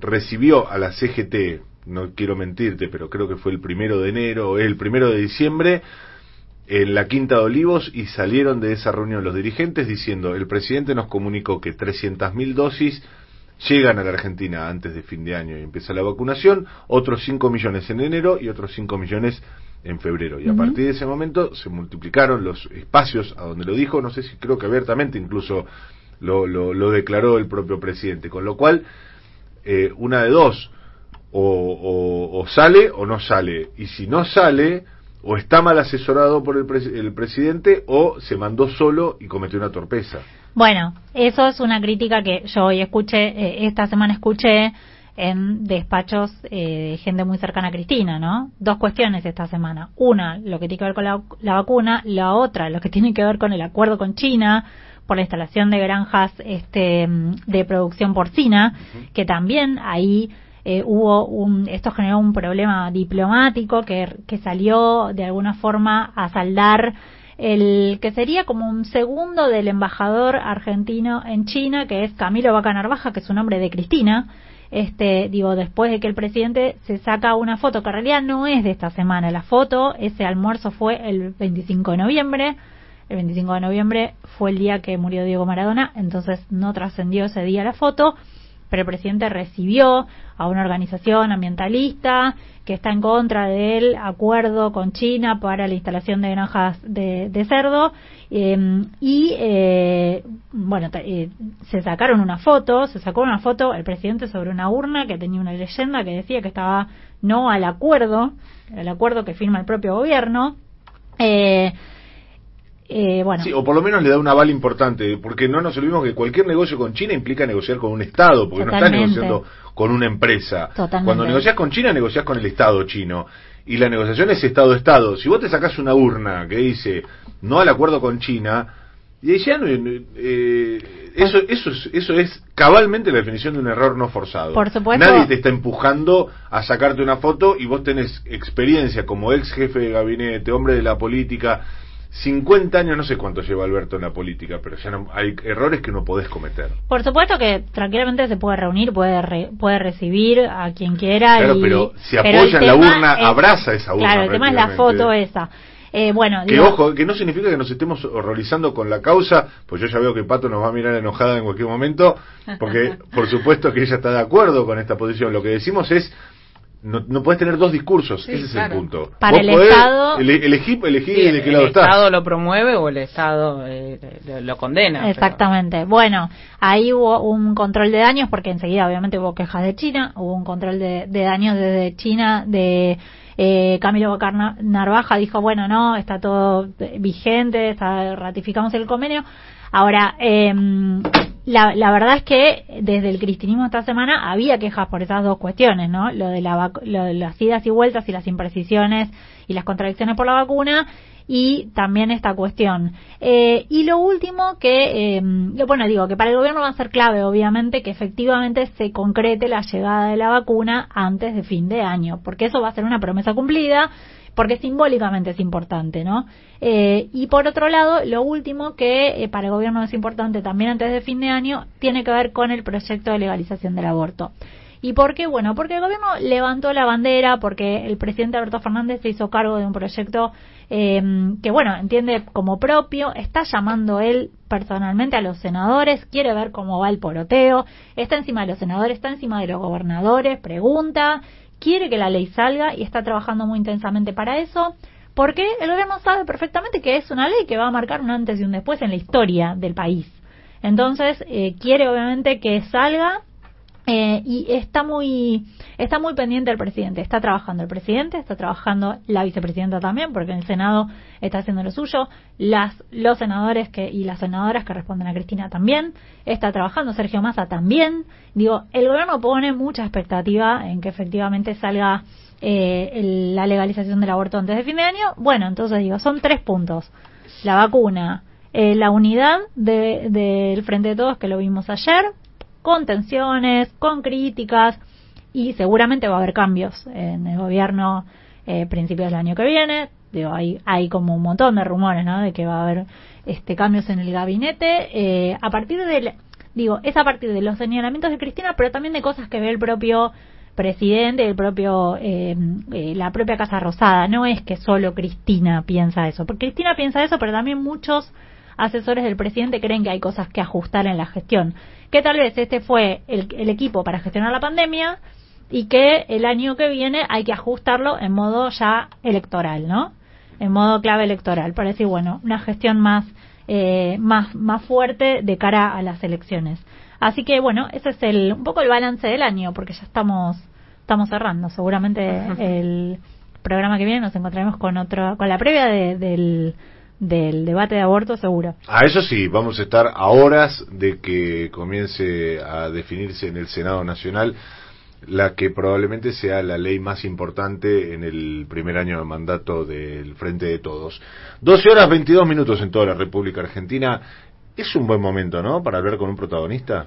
recibió a la CGT, no quiero mentirte, pero creo que fue el primero de enero el primero de diciembre, en la Quinta de Olivos y salieron de esa reunión los dirigentes diciendo el presidente nos comunicó que 300.000 dosis llegan a la Argentina antes de fin de año y empieza la vacunación, otros 5 millones en enero y otros 5 millones en febrero. Y a partir de ese momento se multiplicaron los espacios a donde lo dijo, no sé si creo que abiertamente incluso lo, lo, declaró el propio presidente, con lo cual eh, una de dos, o, o- o sale o no sale, y si no sale, o está mal asesorado por el, pres- el presidente, o se mandó solo y cometió una torpeza. Bueno, eso es una crítica que yo hoy escuché, eh, esta semana escuché en despachos eh, de gente muy cercana a Cristina, ¿no? Dos cuestiones esta semana. Una, lo que tiene que ver con la, la vacuna. La otra, lo que tiene que ver con el acuerdo con China por la instalación de granjas este, de producción porcina, que también ahí eh, hubo un, esto generó un problema diplomático que, que salió de alguna forma a saldar el que sería como un segundo del embajador argentino en China, que es Camilo Vaca Narvaja, que es un nombre de Cristina. Este, digo, después de que el presidente se saca una foto, que en realidad no es de esta semana, la foto, ese almuerzo fue el 25 de noviembre, el 25 de noviembre fue el día que murió Diego Maradona, entonces no trascendió ese día la foto, pero el presidente recibió a una organización ambientalista que está en contra del acuerdo con China para la instalación de granjas de, de cerdo. Eh, y eh, bueno eh, se sacaron una foto se sacó una foto el presidente sobre una urna que tenía una leyenda que decía que estaba no al acuerdo el acuerdo que firma el propio gobierno. Eh, eh, bueno, Sí, o por lo menos le da un aval importante, porque no nos olvidemos que cualquier negocio con China implica negociar con un Estado, porque no estás negociando con una empresa. Totalmente. Cuando negocias con China, negocias con el Estado chino. Y la negociación es Estado-Estado. Si vos te sacás una urna que dice no al acuerdo con China, y ya no- eh, eso, eso, es, eso es cabalmente la definición de un error no forzado. Por supuesto. Nadie te está empujando a sacarte una foto y vos tenés experiencia como ex jefe de gabinete, hombre de la política. 50 años, no sé cuánto lleva Alberto en la política, pero ya no, hay errores que no podés cometer. Por supuesto que tranquilamente se puede reunir, puede re- puede recibir a quien quiera. Claro, y- pero si pero el apoyan la urna, es- abraza esa urna Claro, el tema es la foto esa. Eh, bueno, Que digo, ojo, que no significa que nos estemos horrorizando con la causa, pues yo ya veo que Pato nos va a mirar enojada en cualquier momento, porque por supuesto que ella está de acuerdo con esta posición. Lo que decimos es, no, no puedes tener dos discursos, Sí, ese es el punto. Para Vos el podés Estado- ele- elegí, elegí Sí, de qué el lado estás. Estado lo promueve o el Estado eh, lo, lo condena. pero- Exactamente. Bueno, ahí hubo un control de daños porque enseguida obviamente hubo quejas de China, hubo un control de, de daños desde China de eh, Camilo Bocar Na- Narvaja dijo, bueno, no, está todo eh, vigente, está, ratificamos el convenio. Ahora, em, la, la verdad es que desde el cristinismo esta semana había quejas por esas dos cuestiones, ¿no? Lo de, la lo de las idas y vueltas y las imprecisiones y las contradicciones por la vacuna y también esta cuestión. Eh, y lo último que, eh, bueno, digo que para el gobierno va a ser clave, obviamente, que efectivamente se concrete la llegada de la vacuna antes de fin de año, porque eso va a ser una promesa cumplida, porque simbólicamente es importante, ¿no? Eh, y por otro lado, lo último que eh, para el gobierno es importante también antes de fin de año tiene que ver con el proyecto de legalización del aborto. ¿Y por qué? Bueno, porque el gobierno levantó la bandera, porque el presidente Alberto Fernández se hizo cargo de un proyecto eh, que, bueno, entiende como propio, está llamando él personalmente a los senadores, quiere ver cómo va el poroteo, está encima de los senadores, está encima de los gobernadores, pregunta, quiere que la ley salga y está trabajando muy intensamente para eso. Porque el gobierno sabe perfectamente que es una ley que va a marcar un antes y un después en la historia del país. Entonces, eh, quiere obviamente que salga eh, y está muy está muy pendiente el presidente. Está trabajando el presidente está trabajando la vicepresidenta también porque el senado está haciendo lo suyo. Las los senadores que y las senadoras que responden a Cristina también. Está trabajando Sergio Massa también. Digo el gobierno pone mucha expectativa en que efectivamente salga eh, el- la legalización del aborto antes de fin de año. Bueno entonces digo son tres puntos. La vacuna eh, la unidad de- del frente de todos que lo vimos ayer con tensiones, con críticas y seguramente va a haber cambios en el gobierno eh, principios del año que viene. Digo, hay, hay como un montón de rumores, ¿no? De que va a haber este cambios en el gabinete eh, a partir del digo, es a partir de los señalamientos de Cristina, pero también de cosas que ve el propio presidente, el propio eh, eh, la propia Casa Rosada. No es que solo Cristina piensa eso, porque Cristina piensa eso, pero también muchos asesores del presidente creen que hay cosas que ajustar en la gestión. Que tal vez este fue el, el equipo para gestionar la pandemia y que el año que viene hay que ajustarlo en modo ya electoral, ¿no? En modo clave electoral, para decir, bueno, una gestión más, eh, más, más fuerte de cara a las elecciones. Así que, bueno, ese es el, un poco el balance del año, porque ya estamos, estamos cerrando. Seguramente el programa que viene nos encontraremos con otro, con la previa de- del, del debate de aborto, seguro. A eso sí, vamos a estar a horas de que comience a definirse en el Senado Nacional la que probablemente sea la ley más importante en el primer año de mandato del Frente de Todos. 12 horas 22 minutos en toda la República Argentina. Es un buen momento, ¿no? Para hablar con un protagonista.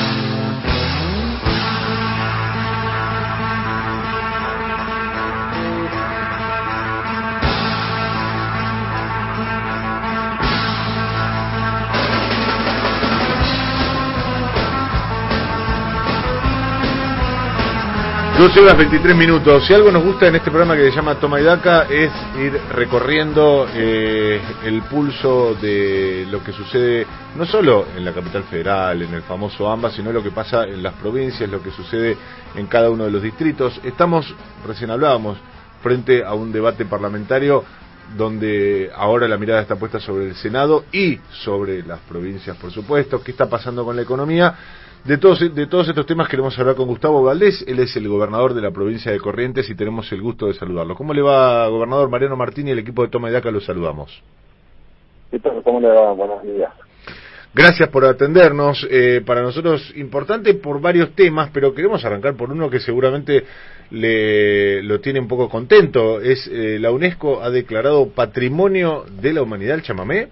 Doce horas 23 minutos. Si algo nos gusta en este programa que se llama Toma y Daca es ir recorriendo eh, el pulso de lo que sucede no solo en la capital federal, en el famoso AMBA, sino lo que pasa en las provincias, lo que sucede en cada uno de los distritos. Estamos, recién hablábamos, frente a un debate parlamentario donde ahora la mirada está puesta sobre el Senado y sobre las provincias, por supuesto. ¿Qué está pasando con la economía? De todos, de todos estos temas queremos hablar con Gustavo Valdés, él es el gobernador de la provincia de Corrientes y tenemos el gusto de saludarlo. ¿Cómo le va, gobernador Mariano Martín y el equipo de Toma y Daca? Los saludamos. ¿Qué tal? ¿Cómo le va? Buenos días. Gracias por atendernos. Eh, para nosotros importante por varios temas, pero queremos arrancar por uno que seguramente le lo tiene un poco contento. Es eh, la UNESCO ha declarado Patrimonio de la Humanidad el chamamé.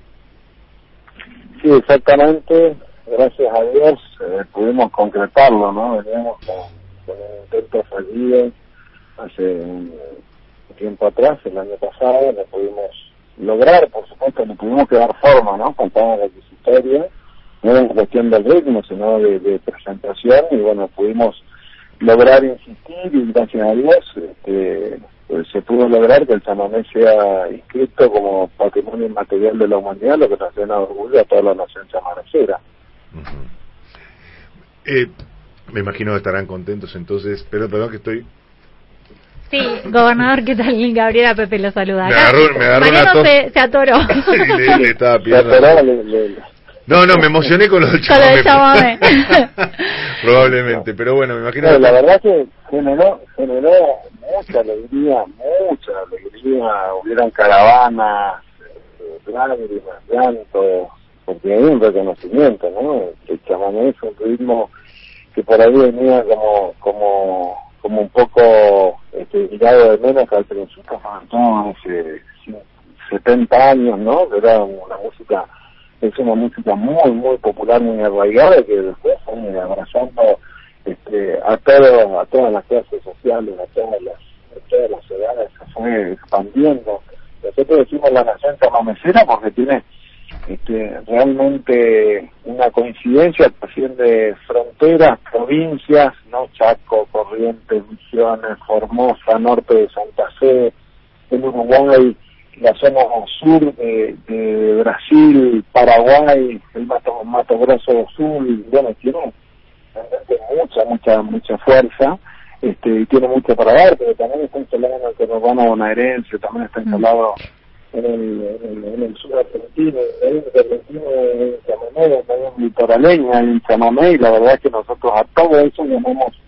Sí, exactamente. Gracias a Dios eh, pudimos concretarlo, ¿no? Veníamos con, un intento fallido hace un tiempo atrás, el año pasado, lo pudimos lograr, por supuesto, le tuvimos que dar forma, ¿no? Faltaba requisitoria, no era cuestión del ritmo, sino de, de presentación, y bueno, pudimos lograr insistir y gracias a Dios este, pues, se pudo lograr que el chamamé sea inscrito como patrimonio inmaterial de la humanidad, lo que nos llena de orgullo a toda la nación chamanecera. Eh, me imagino que estarán contentos entonces, pero perdón que estoy... Sí, gobernador, ¿qué tal? Gabriela Pepe lo saluda. Me agarró- me agarró una Mariano tos. se, se atoró. Le, le estaba No, no, me emocioné con lo del Con lo del chamamé. chamamé. Probablemente, pero bueno, me imagino... No, la verdad que generó, generó mucha alegría, mucha alegría, hubieron caravanas, eh, lágrimas, llanto, porque hay un reconocimiento, ¿no? El chamamé un ritmo que por ahí venía como, como, como un poco este, tirado de menos al principio, sobre todo hace 70 años, ¿no? Era una música, es una música muy, muy popular, muy arraigada, que después fue abrazando este, a todo, a todas las clases sociales, a todas las, a todas las edades, se fue expandiendo. Nosotros decimos la nación chamamecera porque tiene este, realmente una coincidencia también de fronteras, provincias, no Chaco, Corrientes, Misiones, Formosa, norte de Santa Fe, en Uruguay, la zona sur de, de Brasil, Paraguay, el Mato, Mato Grosso Sur, y bueno, tiene mucha, mucha, mucha fuerza, este, y tiene mucho para dar, pero también está instalado en el conurbano bonaerense, también está instalado en el, en el, en el sur argentino, hay un argentino en chamamé, también litoraleña en chamamé, y la verdad que nosotros a todo eso llamamos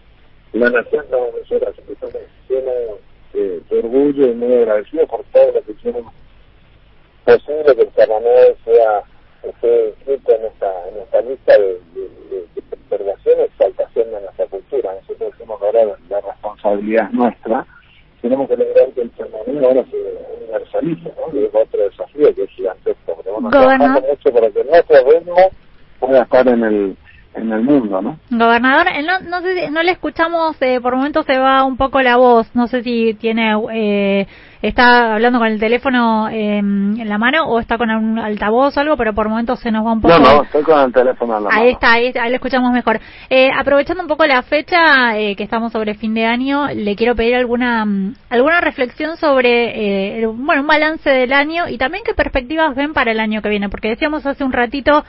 la nación chamamecera, así que estamos llenos de, de orgullo y muy agradecidos por todo lo que hicieron posible que el chamamé sea esté inscrito en esta, en esta lista de, de, de, de de nuestra cultura. Nosotros decimos que ahora la responsabilidad es nuestra, tenemos que lograr que el chamamé ahora se universalice, ¿no? Y es otro desafío que es gigantesco, porque vamos Gobernador. trabajando mucho para que nuestro ritmo pueda estar en el en el mundo, ¿no? Gobernador, eh, no, no sé si, no le escuchamos, eh, por momentos se va un poco la voz, no sé si tiene, eh, está hablando con el teléfono eh, en la mano o está con un altavoz o algo, pero por momentos se nos va un poco. No, no, estoy con el teléfono en la mano. Ahí está, ahí, ahí lo escuchamos mejor. Eh, aprovechando un poco la fecha, eh, que estamos sobre fin de año, le quiero pedir alguna alguna reflexión sobre, eh, el- bueno, un balance del año y también qué perspectivas ven para el año que viene, porque decíamos hace un ratito,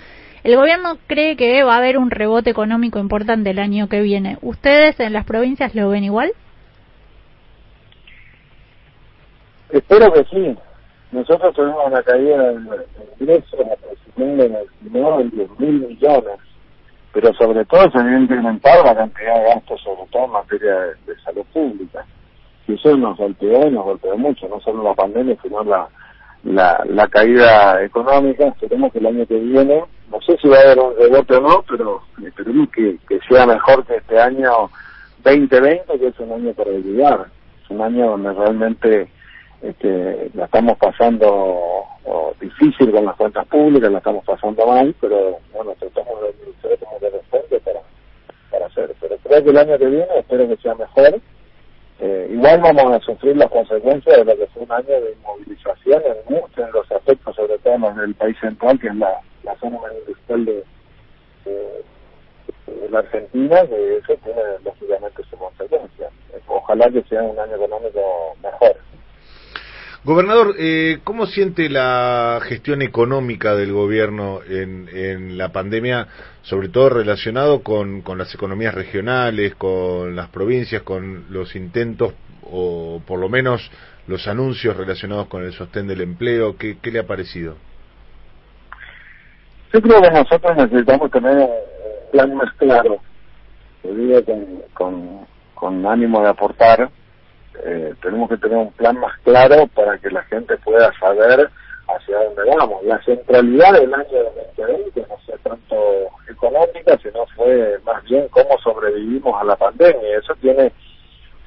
el gobierno cree que va a haber un rebote económico importante el año que viene. ¿Ustedes en las provincias lo ven igual? Espero que sí. Nosotros tuvimos una caída en el ingreso aproximadamente en 10 mil millones, pero sobre todo se había incrementado la cantidad de gastos, sobre todo en materia de, de salud pública. Y eso nos golpeó y nos golpeó mucho, no solo la pandemia, sino la, la, la caída económica. Esperemos que el año que viene, no sé si va a haber un rebote o no, pero esperemos que, que sea mejor que este año 2020, que es un año para olvidar. Es un año donde realmente este, la estamos pasando difícil con las cuentas públicas, la estamos pasando mal, pero bueno, tratamos de, tratamos de responder para, para hacer. Pero creo que el año que viene espero que sea mejor. Eh, igual vamos a sufrir las consecuencias de lo que fue un año de movilización en muchos de los aspectos, sobre todo en el país central, que es la, la zona industrial de, la Argentina, que eso tiene lógicamente su consecuencia. Ojalá que sea un año económico mejor. Gobernador, eh, ¿cómo siente la gestión económica del gobierno en la pandemia, sobre todo relacionado con, con las economías regionales, con las provincias, con los intentos o por lo menos los anuncios relacionados con el sostén del empleo? ¿Qué, qué le ha parecido? Yo creo que nosotros necesitamos tener un plan más claro, con, con, con ánimo de aportar, eh, tenemos que tener un plan más claro para que la gente pueda saber hacia dónde vamos. La centralidad del año 2020 no fue tanto económica, sino fue más bien cómo sobrevivimos a la pandemia. Eso tiene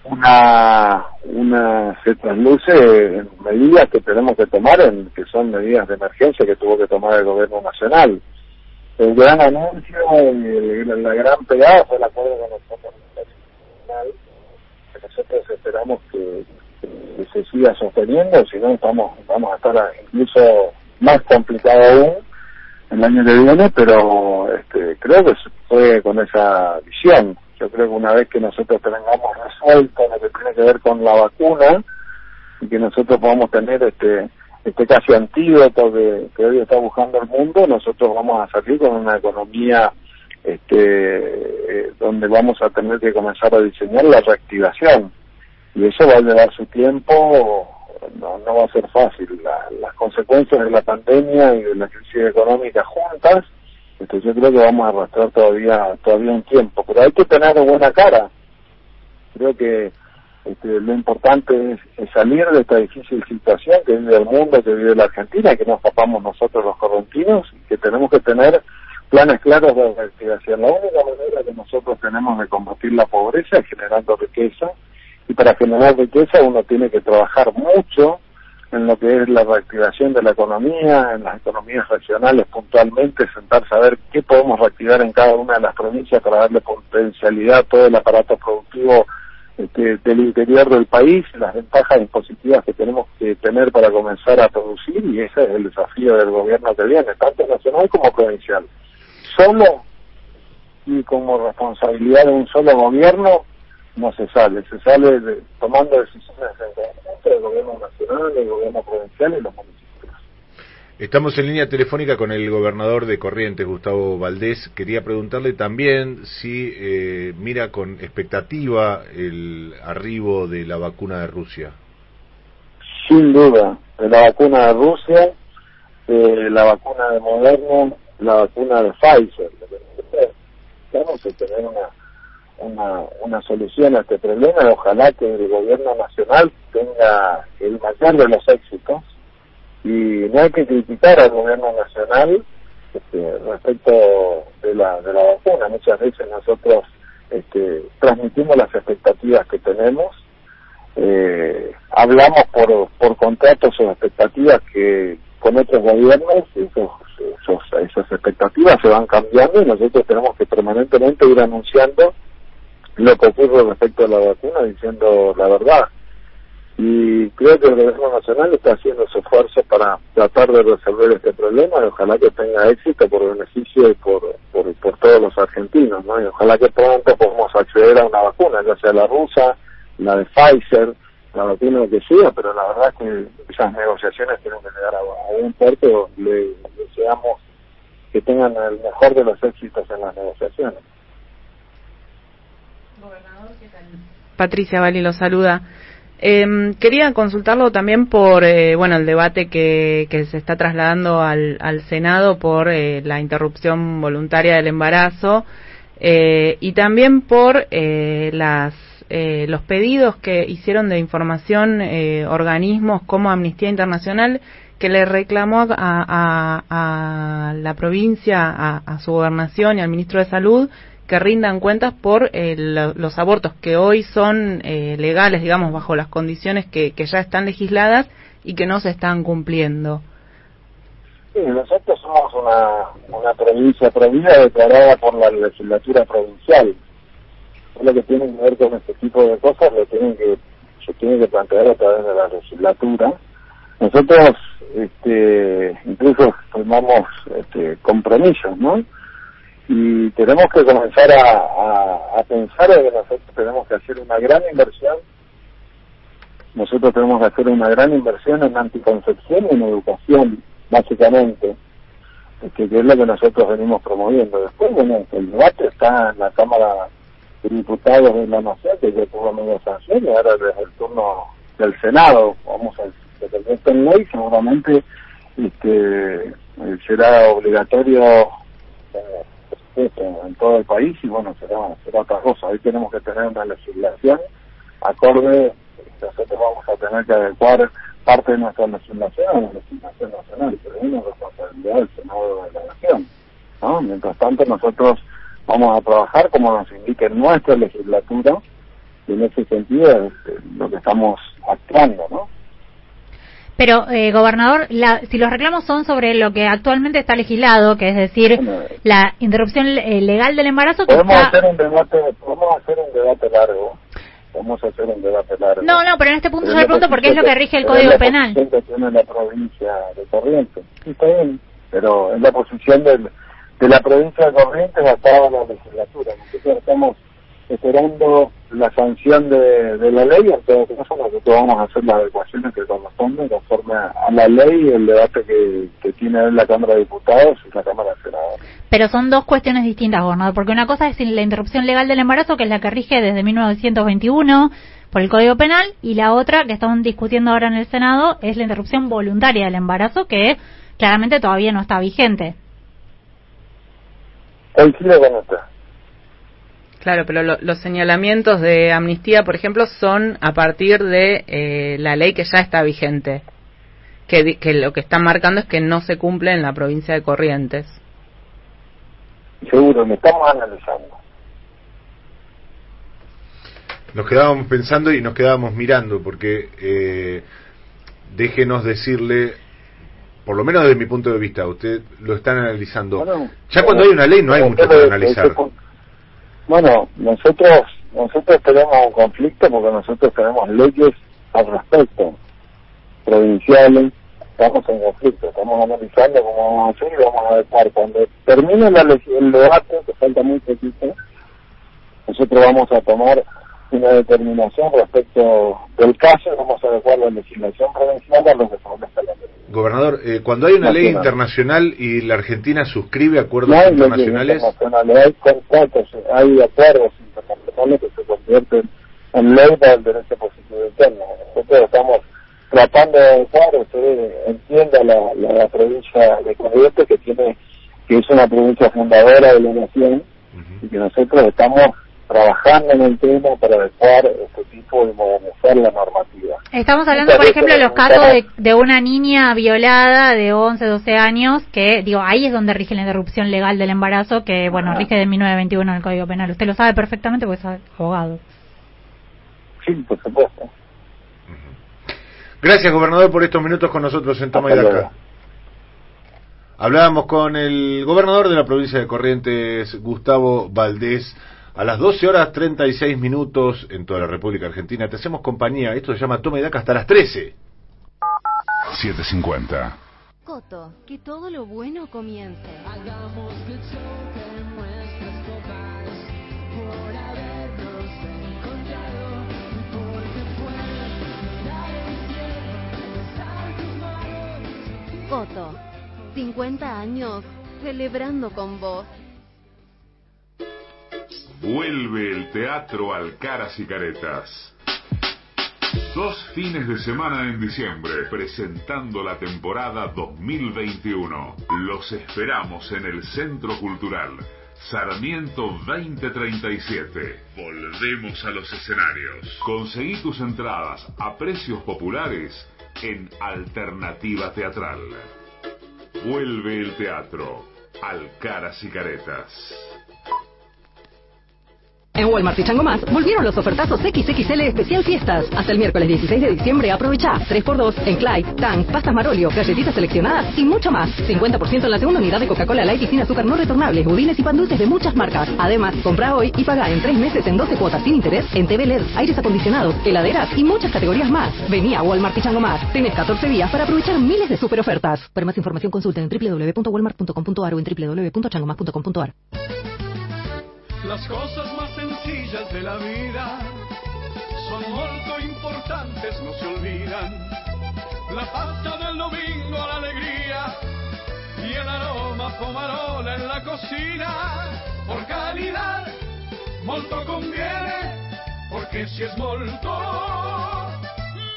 una, una se trasluce en medidas que tenemos que tomar, en, que son medidas de emergencia que tuvo que tomar el gobierno nacional. El gran anuncio, la gran pegada fue el acuerdo con nosotros nacional nosotros esperamos que, se siga sosteniendo, si no vamos, vamos a estar incluso más complicado aún el año que viene, pero este, creo que fue con esa visión. Yo creo que una vez que nosotros tengamos resuelto lo que tiene que ver con la vacuna y que nosotros podamos tener este este casi antídoto que, que hoy está buscando el mundo, nosotros vamos a salir con una economía este, eh, donde vamos a tener que comenzar a diseñar la reactivación. Y eso va a llevar su tiempo, no, no va a ser fácil. La, las consecuencias de la pandemia y de la crisis económica juntas, este, yo creo que vamos a arrastrar todavía, todavía un tiempo. Pero hay que tener buena cara. Creo que este, lo importante es, es, salir de esta difícil situación que vive el mundo, que vive la Argentina, que nos tapamos nosotros los correntinos, y que tenemos que tener planes claros de reactivación. La única manera que nosotros tenemos de combatir la pobreza es generando riqueza y para generar riqueza uno tiene que trabajar mucho en lo que es la reactivación de la economía, en las economías regionales puntualmente, sentarse a ver qué podemos reactivar en cada una de las provincias para darle potencialidad a todo el aparato productivo este, del interior del país, las ventajas impositivas que tenemos que tener para comenzar a producir y ese es el desafío del gobierno que viene, tanto nacional como provincial. Solo y como responsabilidad de un solo gobierno no se sale, se sale de, tomando decisiones entre el gobierno nacional, el gobierno provincial y los municipios. Estamos en línea telefónica con el gobernador de Corrientes, Gustavo Valdés. Quería preguntarle también si eh, mira con expectativa el arribo de la vacuna de Rusia. Sin duda, de la vacuna de Rusia, de la vacuna de Moderna, la vacuna de Pfizer. Tenemos que tener una, una, una solución a este problema. Ojalá que el gobierno nacional tenga el mayor de los éxitos. Y no hay que criticar al gobierno nacional este, respecto de la, de la vacuna. Muchas veces nosotros este, transmitimos las expectativas que tenemos, eh, hablamos por, por contratos o expectativas que con otros gobiernos, esos, esas expectativas se van cambiando y nosotros tenemos que permanentemente ir anunciando lo que ocurre respecto a la vacuna, diciendo la verdad. Y creo que el gobierno nacional está haciendo su esfuerzo para tratar de resolver este problema y ojalá que tenga éxito por beneficio y por, por, por todos los argentinos, ¿no? Y ojalá que pronto podamos acceder a una vacuna, ya sea la rusa, la de Pfizer, la vacuna que sea, pero la verdad es que esas negociaciones tienen que llegar a, a un puerto le deseamos que tengan el mejor de los éxitos en las negociaciones. Patricia Bali lo saluda. Eh, quería consultarlo también por eh, bueno el debate que, que se está trasladando al, al Senado por eh, la interrupción voluntaria del embarazo eh, y también por eh, las eh, los pedidos que hicieron de información organismos como Amnistía Internacional que le reclamó a, a- a la provincia, a, a su gobernación y al ministro de Salud que rindan cuentas por eh, lo- los abortos que hoy son eh, legales, digamos, bajo las condiciones que, que ya están legisladas y que no se están cumpliendo. Sí, nosotros somos una, una provincia prohibida declarada por la legislatura provincial. Lo que tiene que ver con este tipo de cosas, lo tienen que, se tiene que plantear a través de la legislatura. Nosotros, este, incluso firmamos este, compromisos, ¿no? Y tenemos que comenzar a, a, a pensar en que nosotros tenemos que hacer una gran inversión. Nosotros tenemos que hacer una gran inversión en anticoncepción y en educación, básicamente, que, es lo que nosotros venimos promoviendo. Después, bueno, el debate está en la Cámara de Diputados de la Nación, que ya tuvo medio sanción, y ahora desde el turno del Senado, vamos a que convierte en ley, seguramente este, eh, será obligatorio eh, en, todo el país y bueno, será, será otra cosa. Hoy tenemos que tener una legislación acorde, nosotros vamos a tener que adecuar parte de nuestra legislación a la legislación nacional, pero es una responsabilidad del Senado de la Nación. ¿no? Mientras tanto, nosotros vamos a trabajar como nos indique nuestra legislatura y en ese sentido es eh, lo que estamos actuando, ¿no? Pero, eh, gobernador, la- si los reclamos son sobre lo que actualmente está legislado, que es decir, la interrupción eh, legal del embarazo, Podemos está... hacer un debate, podemos hacer un debate largo, podemos hacer un debate largo. No, no, pero en este punto yo le pregunto porque es lo que rige el Código la Penal. que tiene la provincia de Corrientes. Sí, está bien, pero es la posición del, de la provincia de Corrientes basada en la legislatura. Nosotros estamos esperando la sanción de, de la ley, en todo caso nosotros vamos a hacer las adecuaciones que corresponden conforme a, la ley y el debate que, que tiene la Cámara de Diputados y la Cámara de Senadores. Pero son dos cuestiones distintas, gobernador, porque una cosa es la interrupción legal del embarazo, que es la que rige desde 1921 por el Código Penal, y la otra que estamos discutiendo ahora en el Senado es la interrupción voluntaria del embarazo, que claramente todavía no está vigente. Coincido con usted. Claro, pero lo- los señalamientos de amnistía, por ejemplo, son a partir de eh, la ley que ya está vigente, que, di- que lo que están marcando es que no se cumple en la provincia de Corrientes. Seguro, me estamos analizando. Nos quedábamos pensando y nos quedábamos mirando, porque eh, déjenos decirle, por lo menos desde mi punto de vista, usted lo están analizando. Bueno, ya cuando hay una ley no hay mucho para analizar. Bueno, nosotros nosotros tenemos un conflicto porque nosotros tenemos leyes al respecto, provinciales, estamos en conflicto, estamos analizando cómo vamos a hacer y vamos a adecuar. Cuando termine la el debate, que falta muy poquito, nosotros vamos a tomar una determinación respecto del caso y vamos a adecuar la legislación provincial a lo que establece la ley. Gobernador, eh, cuando hay una ley Nacional. internacional y la Argentina suscribe acuerdos No internacionales, internacionales, hay contratos, hay acuerdos internacionales que se convierten en ley para el derecho positivo interno. Nosotros estamos tratando de adecuar, usted entienda la, la, la provincia de Corrientes que tiene, que es una provincia fundadora de la nación y que nosotros estamos trabajando en el tema para adecuar este tipo de modernizar la normativa. Estamos hablando, por ejemplo, de los casos de, de una niña violada de 11, 12 años, que, digo, ahí es donde rige la interrupción legal del embarazo, que, bueno, rige de 1921 en el Código Penal. Usted lo sabe perfectamente porque es abogado. Sí, por supuesto. Gracias, gobernador, por estos minutos con nosotros en Toma y Daca. Hablábamos con el gobernador de la provincia de Corrientes, Gustavo Valdés, a las 12 horas 36 minutos en toda la República Argentina. Te hacemos compañía. Esto se llama Toma y Daca hasta las 13. 750. Coto, que todo lo bueno comience. Hagamos que choquen nuestras copas por habernos encontrado y porque puedes mirar el cielo, besar tus manos. Coto, 50 años celebrando con vos. Vuelve el teatro al Caras y Caretas. Dos fines de semana en diciembre, presentando la temporada 2021. Los esperamos en el Centro Cultural. Sarmiento 2037. Volvemos a los escenarios. Conseguí tus entradas a precios populares en Alternativa Teatral. Vuelve el teatro al Caras y Caretas. En Walmart y Chango Más volvieron los ofertazos XXL especial fiestas. Hasta el miércoles 16 de diciembre aprovecha 3x2 en Clyde, Tang, pastas Marolio, galletitas seleccionadas y mucho más. 50% en la segunda unidad de Coca-Cola Light y sin azúcar no retornables, budines y pan dulces de muchas marcas. Además, compra hoy y paga en 3 meses en 12 cuotas sin interés en TV LED, aires acondicionados, heladeras y muchas categorías más. Vení a Walmart y Chango Más. Tenés 14 días para aprovechar miles de super ofertas. Para más información consulta en www.walmart.com.ar o en www.changomas.com.ar. Las cosas sencillas de la vida son molto importantes, no se olvidan. La pasta del domingo, la alegría y el aroma pomarola en la cocina. Por calidad, molto conviene, porque si es molto,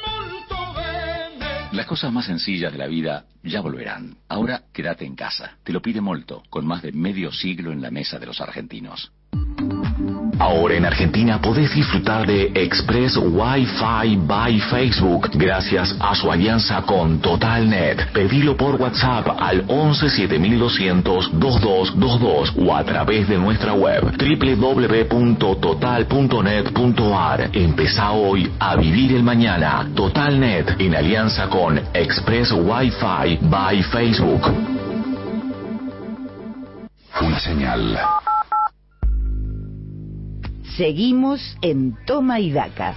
molto bene. Las cosas más sencillas de la vida ya volverán. Ahora quédate en casa. Te lo pide Molto, con más de medio siglo en la mesa de los argentinos. Ahora en Argentina podés disfrutar de Express Wi-Fi by Facebook gracias a su alianza con TotalNet. Pedilo por WhatsApp al 11 7200 2222 o a través de nuestra web www.total.net.ar. Empezá hoy a vivir el mañana. TotalNet en alianza con Express Wi-Fi by Facebook. Una señal. Seguimos en Toma y Daca.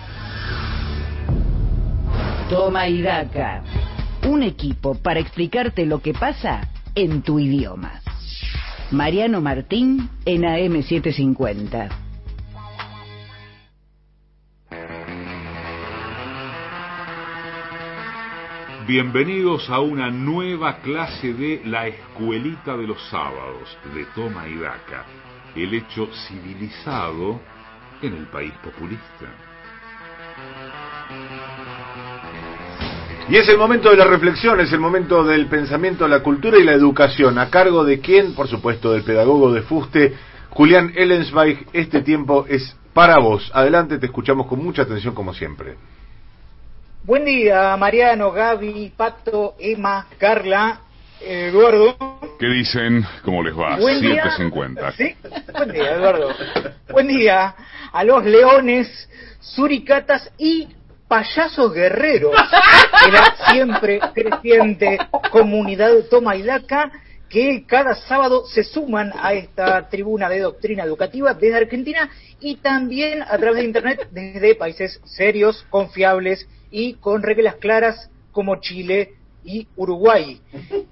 Toma y Daca. Un equipo para explicarte lo que pasa en tu idioma. Mariano Martín en AM750. Bienvenidos a una nueva clase de La Escuelita de los Sábados de Toma y Daca, el hecho civilizado en el país populista. Y es el momento de la reflexión, es el momento del pensamiento, la cultura y la educación. ¿A cargo de quién? Por supuesto, del pedagogo de Fuste, Julián Ellensweig. Este tiempo es para vos. Adelante, te escuchamos con mucha atención como siempre. Buen día, Mariano, Gaby, Pato, Emma, Carla, Eduardo. ¿Qué dicen? ¿Cómo les va? Buen día. Siéntese en cuenta. ¿Sí? Buen día, Eduardo. Buen día a los leones, suricatas y payasos guerreros de la siempre creciente comunidad Toma y Daca que cada sábado se suman a esta tribuna de doctrina educativa desde Argentina y también a través de Internet desde países serios, confiables y con reglas claras como Chile y Uruguay.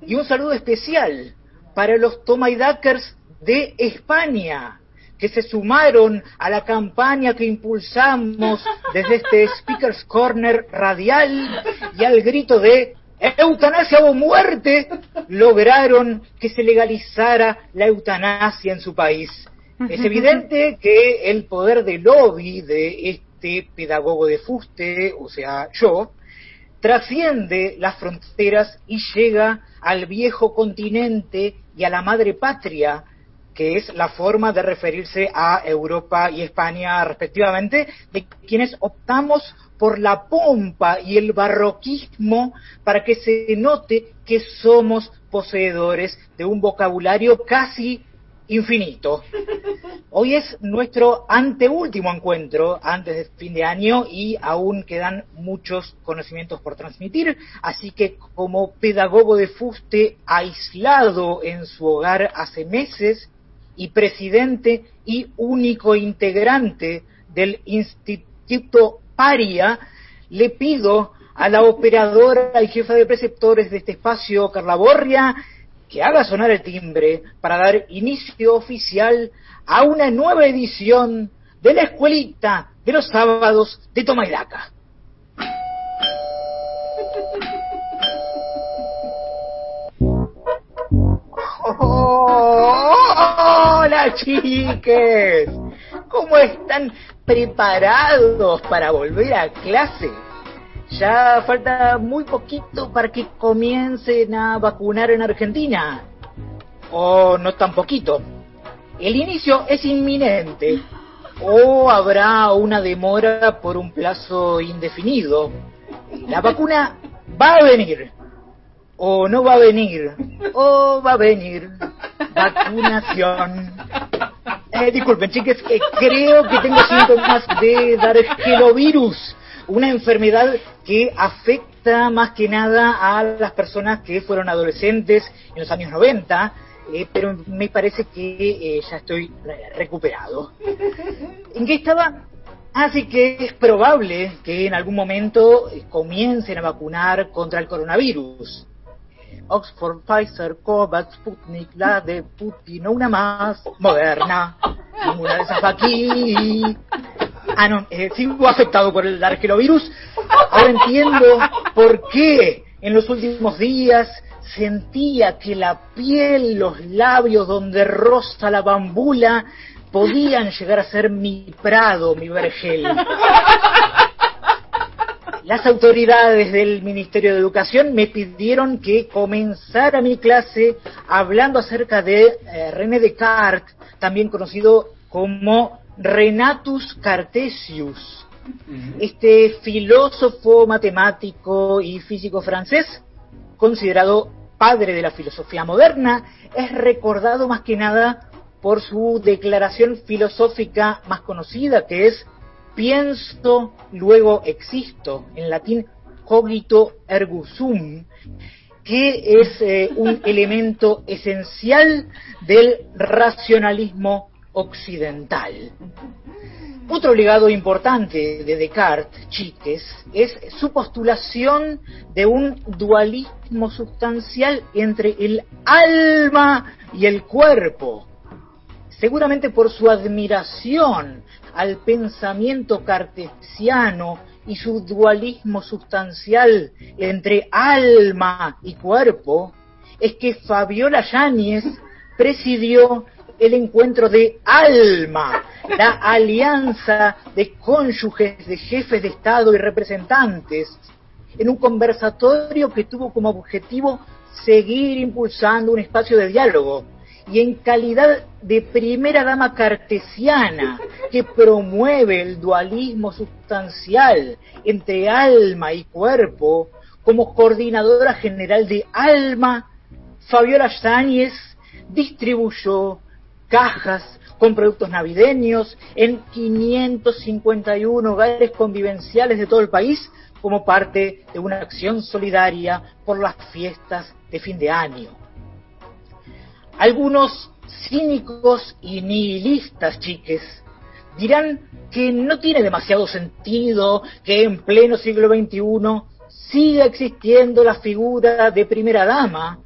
Y un saludo especial para los Tomaidakers de España, que se sumaron a la campaña que impulsamos desde este Speaker's Corner radial y al grito de eutanasia o muerte, lograron que se legalizara la eutanasia en su país. Es evidente que el poder de lobby de este pedagogo de fuste, o sea, yo, trasciende las fronteras y llega al viejo continente y a la madre patria, que es la forma de referirse a Europa y España respectivamente, de quienes optamos por la pompa y el barroquismo para que se note que somos poseedores de un vocabulario casi infinito. Hoy es nuestro anteúltimo encuentro antes de fin de año y aún quedan muchos conocimientos por transmitir, así que como pedagogo de fuste aislado en su hogar hace meses y presidente y único integrante del Instituto Paria, le pido a la operadora y jefa de preceptores de este espacio, Carla Borria, que haga sonar el timbre para dar inicio oficial a una nueva edición de la escuelita de los sábados de Toma y Daca. Oh, hola chiques, ¿cómo están preparados para volver a clase? Ya falta muy poquito para que comiencen a vacunar en Argentina. O no tan poquito. El inicio es inminente. O habrá una demora por un plazo indefinido. La vacuna va a venir, o no va a venir, o va a venir vacunación. Eh, disculpen, chiques, eh, creo que tengo síntomas de Dargelovirus, una enfermedad que afecta más que nada a las personas que fueron adolescentes en los años 90, eh, pero me parece que eh, ya estoy re- recuperado. ¿En qué estaba? Así que es probable que en algún momento eh, comiencen a vacunar contra el coronavirus. Oxford, Pfizer, Covax, Sputnik, la de Putin, no una más, Moderna, ninguna de esas aquí. Ah, no, eh, sigo afectado por el arquelovirus. Ahora entiendo por qué en los últimos días sentía que la piel, los labios donde roza la bambula podían llegar a ser mi prado, mi vergel. Las autoridades del Ministerio de Educación me pidieron que comenzara mi clase hablando acerca de eh, René Descartes, también conocido como Renatus Cartesius, este filósofo, matemático y físico francés, considerado padre de la filosofía moderna, es recordado más que nada por su declaración filosófica más conocida, que es pienso, luego existo, en latín cogito ergo sum, que es eh, un elemento esencial del racionalismo occidental. Otro legado importante de Descartes, chiques, es su postulación de un dualismo sustancial entre el alma y el cuerpo. Seguramente por su admiración al pensamiento cartesiano y su dualismo sustancial entre alma y cuerpo, es que Fabiola Yáñez presidió el encuentro de alma, la alianza de cónyuges, de jefes de Estado y representantes, en un conversatorio que tuvo como objetivo seguir impulsando un espacio de diálogo y en calidad de primera dama cartesiana que promueve el dualismo sustancial entre alma y cuerpo, como coordinadora general de Alma, Fabiola Yáñez distribuyó cajas con productos navideños en 551 hogares convivenciales de todo el país como parte de una acción solidaria por las fiestas de fin de año. Algunos cínicos y nihilistas, chiques, dirán que no tiene demasiado sentido que en pleno siglo XXI siga existiendo la figura de primera dama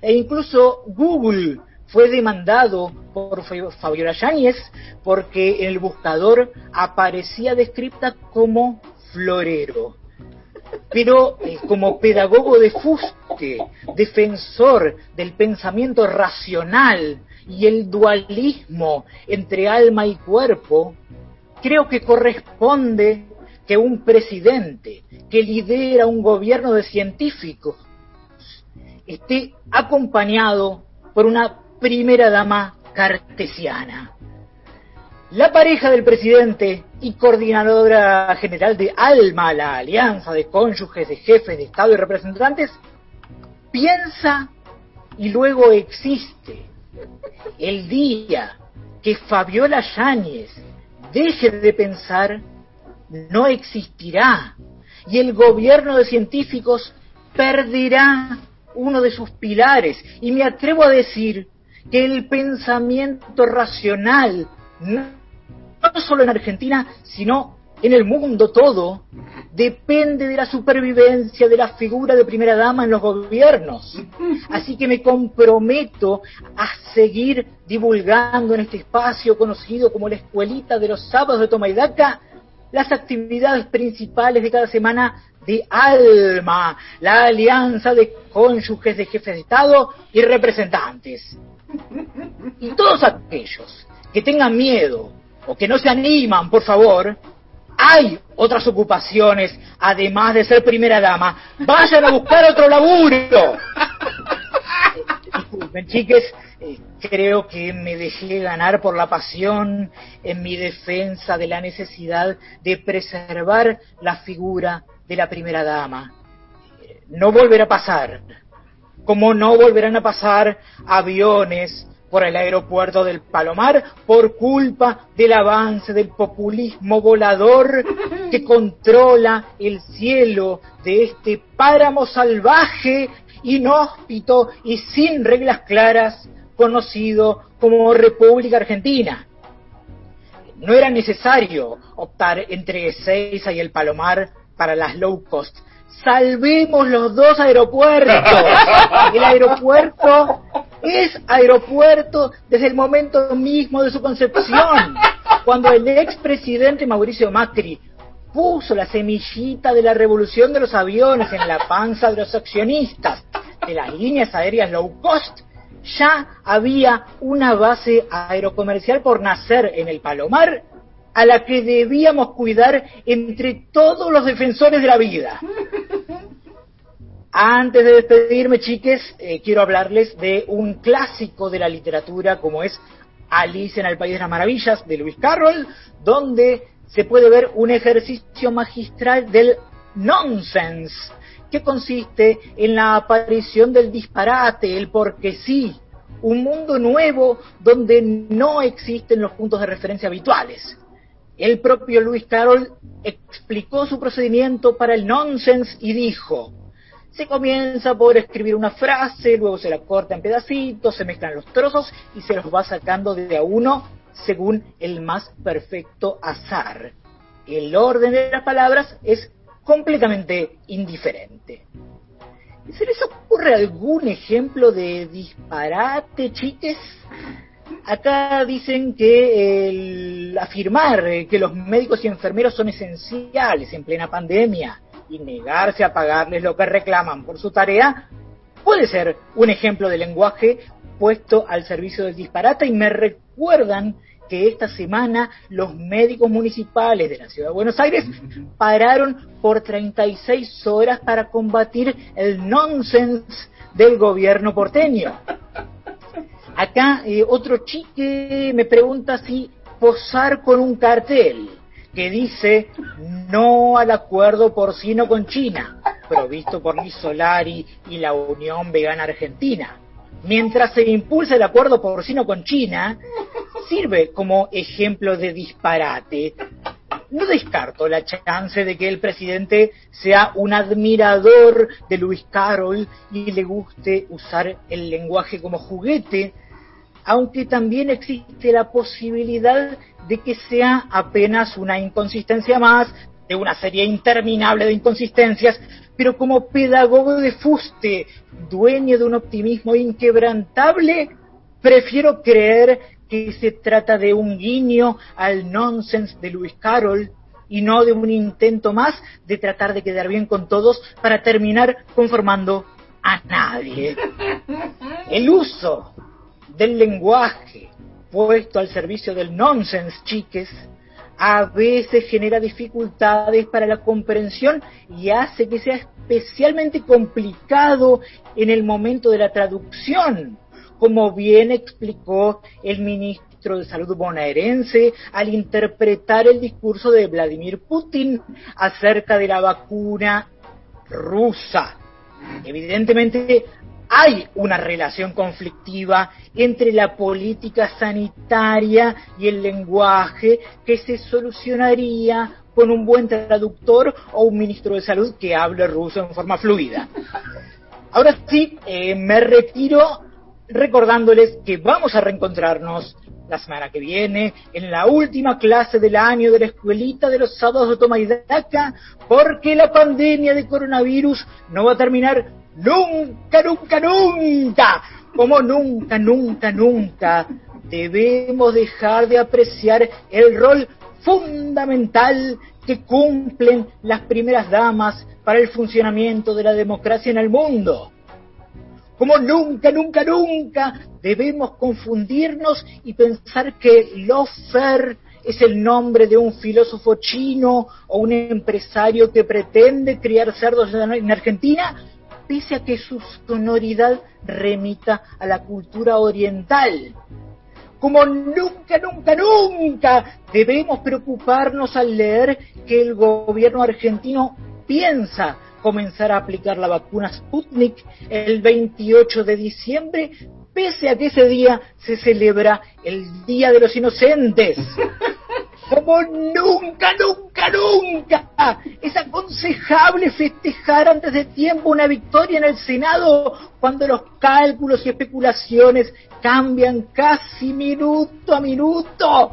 e incluso Google fue demandado por Fabiola Yáñez porque el buscador aparecía descrita como florero. Pero eh, como pedagogo de fuste, defensor del pensamiento racional y el dualismo entre alma y cuerpo, creo que corresponde que un presidente que lidera un gobierno de científicos esté acompañado por una primera dama cartesiana. La pareja del presidente y coordinadora general de ALMA, la alianza de cónyuges, de jefes de Estado y representantes, piensa y luego existe. El día que Fabiola Yáñez deje de pensar, no existirá. Y el gobierno de científicos perderá uno de sus pilares. Y me atrevo a decir que el pensamiento racional, no, solo en Argentina, sino en el mundo todo, depende de la supervivencia de la figura de primera dama en los gobiernos. Así que me comprometo a seguir divulgando en este espacio conocido como la escuelita de los sábados de Tomaidaca las actividades principales de cada semana de ALMA, la alianza de cónyuges de jefes de Estado y representantes. Y todos aquellos que tengan miedo o que no se animan, por favor, hay otras ocupaciones, además de ser primera dama. Vayan a buscar otro laburo. Disculpen, chiques, eh, creo que me dejé ganar por la pasión en mi defensa de la necesidad de preservar la figura de la primera dama. Eh, no volverá a pasar. Como no volverán a pasar aviones por el aeropuerto del Palomar por culpa del avance del populismo volador que controla el cielo de este páramo salvaje, inhóspito y sin reglas claras conocido como República Argentina. No era necesario optar entre Ezeiza y el Palomar para las low cost. Salvemos los dos aeropuertos. El aeropuerto es aeropuerto desde el momento mismo de su concepción. Cuando el expresidente Mauricio Macri puso la semillita de la revolución de los aviones en la panza de los accionistas de las líneas aéreas low cost, ya había una base aerocomercial por nacer en el Palomar a la que debíamos cuidar entre todos los defensores de la vida. Antes de despedirme, chiques, eh, quiero hablarles de un clásico de la literatura como es Alice en el País de las Maravillas de Lewis Carroll, donde se puede ver un ejercicio magistral del nonsense, que consiste en la aparición del disparate, el porque sí, un mundo nuevo donde no existen los puntos de referencia habituales. El propio Lewis Carroll explicó su procedimiento para el nonsense y dijo, se comienza por escribir una frase, luego se la corta en pedacitos, se mezclan los trozos y se los va sacando de a uno según el más perfecto azar. El orden de las palabras es completamente indiferente. ¿Se les ocurre algún ejemplo de disparate, chiques? Acá dicen que el afirmar que los médicos y enfermeros son esenciales en plena pandemia y negarse a pagarles lo que reclaman por su tarea puede ser un ejemplo de lenguaje puesto al servicio del disparate y me recuerdan que esta semana los médicos municipales de la ciudad de Buenos Aires pararon por 36 horas para combatir el nonsense del gobierno porteño. Acá eh, otro chique me pregunta si posar con un cartel que dice no al acuerdo porcino con China, provisto por Liz Solari y la Unión Vegana Argentina. Mientras se impulsa el acuerdo porcino con China, sirve como ejemplo de disparate. No descarto la chance de que el presidente sea un admirador de Luis Carroll y le guste usar el lenguaje como juguete, aunque también existe la posibilidad de que sea apenas una inconsistencia más de una serie interminable de inconsistencias, pero como pedagogo de fuste, dueño de un optimismo inquebrantable, prefiero creer que se trata de un guiño al nonsense de Lewis Carroll y no de un intento más de tratar de quedar bien con todos para terminar conformando a nadie. El uso del lenguaje puesto al servicio del nonsense, chiques, a veces genera dificultades para la comprensión y hace que sea especialmente complicado en el momento de la traducción, como bien explicó el ministro de Salud bonaerense al interpretar el discurso de Vladimir Putin acerca de la vacuna rusa. Evidentemente hay una relación conflictiva entre la política sanitaria y el lenguaje que se solucionaría con un buen traductor o un ministro de salud que hable ruso en forma fluida. Ahora sí, eh, me retiro recordándoles que vamos a reencontrarnos la semana que viene en la última clase del año de la escuelita de los sábados de toma y daca, porque la pandemia de coronavirus no va a terminar nunca, nunca, nunca, como nunca, nunca, nunca, debemos dejar de apreciar el rol fundamental que cumplen las primeras damas para el funcionamiento de la democracia en el mundo. Como nunca, nunca, nunca debemos confundirnos y pensar que Lofer es el nombre de un filósofo chino o un empresario que pretende criar cerdos en Argentina pese a que su sonoridad remita a la cultura oriental. Como nunca, nunca, nunca debemos preocuparnos al leer que el gobierno argentino piensa comenzar a aplicar la vacuna Sputnik el 28 de diciembre, pese a que ese día se celebra el Día de los Inocentes. Como nunca, nunca, nunca es aconsejable festejar antes de tiempo una victoria en el Senado cuando los cálculos y especulaciones cambian casi minuto a minuto.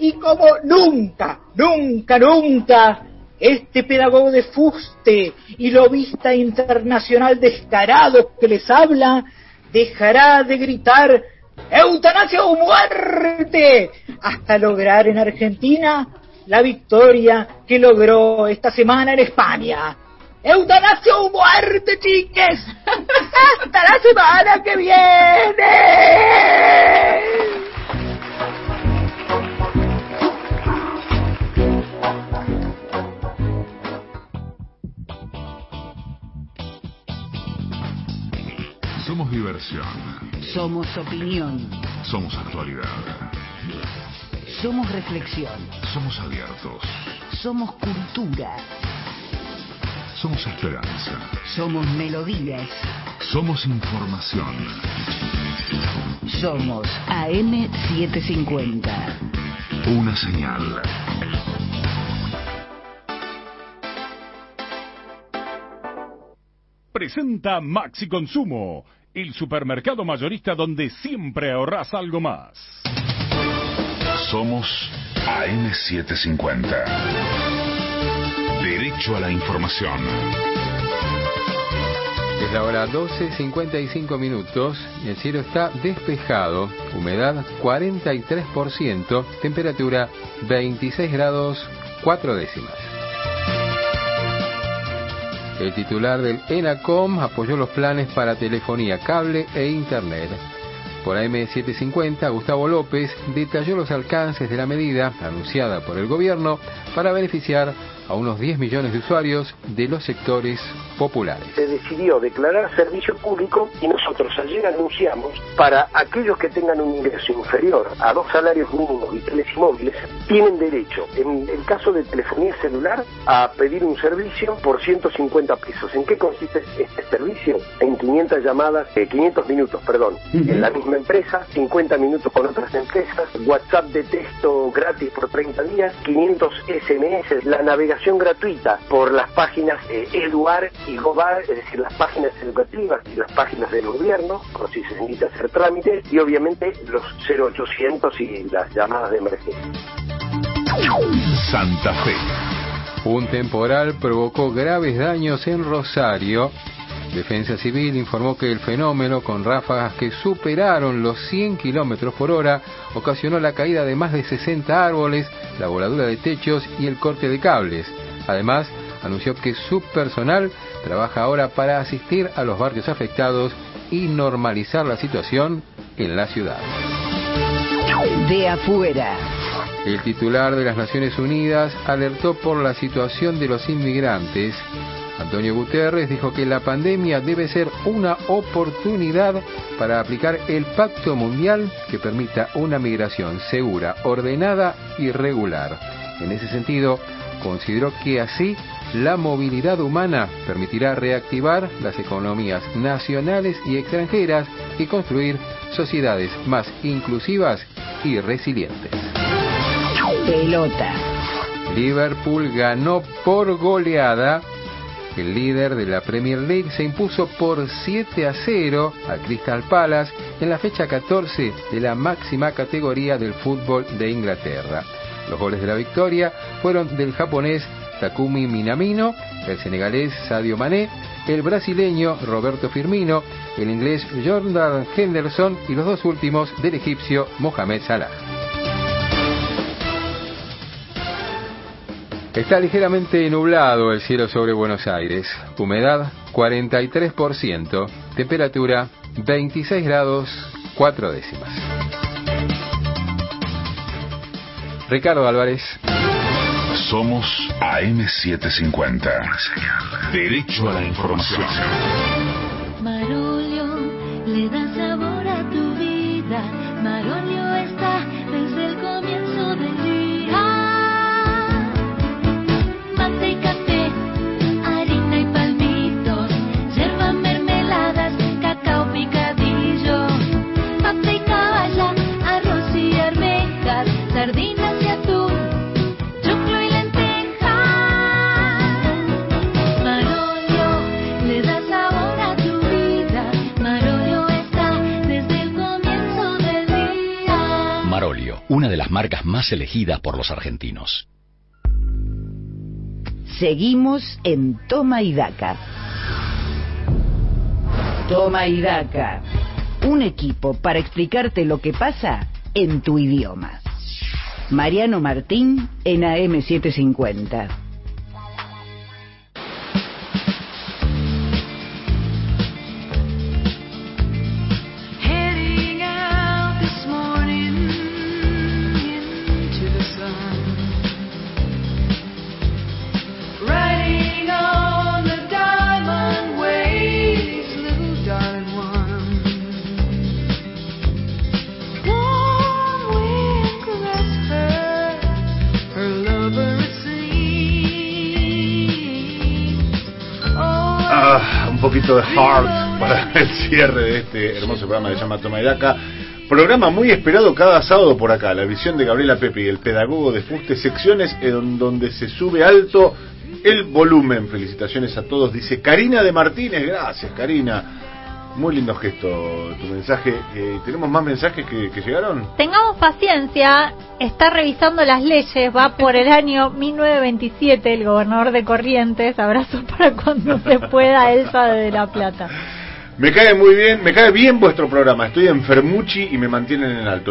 Y como nunca, nunca, nunca, este pedagogo de fuste y lobista internacional descarado que les habla dejará de gritar eutanasia o muerte hasta lograr en Argentina la victoria que logró esta semana en España. Eutanasia o muerte, chiques. Hasta la semana que viene. Somos diversión. Somos opinión. Somos actualidad. Somos reflexión. Somos abiertos. Somos cultura. Somos esperanza. Somos melodías. Somos información. Somos AM750. Una señal. Presenta Maxi Consumo, el supermercado mayorista donde siempre ahorras algo más. Somos AM750. Derecho a la información. Es la hora 12.55 minutos y el cielo está despejado, humedad 43%, temperatura 26 grados 4 décimas. El titular del ENACOM apoyó los planes para telefonía, cable e internet. Por AM750, Gustavo López detalló los alcances de la medida anunciada por el gobierno para beneficiar a unos 10 millones de usuarios de los sectores populares. se decidió declarar servicio público y nosotros ayer anunciamos para aquellos que tengan un ingreso inferior a dos salarios mínimos y móviles tienen derecho, en el caso de telefonía celular, a pedir un servicio por 150 pesos. ¿En qué consiste este servicio? En 500 llamadas, eh, 500 minutos, perdón, en la misma empresa, 50 minutos con otras empresas, WhatsApp de texto gratis por 30 días, 500 SMS, la navegación gratuita por las páginas eh, Eduar y Gobar, es decir, las páginas educativas y las páginas del gobierno, por si se necesita hacer trámites, y obviamente los 0800 y las llamadas de emergencia. Santa Fe. Un temporal provocó graves daños en Rosario. Defensa Civil informó que el fenómeno, con ráfagas que superaron los 100 kilómetros por hora, ocasionó la caída de más de 60 árboles, la voladura de techos y el corte de cables. Además, anunció que su personal trabaja ahora para asistir a los barrios afectados y normalizar la situación en la ciudad. De afuera. El titular de las Naciones Unidas alertó por la situación de los inmigrantes. Antonio Guterres dijo que la pandemia debe ser una oportunidad para aplicar el pacto mundial que permita una migración segura, ordenada y regular. En ese sentido, consideró que así la movilidad humana permitirá reactivar las economías nacionales y extranjeras y construir sociedades más inclusivas y resilientes. Pelota. Liverpool ganó por goleada. El líder de la Premier League se impuso por 7 a 0 a Crystal Palace en la fecha 14 de la máxima categoría del fútbol de Inglaterra. Los goles de la victoria fueron del japonés Takumi Minamino, el senegalés Sadio Mané, el brasileño Roberto Firmino, el inglés Jordan Henderson y los dos últimos del egipcio Mohamed Salah. Está ligeramente nublado el cielo sobre Buenos Aires. Humedad 43%. Temperatura 26 grados 4 décimas. Ricardo Álvarez. Somos AM750. Derecho a la información. Una de las marcas más elegidas por los argentinos. Seguimos en Toma y Daca. Toma y Daca. Un equipo para explicarte lo que pasa en tu idioma. Mariano Martín en AM750. Poquito de heart para el cierre de este hermoso programa que se llama Toma y Daca. Programa muy esperado cada sábado por acá, la visión de Gabriela Pepe, el pedagogo de Fuste, secciones en donde se sube alto el volumen. Felicitaciones a todos, dice Karina de Martínez, gracias Karina. Muy lindo gesto tu mensaje. Eh, ¿Tenemos más mensajes que, que llegaron? Tengamos paciencia, está revisando las leyes, va por el año 1927 el gobernador de Corrientes, abrazo para cuando se pueda, Elsa de La Plata. Me cae muy bien, me cae bien vuestro programa. Estoy enfermuchi y me mantienen en alto.